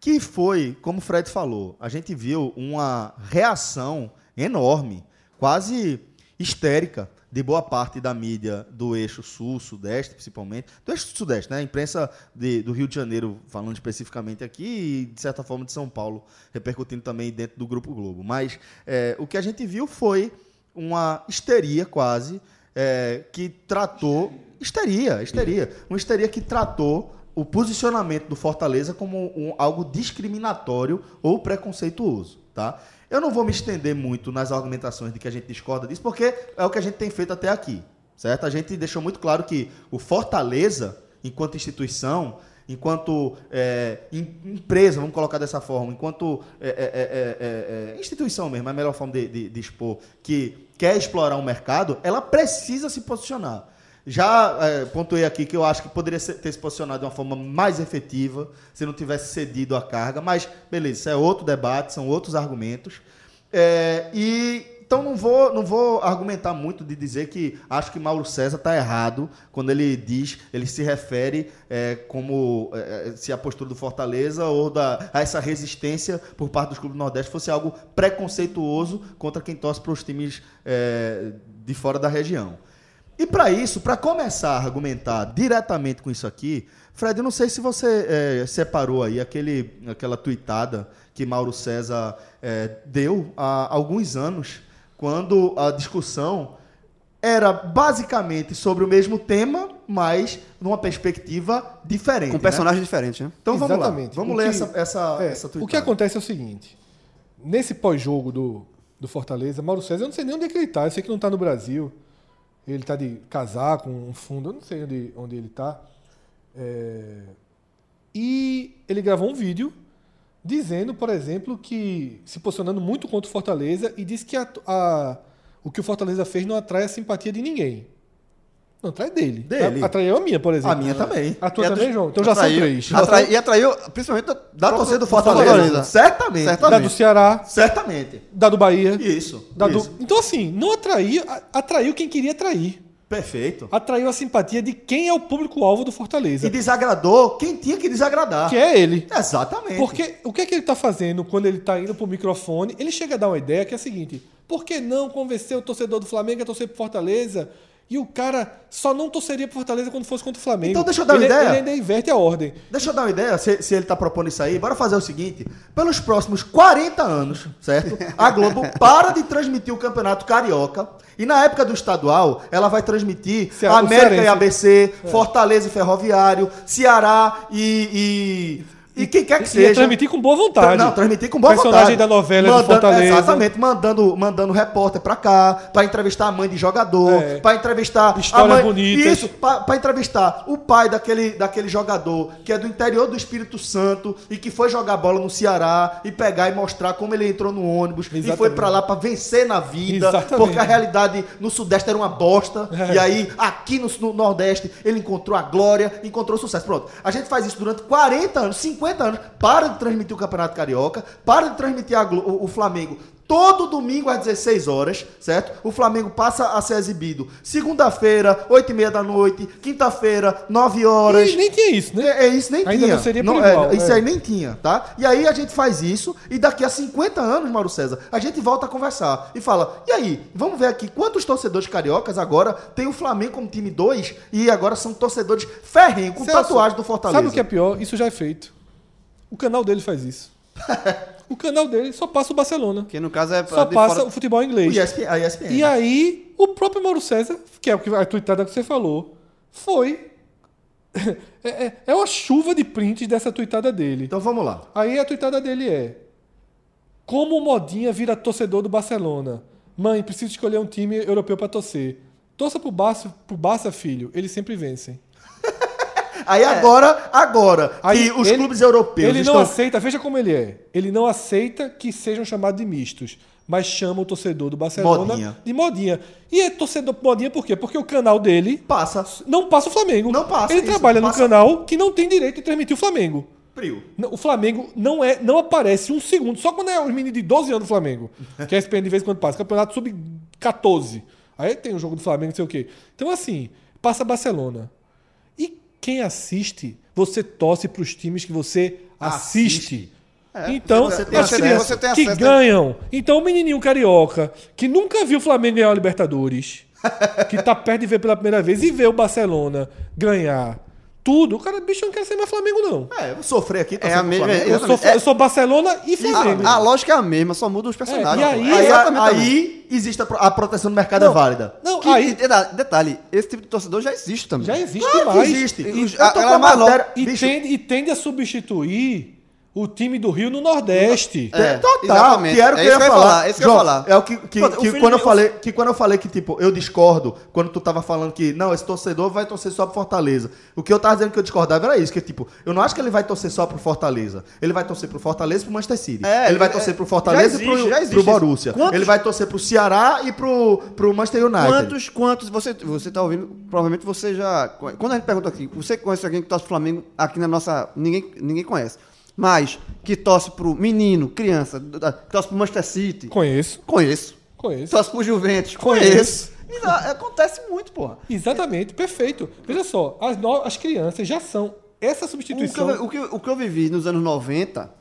Que foi, como o Fred falou, a gente viu uma reação enorme, quase histérica, de boa parte da mídia do eixo sul, sudeste, principalmente, do eixo sudeste, né? A imprensa de- do Rio de Janeiro, falando especificamente aqui, e de certa forma de São Paulo, repercutindo também dentro do Grupo Globo. Mas é, o que a gente viu foi uma histeria quase, é, que tratou. Histeria, histeria. Uma histeria que tratou o posicionamento do Fortaleza como um- algo discriminatório ou preconceituoso. Tá? Eu não vou me estender muito nas argumentações de que a gente discorda disso, porque é o que a gente tem feito até aqui. Certo? A gente deixou muito claro que o Fortaleza, enquanto instituição, enquanto é, em- empresa, vamos colocar dessa forma, enquanto é, é, é, é, é, instituição mesmo, é a melhor forma de, de- de expor, que quer explorar um mercado, ela precisa se posicionar. Já é, pontuei aqui que eu acho que poderia ser- ter se posicionado de uma forma mais efetiva, se não tivesse cedido a carga, mas beleza, isso é outro debate, são outros argumentos. É, e então não vou, não vou argumentar muito de dizer que acho que Mauro César está errado quando ele diz, ele se refere é, como é, se a postura do Fortaleza ou da, a essa resistência por parte dos clubes do Nordeste fosse algo preconceituoso contra quem torce para os times é, de fora da região. E para isso, para começar a argumentar diretamente com isso aqui, Fred, eu não sei se você é, separou aí aquele, aquela tuitada que Mauro César é, deu há alguns anos, quando a discussão era basicamente sobre o mesmo tema, mas numa perspectiva diferente. Com né? personagens diferentes, né? Então vamos Exatamente. lá. Vamos O ler que- essa, essa, É, essa o que acontece é o seguinte: nesse pós-jogo do, do Fortaleza, Mauro César, eu não sei nem onde é que ele tá. Eu sei que não tá no Brasil. Ele tá de casaco, um fundo, eu não sei onde, onde ele tá. É, E ele gravou um vídeo dizendo, por exemplo, que se posicionando muito contra o Fortaleza e disse que a- a- o que o Fortaleza fez não atrai a simpatia de ninguém. Não, atrai dele. Dele. Atraiu a minha, por exemplo. A minha também. A tua também, João? Então já são atraiu- três. atrai- e atraiu, principalmente da, Da torcida do do Fortaleza. Certamente. Da Certamente. do Ceará, Certamente. da do Bahia. Isso. Da do- isso. Então, assim, não atraiu, atraiu quem queria atrair. Perfeito. Atraiu a simpatia de quem é o público-alvo do Fortaleza. E desagradou quem tinha que desagradar. Que é ele. Exatamente. Porque o que é que ele está fazendo quando ele está indo pro microfone? Ele chega a dar uma ideia que é a seguinte: por que não convencer o torcedor do Flamengo a torcer pro Fortaleza? E o cara só não torceria pro Fortaleza quando fosse contra o Flamengo. Então deixa eu dar uma ele, ideia. Ele ainda inverte a ordem. Deixa eu dar uma ideia, se, se ele tá propondo isso aí, bora fazer o seguinte: pelos próximos 40 anos, certo? A Globo para de transmitir o Campeonato Carioca. E na época do estadual, ela vai transmitir América e ABC, Fortaleza e Ferroviário, Ceará e. e e quem quer que Ia seja. transmitir com boa vontade. Não, transmitir com boa Personagem vontade. da novela do Mandando- Fortaleza. Exatamente, mandando, mandando repórter pra cá, pra entrevistar a mãe de jogador, É. pra entrevistar Histórias a mãe, bonitas. Isso, pra, pra entrevistar o pai daquele, daquele jogador que é do interior do Espírito Santo e que foi jogar bola no Ceará e pegar e mostrar como ele entrou no ônibus e foi Exatamente. pra lá pra vencer na vida, Exatamente. porque a realidade no Sudeste era uma bosta É. e aí aqui no, no Nordeste ele encontrou a glória, encontrou sucesso. Pronto, a gente faz isso durante 40 anos, 50 anos, para de transmitir o Campeonato Carioca, para de transmitir a o, o Flamengo todo domingo às 16 horas, certo? O Flamengo passa a ser exibido segunda-feira, 8 e meia da noite, quinta-feira, 9 horas. E nem tinha isso, né? É, é isso nem Ainda tinha. não seria por é, igual, isso é. aí nem tinha, tá? E aí a gente faz isso e daqui a 50 anos, Mauro César, a gente volta a conversar e fala: "E aí, vamos ver aqui quantos torcedores cariocas agora tem o Flamengo como time 2 e agora são torcedores ferrenhos com Celso, tatuagem do Fortaleza". Sabe o que é pior? Isso já é feito. O canal dele faz isso. o canal dele só passa o Barcelona. Que no caso é Só passa fora- o futebol O inglês. ESPN, a ESPN. E aí, o próprio Mauro César, que é o que a tuitada que você falou, foi. é, é- é uma chuva de prints dessa tuitada dele. Então vamos lá. Aí a tuitada dele é: Como o Modinha vira torcedor do Barcelona? Mãe, preciso escolher um time europeu pra torcer. Torça pro Barça, pro Barça, filho. Eles sempre vencem. Aí agora, agora É. Aí que os ele- clubes europeus Ele estão não aceita, veja como ele é. Ele não aceita que sejam chamados de mistos, mas chama o torcedor do Barcelona Modinha. de modinha. E é torcedor modinha por quê? Porque o canal dele passa não passa o Flamengo. Não passa, Ele isso, trabalha passa- num canal que não tem direito de transmitir o Flamengo. Não, O Flamengo não é, não aparece um segundo, só quando é os meninos de 12 anos do Flamengo. Que a ESPN de vez em quando passa. Campeonato sub-14. Aí tem o jogo do Flamengo, não sei o quê. Então, assim, passa Barcelona. Quem assiste, você torce para os times que você assiste. então, você as acesso- crianças que acesso- ganham. Então, o menininho carioca, que nunca viu o Flamengo ganhar o Libertadores, que tá perto de ver pela primeira vez e vê o Barcelona ganhar tudo, o cara, bicho, não quer ser mais Flamengo, não. É, eu vou sofrer aqui, É a mesma-. Eu sou, Exatamente. eu sou Barcelona e Flamengo. A, a lógica é a mesma, só muda os personagens. É, e aí- Aí, a aí existe a, a proteção do mercado Não, é válida. Não, Que- aí e detalhe, esse tipo de torcedor já existe também. já existe Claro que demais. existe. E- Eu os- tô a- a é mais matéria- E, tende, e tende a substituir o time do Rio no Nordeste. É, Total, exatamente. que era o É que isso eu ia que eu ia falar. falar, é isso que eu ia João, falar. É o que, que, Pronto, o que Felipe- quando eu falei, que quando eu falei que, tipo, eu discordo, quando tu tava falando que, não, esse torcedor vai torcer só pro Fortaleza. O que eu tava dizendo que eu discordava era isso, que, tipo, eu não acho que ele vai torcer só pro Fortaleza. Ele vai torcer pro Fortaleza e pro Manchester City. É, ele vai é, torcer pro Fortaleza existe, e pro, pro. Borussia. Quantos- Ele vai torcer pro Ceará e pro, pro Manchester United. Quantos, quantos, você, você tá ouvindo, provavelmente você já, quando a gente pergunta aqui, você conhece alguém que torce pro Flamengo, aqui na nossa, ninguém, ninguém conhece, mas que torce pro menino, criança, torce pro Manchester City, Conheço, conheço, conheço. torce pro Juventus, Conheço. conheço, acontece muito, porra. Exatamente, perfeito. Veja só, as, no- as crianças já são. Essa O que, substituição. eu, o, que, eu- o que eu vivi nos anos 90,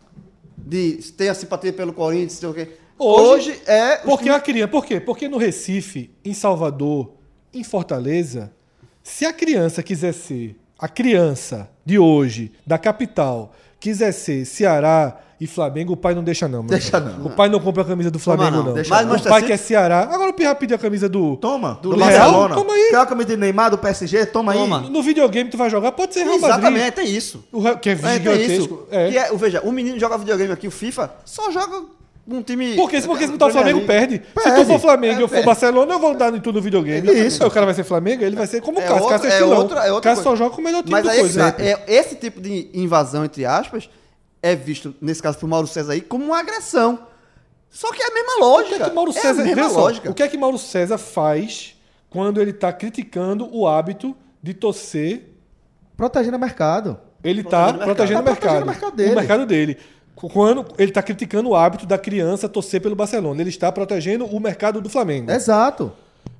de ter a simpatia pelo Corinthians, sei o quê, Hoje- hoje, é... Porque a criança. Por quê? Porque no Recife, em Salvador, em Fortaleza, se a criança quiser ser, a criança de hoje, da capital, quiser ser Ceará e Flamengo, o pai não deixa não. Deixa não. O pai não compra a camisa do Flamengo, não, não. deixa Mas não. o Manchester pai City- quer Ceará. Agora o Pirra pediu a camisa do... Toma, do, Real, Barcelona. toma aí. Quer a camisa de Neymar, do PSG? Toma, Toma. aí. No videogame tu vai jogar, pode ser Real Madrid. Exatamente, tem isso. O que é É, tem gigantesco. isso. É. Que é, o- veja, o menino joga videogame aqui, o FIFA, só joga um time. Porque, se- porque se botar o Flamengo, League. perde. Se tu for Flamengo e eu for perde. Barcelona, eu vou dar em tudo no videogame. Isso. Aí o cara vai ser Flamengo, ele vai ser como o É Cássio. Cássio é é estilão. outra- é outra Cássio só joga com o melhor time Mas do aí é, coisa. tá, é, esse tipo de invasão, entre aspas, é visto, nesse caso pro Mauro César aí, como uma agressão. Só que é a mesma O que lógica. é que Mauro é César, a mesma veja só, lógica. o que é que Mauro César faz quando ele tá criticando o hábito de torcer? Protegendo o mercado. Ele tá Protegendo o protegendo o mercado. Tá mercado. protegendo o mercado dele. O mercado dele. Quando ele tá criticando o hábito da criança torcer pelo Barcelona, ele está protegendo o mercado do Flamengo. Exato.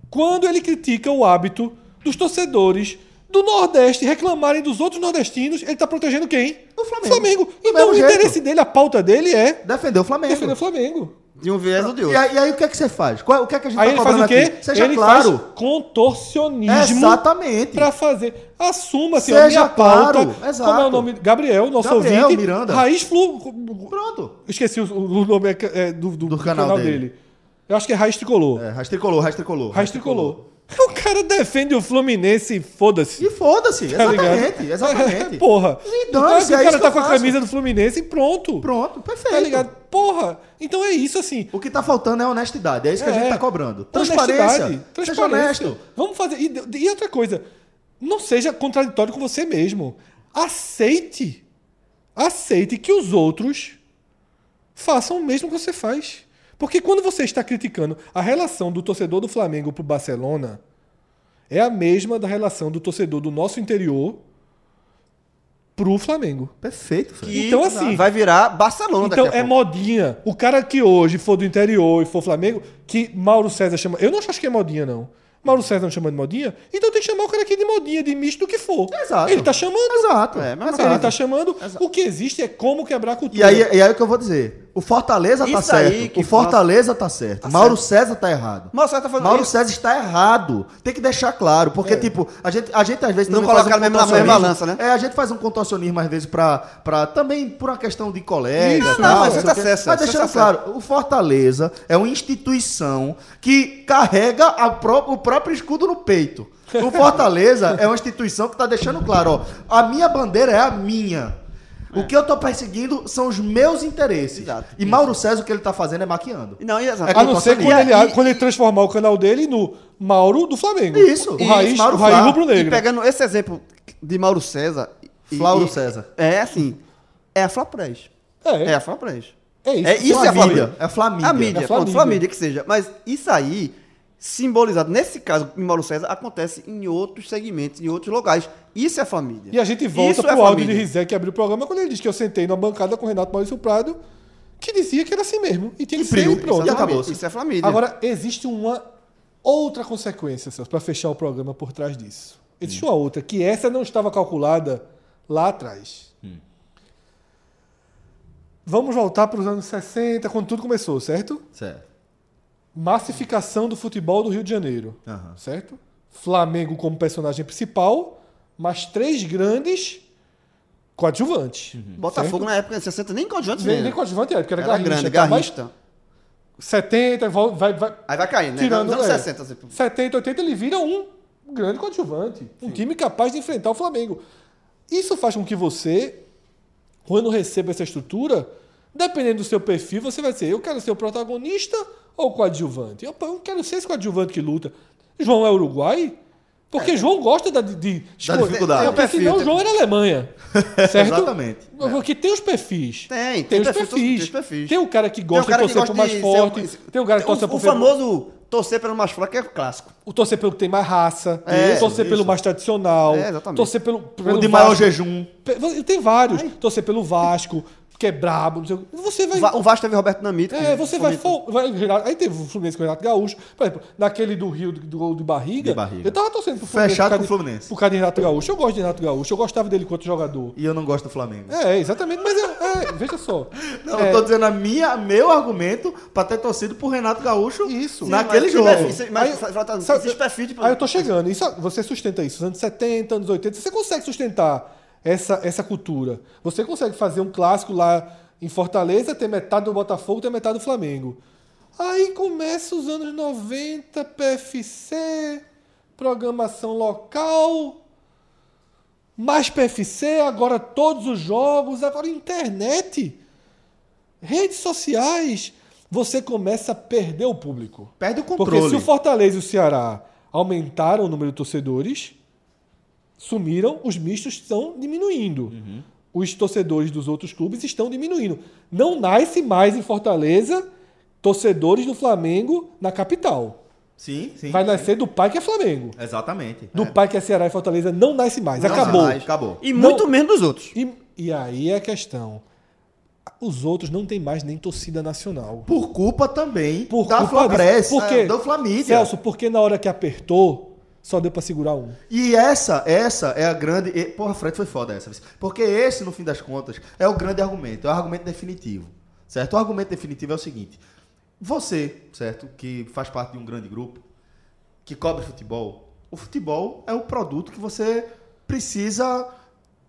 Quando ele critica o hábito dos torcedores do Nordeste reclamarem dos outros nordestinos, ele tá protegendo quem? O Flamengo. Flamengo. Então o interesse dele, a pauta dele é Defender o Flamengo. defender o Flamengo. De um viés ou de E outro. aí, e aí o que é que você faz? Qual- o que é que a gente Aí tá ele faz o quê? aqui? Seja ele claro. faz contorcionismo Exatamente. pra fazer. Assuma assim, Seja a minha pauta. claro, exato. Como é o nome? Gabriel, nosso Gabriel ouvinte. Miranda. Raiz Flu. Pronto. Esqueci o, o nome é, do, do- do canal canal, dele. dele. Eu acho que é Raiz Tricolor. É, raiz tricolor, raiz tricolor. Raiz Tricolor. O cara defende o Fluminense e foda-se. E foda-se, Tá ligado? exatamente, exatamente. Porra. E Então, dane-se, o é cara tá com a faço. camisa do Fluminense e pronto. Pronto, perfeito. Tá ligado? Porra. Então é isso assim. O que tá faltando é honestidade, é isso que a É. gente tá cobrando. Honestidade, Transparência. Seja transparência. honesto. Vamos fazer. E, e outra coisa, não seja contraditório com você mesmo. Aceite. Aceite que os outros façam o mesmo que você faz. Porque quando você está criticando a relação do torcedor do Flamengo pro Barcelona, é a mesma da relação do torcedor do nosso interior pro Flamengo. Perfeito. Que Então, assim, Vai virar Barcelona Então daqui a é pouco. modinha. O cara que hoje for do interior e for Flamengo, que Mauro César chama. Eu não acho que é modinha, não. Mauro César não chama de modinha, então tem que chamar o cara aqui de modinha, de misto do que for. Exato. Ele tá chamando. Exato. É, mas exato. Ele tá chamando. O que existe é como quebrar a cultura. E aí, e aí é o que eu vou dizer. O Fortaleza tá Isso aí certo. O Fortaleza tá certo. Mauro César tá errado. Mauro César tá falando Mauro isso. César está errado. Tem que deixar claro. Porque, tipo, a gente, a gente às vezes Não faz um mesmo na mesma balança, né? É, a gente faz um contorcionismo às vezes pra, pra também por uma questão de colega. Isso, tal, não, mas tá quê. certo, Mas deixando tá claro, o Fortaleza é uma instituição que carrega a pró- o próprio escudo no peito. O Fortaleza é uma instituição que está deixando claro, ó, a minha bandeira é a minha. O que eu tô perseguindo são os meus interesses. Exato. E Mauro César o que ele tá fazendo é maquiando. Não, e exato. É A não ser quando ele, E- quando ele transformar o canal dele no Mauro do Flamengo. Isso, O isso, Raiz, Mauro o Raiz. E rubro-negro. pegando esse exemplo de Mauro César. Flauro e- César. É assim. É a Flapres. É, É a Flapres. é isso. É isso é a Flamídia. É a Flamídia. A mídia, É a pronto, Flamídia. Flamídia que seja. Mas isso aí, simbolizado, nesse caso, em Mauro César, acontece em outros segmentos, em outros locais. Isso é a Flamídia. E a gente volta Isso pro é áudio de família. Rizé que abriu o programa quando ele disse que eu sentei numa bancada com o Renato Maurício Prado, que dizia que era assim mesmo. E tinha que ser e frio, pronto. e acabou. Isso é Flamídia. Agora, existe uma outra consequência, Celso, para fechar o programa por trás disso. Existe uma outra, que essa não estava calculada lá atrás. Vamos voltar para os anos 60, quando tudo começou, certo? Certo. Massificação do futebol do Rio de Janeiro, Aham. certo? Flamengo como personagem principal, mas três grandes coadjuvantes. Botafogo na época de 60 nem coadjuvante Nem, nem coadjuvante era, porque era, Era Garrincha, grande, tá? Garrista. 70, vol- vai, vai, Aí vai caindo, né? tirando Nos anos é, 60, assim. 70, 80, ele vira um grande coadjuvante. Um time capaz de enfrentar o Flamengo. Isso faz com que você, quando receba essa estrutura, dependendo do seu perfil, você vai dizer, eu quero ser o protagonista ou coadjuvante? Eu, eu quero ser esse coadjuvante que luta. João é uruguai? Porque João gosta da, de, de escolher- dificuldade. Porque o perfil, senão tem- João era Alemanha. Certo? Exatamente. Porque tem os perfis. Tem, tem, tem os perfil, perfis. tem os perfis. Tem o cara que gosta cara de torcer pro mais forte. Tem o cara que torce o, pro o famoso torcer pelo mais fraco é clássico. o torcer pelo que tem mais raça, É, torcer isso. pelo mais tradicional, É, exatamente. torcer pelo, pelo O de maior Vasco. jejum. Tem vários. Torcer pelo Vasco, que é brabo, não sei o quê. Você vai. Va- O Vasco teve Roberto Namito. É, que você vai, fo- vai Aí teve o Fluminense com o Renato Gaúcho. Por exemplo, naquele do Rio do, do gol de barriga, De barriga. Eu tava torcendo pro Fluminense. Fechado com o Fluminense. Por causa de Renato Gaúcho. Eu gosto de Renato Gaúcho. Eu gostava dele enquanto jogador. E eu não gosto do Flamengo. É, exatamente. Mas é, é, veja só. Não, É, eu tô dizendo a minha, meu argumento pra ter torcido pro Renato Gaúcho Isso. naquele Mas- jogo. Mas, mas, Aí- mas, sabe- perfil de- Aí eu tô chegando. Isso, você sustenta isso. Nos anos 70, anos 80, você consegue sustentar essa, essa cultura. Você consegue fazer um clássico lá em Fortaleza, ter metade do Botafogo, ter metade do Flamengo. Aí começa os anos 90, PFC, programação local, mais PFC, agora todos os jogos, agora internet, redes sociais. Você começa a perder o público. Perde o Porque controle. se o Fortaleza e o Ceará aumentaram o número de torcedores, sumiram, os mistos estão diminuindo. Uhum. Os torcedores dos outros clubes estão diminuindo. Não nasce mais em Fortaleza torcedores do Flamengo na capital. Sim, sim. Vai nascer do pai que é Flamengo. Exatamente. Do É. pai que é Ceará e Fortaleza não nasce mais. Não Acabou. mais, Acabou. E Não- muito menos dos outros. E, e aí é a questão. Os outros não tem mais nem torcida nacional. Por culpa também Por da culpa Flapress, disso. Porque, é, do Flamídia. Celso, porque na hora que apertou, só deu pra segurar um. E essa, essa é a grande. e- Porra, Fred foi foda essa. Porque esse, no fim das contas, é o grande argumento, é o argumento definitivo. Certo? O argumento definitivo é o seguinte: você, certo, que faz parte de um grande grupo, que cobre futebol, o futebol é um produto que você precisa,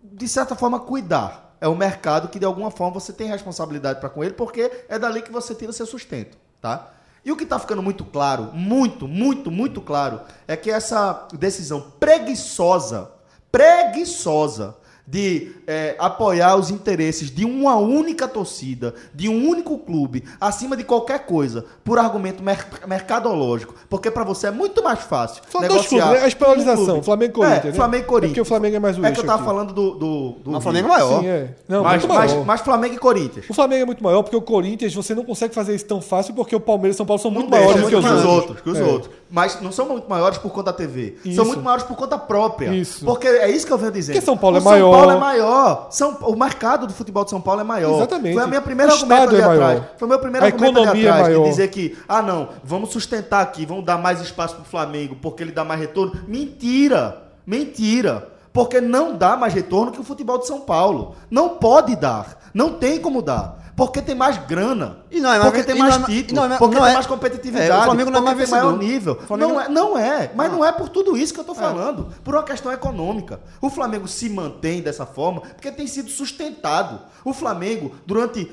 de certa forma, cuidar. É um mercado que, de alguma forma, você tem responsabilidade para com ele, porque é dali que você tira seu sustento, tá? E o que está ficando muito claro, muito, muito, muito claro, é que essa decisão preguiçosa, preguiçosa, de eh, apoiar os interesses de uma única torcida, de um único clube, acima de qualquer coisa, por argumento mer- mercadológico. Porque para você é muito mais fácil dois negociar. clubes, né? A espanholização, um. Flamengo e Corinthians, É, né? Flamengo e É Corinthians. porque o Flamengo é mais o É que eu tava aqui. falando do. do, do O. Flamengo é maior. Sim, é. Não, mas, muito mas, maior. mas Flamengo e Corinthians. O Flamengo é muito maior porque o Corinthians você não consegue fazer isso tão fácil porque o Palmeiras e o São Paulo são muito Não maiores deixa, do que os outros. outros. que os É. outros. Mas não são muito maiores por conta da TV. Isso. São muito maiores por conta própria. Isso. Porque é isso que eu venho dizendo. Porque São Paulo o é maior. São Paulo é maior. São, o mercado do futebol de São Paulo é maior. Exatamente. Foi a minha primeira argumento ali é atrás. Foi o meu primeiro A argumento ali é atrás. maior. De dizer que, ah não, vamos sustentar aqui, vamos dar mais espaço pro Flamengo porque ele dá mais retorno. Mentira. Mentira. Porque não dá mais retorno que o futebol de São Paulo. Não pode dar. Não tem como dar. Porque tem mais grana. E não é mais- porque tem mais é- título. não é- porque não tem é- mais competitividade. É, o Flamengo não é mais maior nível. Flamengo- Não, é, não é, mas não é por tudo isso que eu tô falando. Por uma questão econômica. O Flamengo se mantém dessa forma porque tem sido sustentado. O Flamengo, durante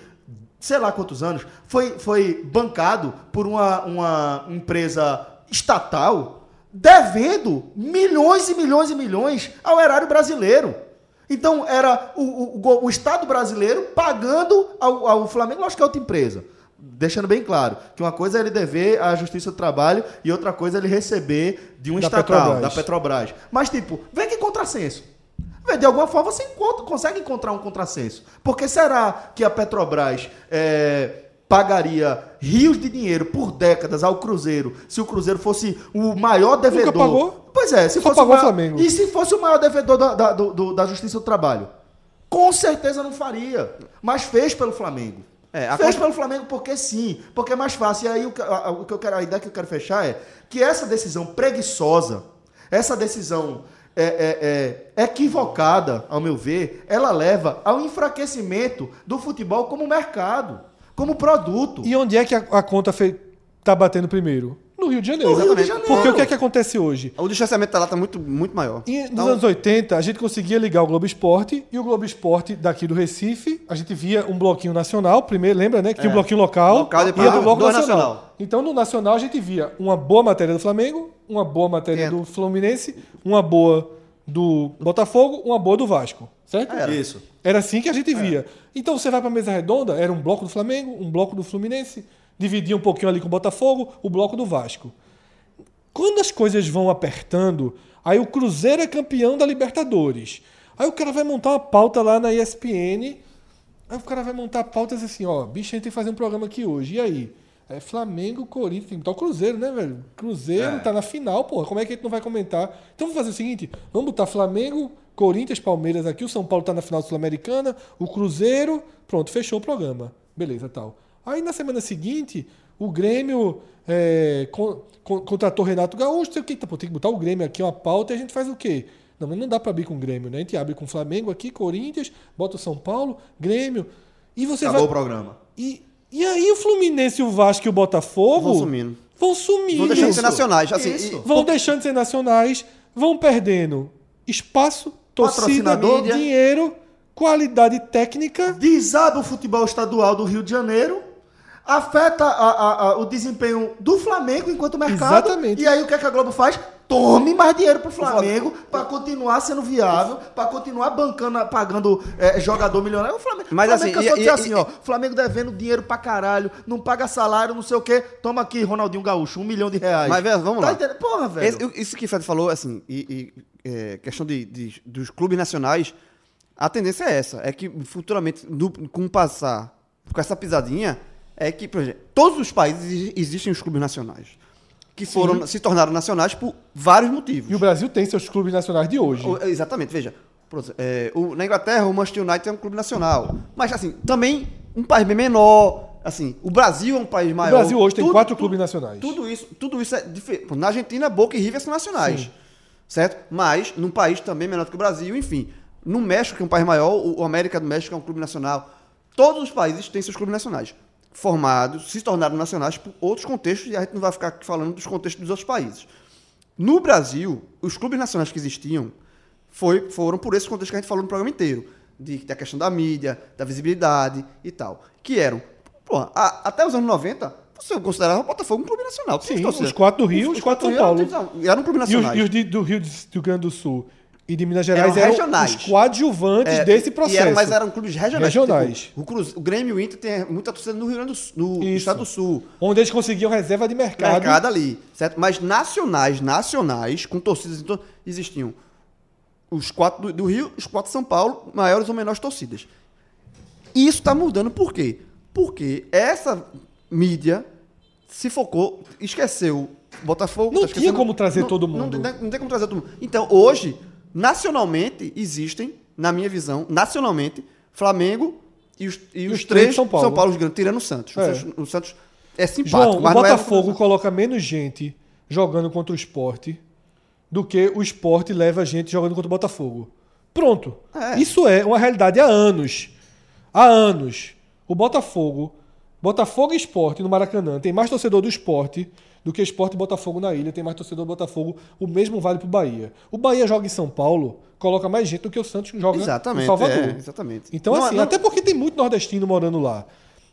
sei lá quantos anos, foi, foi bancado por uma, uma empresa estatal devendo milhões e milhões e milhões ao erário brasileiro. Então era o, o- o Estado brasileiro pagando ao, ao Flamengo, lógico que é outra empresa. Deixando bem claro que uma coisa é ele dever à Justiça do Trabalho e outra coisa é ele receber de um Da estatal, Petrobras. da Petrobras. Mas, tipo, vê que contrassenso. Vê, de alguma forma você encontra- consegue encontrar um contrassenso. Porque será que a Petrobras é, pagaria rios de dinheiro por décadas ao Cruzeiro se o Cruzeiro fosse o maior devedor? pagou. Pois é, se Só fosse o pagou o maior, Flamengo. E se fosse o maior devedor da, da, do- do- da Justiça do Trabalho? Com certeza não faria. Mas fez pelo Flamengo. É, a fez conta- pelo Flamengo porque sim, porque é mais fácil. E aí o que, a, o que eu quero, a ideia que eu quero fechar é que essa decisão preguiçosa, essa decisão é, é, é, equivocada, ao meu ver, ela leva ao enfraquecimento do futebol como mercado, como produto. E onde é que a, a conta fe... tá batendo primeiro? No Rio de Janeiro. No Rio de Exatamente. Janeiro. Porque o que é que acontece hoje? O distanciamento da lá tá muito, muito maior. E nos Então, anos 80, a gente conseguia ligar o Globo Esporte e o Globo Esporte daqui do Recife, a gente via um bloquinho nacional, primeiro, lembra, né? Que tinha um bloquinho local, Local, e ia do bloco nacional. nacional. Então no nacional a gente via uma boa matéria do Flamengo, uma boa matéria É. do Fluminense, uma boa do Botafogo, uma boa do Vasco, certo? Isso. Era assim que a gente via. Então você vai para a mesa redonda, era um bloco do Flamengo, um bloco do Fluminense, dividia um pouquinho ali com o Botafogo, o bloco do Vasco. Quando as coisas vão apertando, aí o Cruzeiro é campeão da Libertadores. Aí o cara vai montar uma pauta lá na ESPN. Aí o cara vai montar pautas assim, ó, bicho, a gente tem que fazer um programa aqui hoje. E aí? É Flamengo, Corinthians, tem que botar o Cruzeiro, né, velho? Cruzeiro É. tá na final, porra. Como é que a gente não vai comentar? Então vamos fazer o seguinte: vamos botar Flamengo, Corinthians, Palmeiras aqui, o São Paulo tá na final sul-americana, o Cruzeiro, pronto, fechou o programa. Beleza, tal. Aí na semana seguinte, o Grêmio é, con- con- contratou Renato Gaúcho, sei o que, pô, tem que botar o Grêmio aqui, uma pauta, e a gente faz o quê? Não, mas não dá pra abrir com o Grêmio, né? A gente abre com o Flamengo aqui, Corinthians, bota o São Paulo, Grêmio, e você Acabou o vai... programa. E, e aí o Fluminense, o Vasco e o Botafogo Vão sumindo. Vão sumindo. Vão deixando de ser nacionais. Assim, Isso. e- Vão deixando de ser nacionais, vão perdendo espaço, torcida, Patrocinador. dinheiro, qualidade técnica. Desaba o futebol estadual do Rio de Janeiro, afeta a- a- a- o desempenho do Flamengo enquanto mercado. Exatamente. E aí o que, é que a Globo faz? Tome mais dinheiro pro Flamengo para continuar sendo viável, para continuar bancando, pagando é, jogador milionário. O Flamengo, Mas, Flamengo assim, cansou e- e- assim, e- ó. Flamengo devendo dinheiro pra caralho, não paga salário, não sei o quê. Toma aqui, Ronaldinho Gaúcho, um milhão de reais. Mas, velho, vamos tá lá. Entendendo? Porra, velho. Esse- isso que o Fred falou, assim, e, é, questão de, de- dos clubes nacionais, a tendência é essa, é que futuramente, no- com passar, com essa pisadinha, é que, por exemplo, todos os países exi- existem os clubes nacionais, que foram, se tornaram nacionais por vários motivos. E o Brasil tem seus clubes nacionais de hoje. O- Exatamente, veja. é, o- na Inglaterra, o Manchester United é um clube nacional. Mas, assim, também um país bem menor. Assim, o Brasil é um país O maior. Brasil hoje tem Tudo- quatro tudo- clubes nacionais. Tudo isso, tudo isso é diferente. Na Argentina, Boca e River são nacionais. Sim. Certo? Mas, num país também menor do que o Brasil, enfim. No México, que é um país maior, o, o América do México é um clube nacional. Todos os países têm seus clubes nacionais. Formados, se tornaram nacionais por outros contextos, e a gente não vai ficar aqui falando dos contextos dos outros países. No Brasil, os clubes nacionais que existiam foi, foram por esse contexto que a gente falou no programa inteiro. De, da questão da mídia, da visibilidade e tal. Que eram, porra, a- até os anos 90, você considerava o Botafogo um clube nacional. Sim, os quatro do Rio, os quatro de São do Rio Paulo. eram- um clube E os, e os de- do Rio, do Rio Grande do Sul e de Minas Gerais Eram eram, os coadjuvantes É, desse processo. mas eram clubes regionais. Regionais. Tipo, o, Cruz, o Grêmio e o Inter tem muita torcida no Rio Grande do Sul, no Isso. Estado do Sul. Onde eles conseguiam reserva de mercado. mercado ali, certo? Mas nacionais, nacionais, com torcidas, então, existiam os quatro do, do Rio, os quatro de São Paulo, maiores ou menores torcidas. E isso está mudando por quê? Porque essa mídia se focou, esqueceu Botafogo. Não tá tinha como trazer não- todo Não, mundo. tem- não tem como trazer todo mundo. Então, hoje, nacionalmente, existem, na minha visão, nacionalmente, Flamengo e os, e os, três de São Paulo. os grandes, tirando o Santos. O É. Santos. O Santos é simpático, João, o é- Botafogo coloca menos gente jogando contra o esporte do que o esporte leva gente jogando contra o Botafogo. Pronto. É. Isso é uma realidade há anos. Há anos. O Botafogo, Botafogo e Esporte no Maracanã tem mais torcedor do esporte do que Esporte e Botafogo na ilha, tem mais torcedor do Botafogo. O mesmo vale pro Bahia. O Bahia joga em São Paulo, coloca mais gente do que o Santos joga Exatamente, em Salvador. é, exatamente. Então, Não, assim, não- até porque tem muito nordestino morando lá.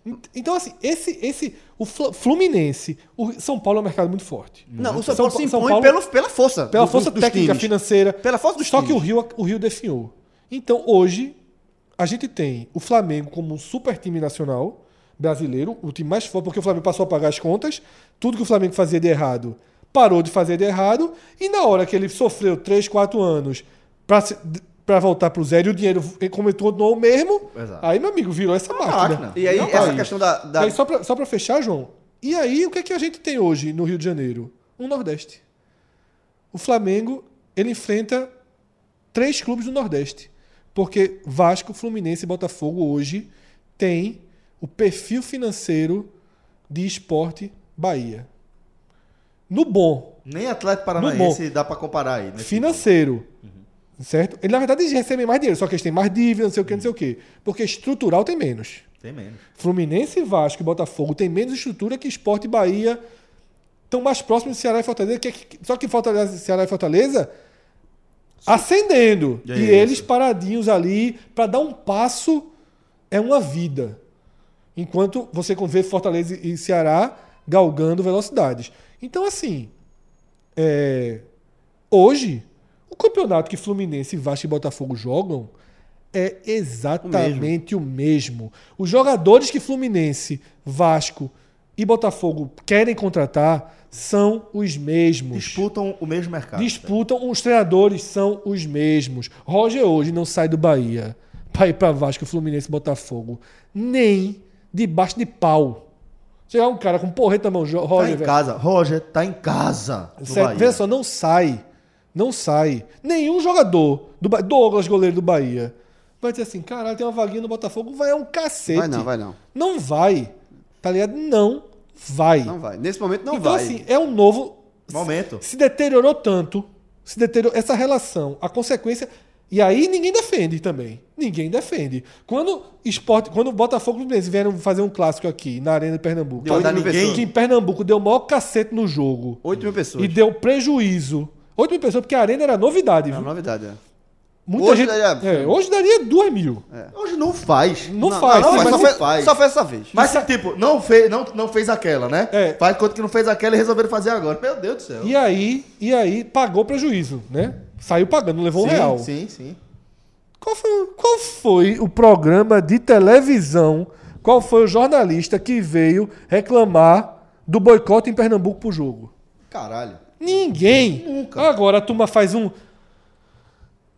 Ent- Então, assim, esse, esse, o Fluminense, o São Paulo é um mercado muito forte. Não, o São, São Paulo se São impõe Paulo- pelo, pela força. Pela força dos técnica, times. financeira. Pela força dos Só que o times. Rio, o Rio definhou. Então, hoje, a gente tem o Flamengo como um super time nacional brasileiro, o time mais forte, porque o Flamengo passou a pagar as contas, tudo que o Flamengo fazia de errado, parou de fazer de errado, e na hora que ele sofreu 3, 4 anos para voltar pro zero e o dinheiro continuou o mesmo, Exato. aí, meu amigo, virou essa máquina. máquina. E aí, Não, essa aí. questão da. da- aí, só pra fechar, João, e aí o que é que a gente tem hoje no Rio de Janeiro? Um Nordeste. O Flamengo, ele enfrenta três clubes do Nordeste. Porque Vasco, Fluminense e Botafogo hoje têm o perfil financeiro de esporte Bahia. No bom, Nem Atlético Paranaense dá pra comparar aí. Nesse financeiro. Certo? Ele, na verdade, eles recebem mais dinheiro, só que eles têm mais dívida, não sei o que, não sei o que. Porque estrutural tem menos. Tem menos. Fluminense, Vasco e Botafogo têm menos estrutura que Sport e Bahia estão mais próximos de Ceará e Fortaleza. Que, que- só que Fortaleza, Ceará e Fortaleza ascendendo. É e isso. eles paradinhos ali para dar um passo é uma vida. Enquanto você vê Fortaleza e Ceará galgando velocidades. Então, assim, é, hoje, o campeonato que Fluminense, Vasco e Botafogo jogam é exatamente o mesmo. Os jogadores que Fluminense, Vasco e Botafogo querem contratar são os mesmos. Disputam o mesmo mercado. Disputam, os treinadores são os mesmos. Roger hoje não sai do Bahia para ir para Vasco, Fluminense e Botafogo. Nem debaixo de pau. Chegar um cara com porreta na mão, Jo- Tá Roger, em velho. casa. Roger tá em casa. Certo? Bahia. Veja só, não sai. não sai nenhum jogador do Ba- Douglas, goleiro do Bahia, vai dizer assim, caralho, tem uma vaguinha no Botafogo, vai é um cacete. Vai não, vai não. Não vai. Tá ligado? Não vai. Não vai. Nesse momento não então, vai. assim, é um novo. Momento. Se deteriorou tanto, se deteriorou essa relação, a consequência. E aí ninguém defende também. Ninguém defende. Quando esporte, quando o Botafogo e o Fluminense vieram fazer um clássico aqui na Arena de Pernambuco, Deu oito mil ninguém- pessoas. que em Pernambuco deu o maior cacete no jogo 8 mil pessoas. e deu prejuízo. 8 mil pessoas, porque a Arena era novidade. É uma viu? novidade, é. Muita Hoje gente. daria- é, hoje daria 2 mil. Hoje não faz. Não, faz. Não, mas mas só, não fez, faz. só fez essa vez. Mas, tipo, não fez, não, não fez aquela, né? É. Faz conta que não fez aquela e resolveram fazer agora. Meu Deus do céu. E aí, e aí pagou prejuízo, né? Saiu pagando, levou um sim, real. sim, sim. Qual foi, qual foi o programa de televisão? Qual foi o jornalista que veio reclamar do boicote em Pernambuco pro jogo? Caralho. Ninguém. Nunca. Agora a turma faz um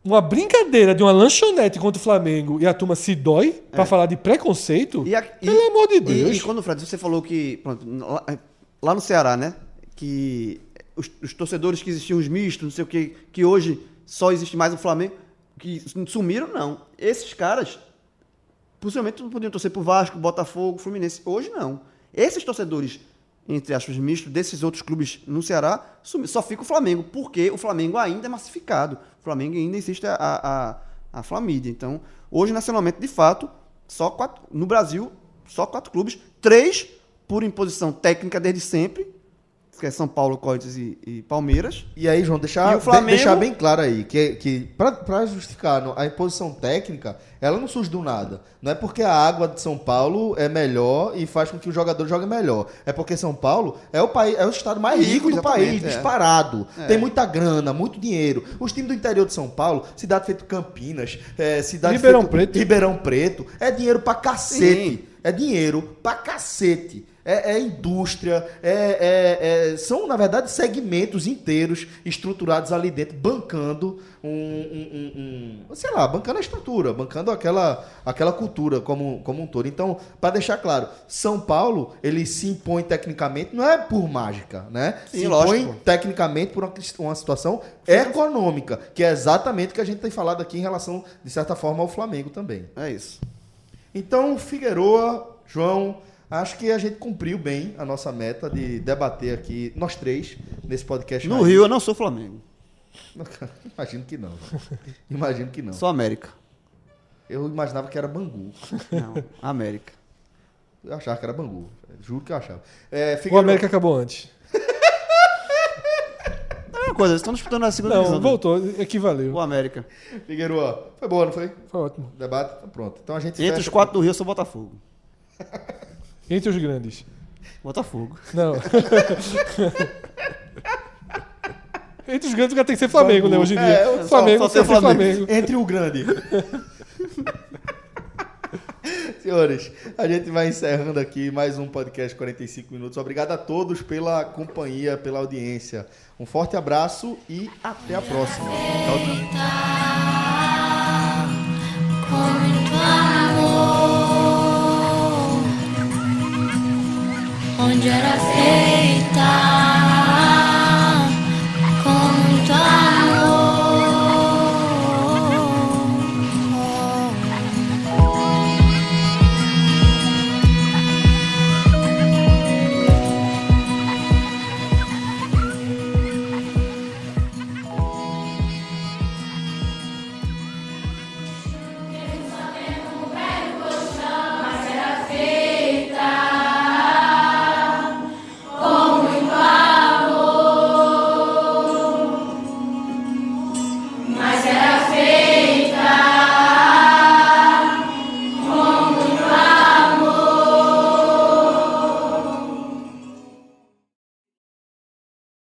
uma brincadeira de uma lanchonete contra o Flamengo e a turma se dói pra falar de preconceito. É. E a- e- Pelo amor de E, Deus. e quando, Fred, você falou que. Pronto, lá, lá no Ceará, né? Que os, os torcedores que existiam, os mistos, não sei o que, que hoje só existe mais o Flamengo, que sumiram, não. Esses caras, possivelmente, não podiam torcer pro Vasco, Botafogo, Fluminense. Hoje, não. Esses torcedores, entre aspas, mistos, desses outros clubes no Ceará, sumi- só fica o Flamengo, porque o Flamengo ainda é massificado. O Flamengo ainda existe a, a, a Flamídia. Então, hoje, nacionalmente, de fato, só quatro. No Brasil, só quatro clubes. Três por imposição técnica desde sempre, que é São Paulo, Corinthians e, e Palmeiras. E aí, João, deixar, E Flamengo- de- deixar bem claro aí que, que para justificar a imposição técnica, ela não surge do nada. Não é porque a água de São Paulo é melhor e faz com que o jogador jogue melhor. É porque São Paulo é o país, é o estado mais Rico, rico do país, é. disparado. É. Tem muita grana, muito dinheiro. Os times do interior de São Paulo, cidade feito Campinas, é, cidade Ribeirão feito Preto. Ribeirão Preto, é dinheiro pra cacete. Sim. É dinheiro pra cacete. É, é indústria, é- é- é- são, na verdade, segmentos inteiros estruturados ali dentro, bancando um, um- um- um- sei lá, bancando a estrutura, bancando aquela, aquela cultura como, como um todo. Então, para deixar claro, São Paulo, ele se impõe tecnicamente, não é por mágica, né? Sim, se impõe lógico. tecnicamente por uma, uma situação econômica, que é exatamente o que a gente tem falado aqui em relação, de certa forma, ao Flamengo também. É isso. Então, Figueroa, João, acho que a gente cumpriu bem a nossa meta de debater aqui, nós três, nesse podcast. No raiz. Rio, eu não sou Flamengo. Imagino que não. Imagino que não. Sou América. Eu imaginava que era Bangu. Não, América. Eu achava que era Bangu. Juro que eu achava. É, O América acabou antes. É uma coisa, eles estão disputando a segunda Não, divisão. né? voltou, equivaleu. O América. Figueroa, foi boa, não foi? Foi ótimo. O debate? Então, pronto. Então a gente Entre os quatro do Rio, eu sou Botafogo. Entre os grandes. Botafogo. Não. Entre os grandes já tem que ser Flamengo, né? Hoje em dia. É, só- Flamengo, só só tem tem Flamengo. Entre o grande. Senhores, a gente vai encerrando aqui mais um podcast 45 minutos. Obrigado a todos pela companhia, pela audiência. Um forte abraço e até a próxima. Tchau, tchau. era feita.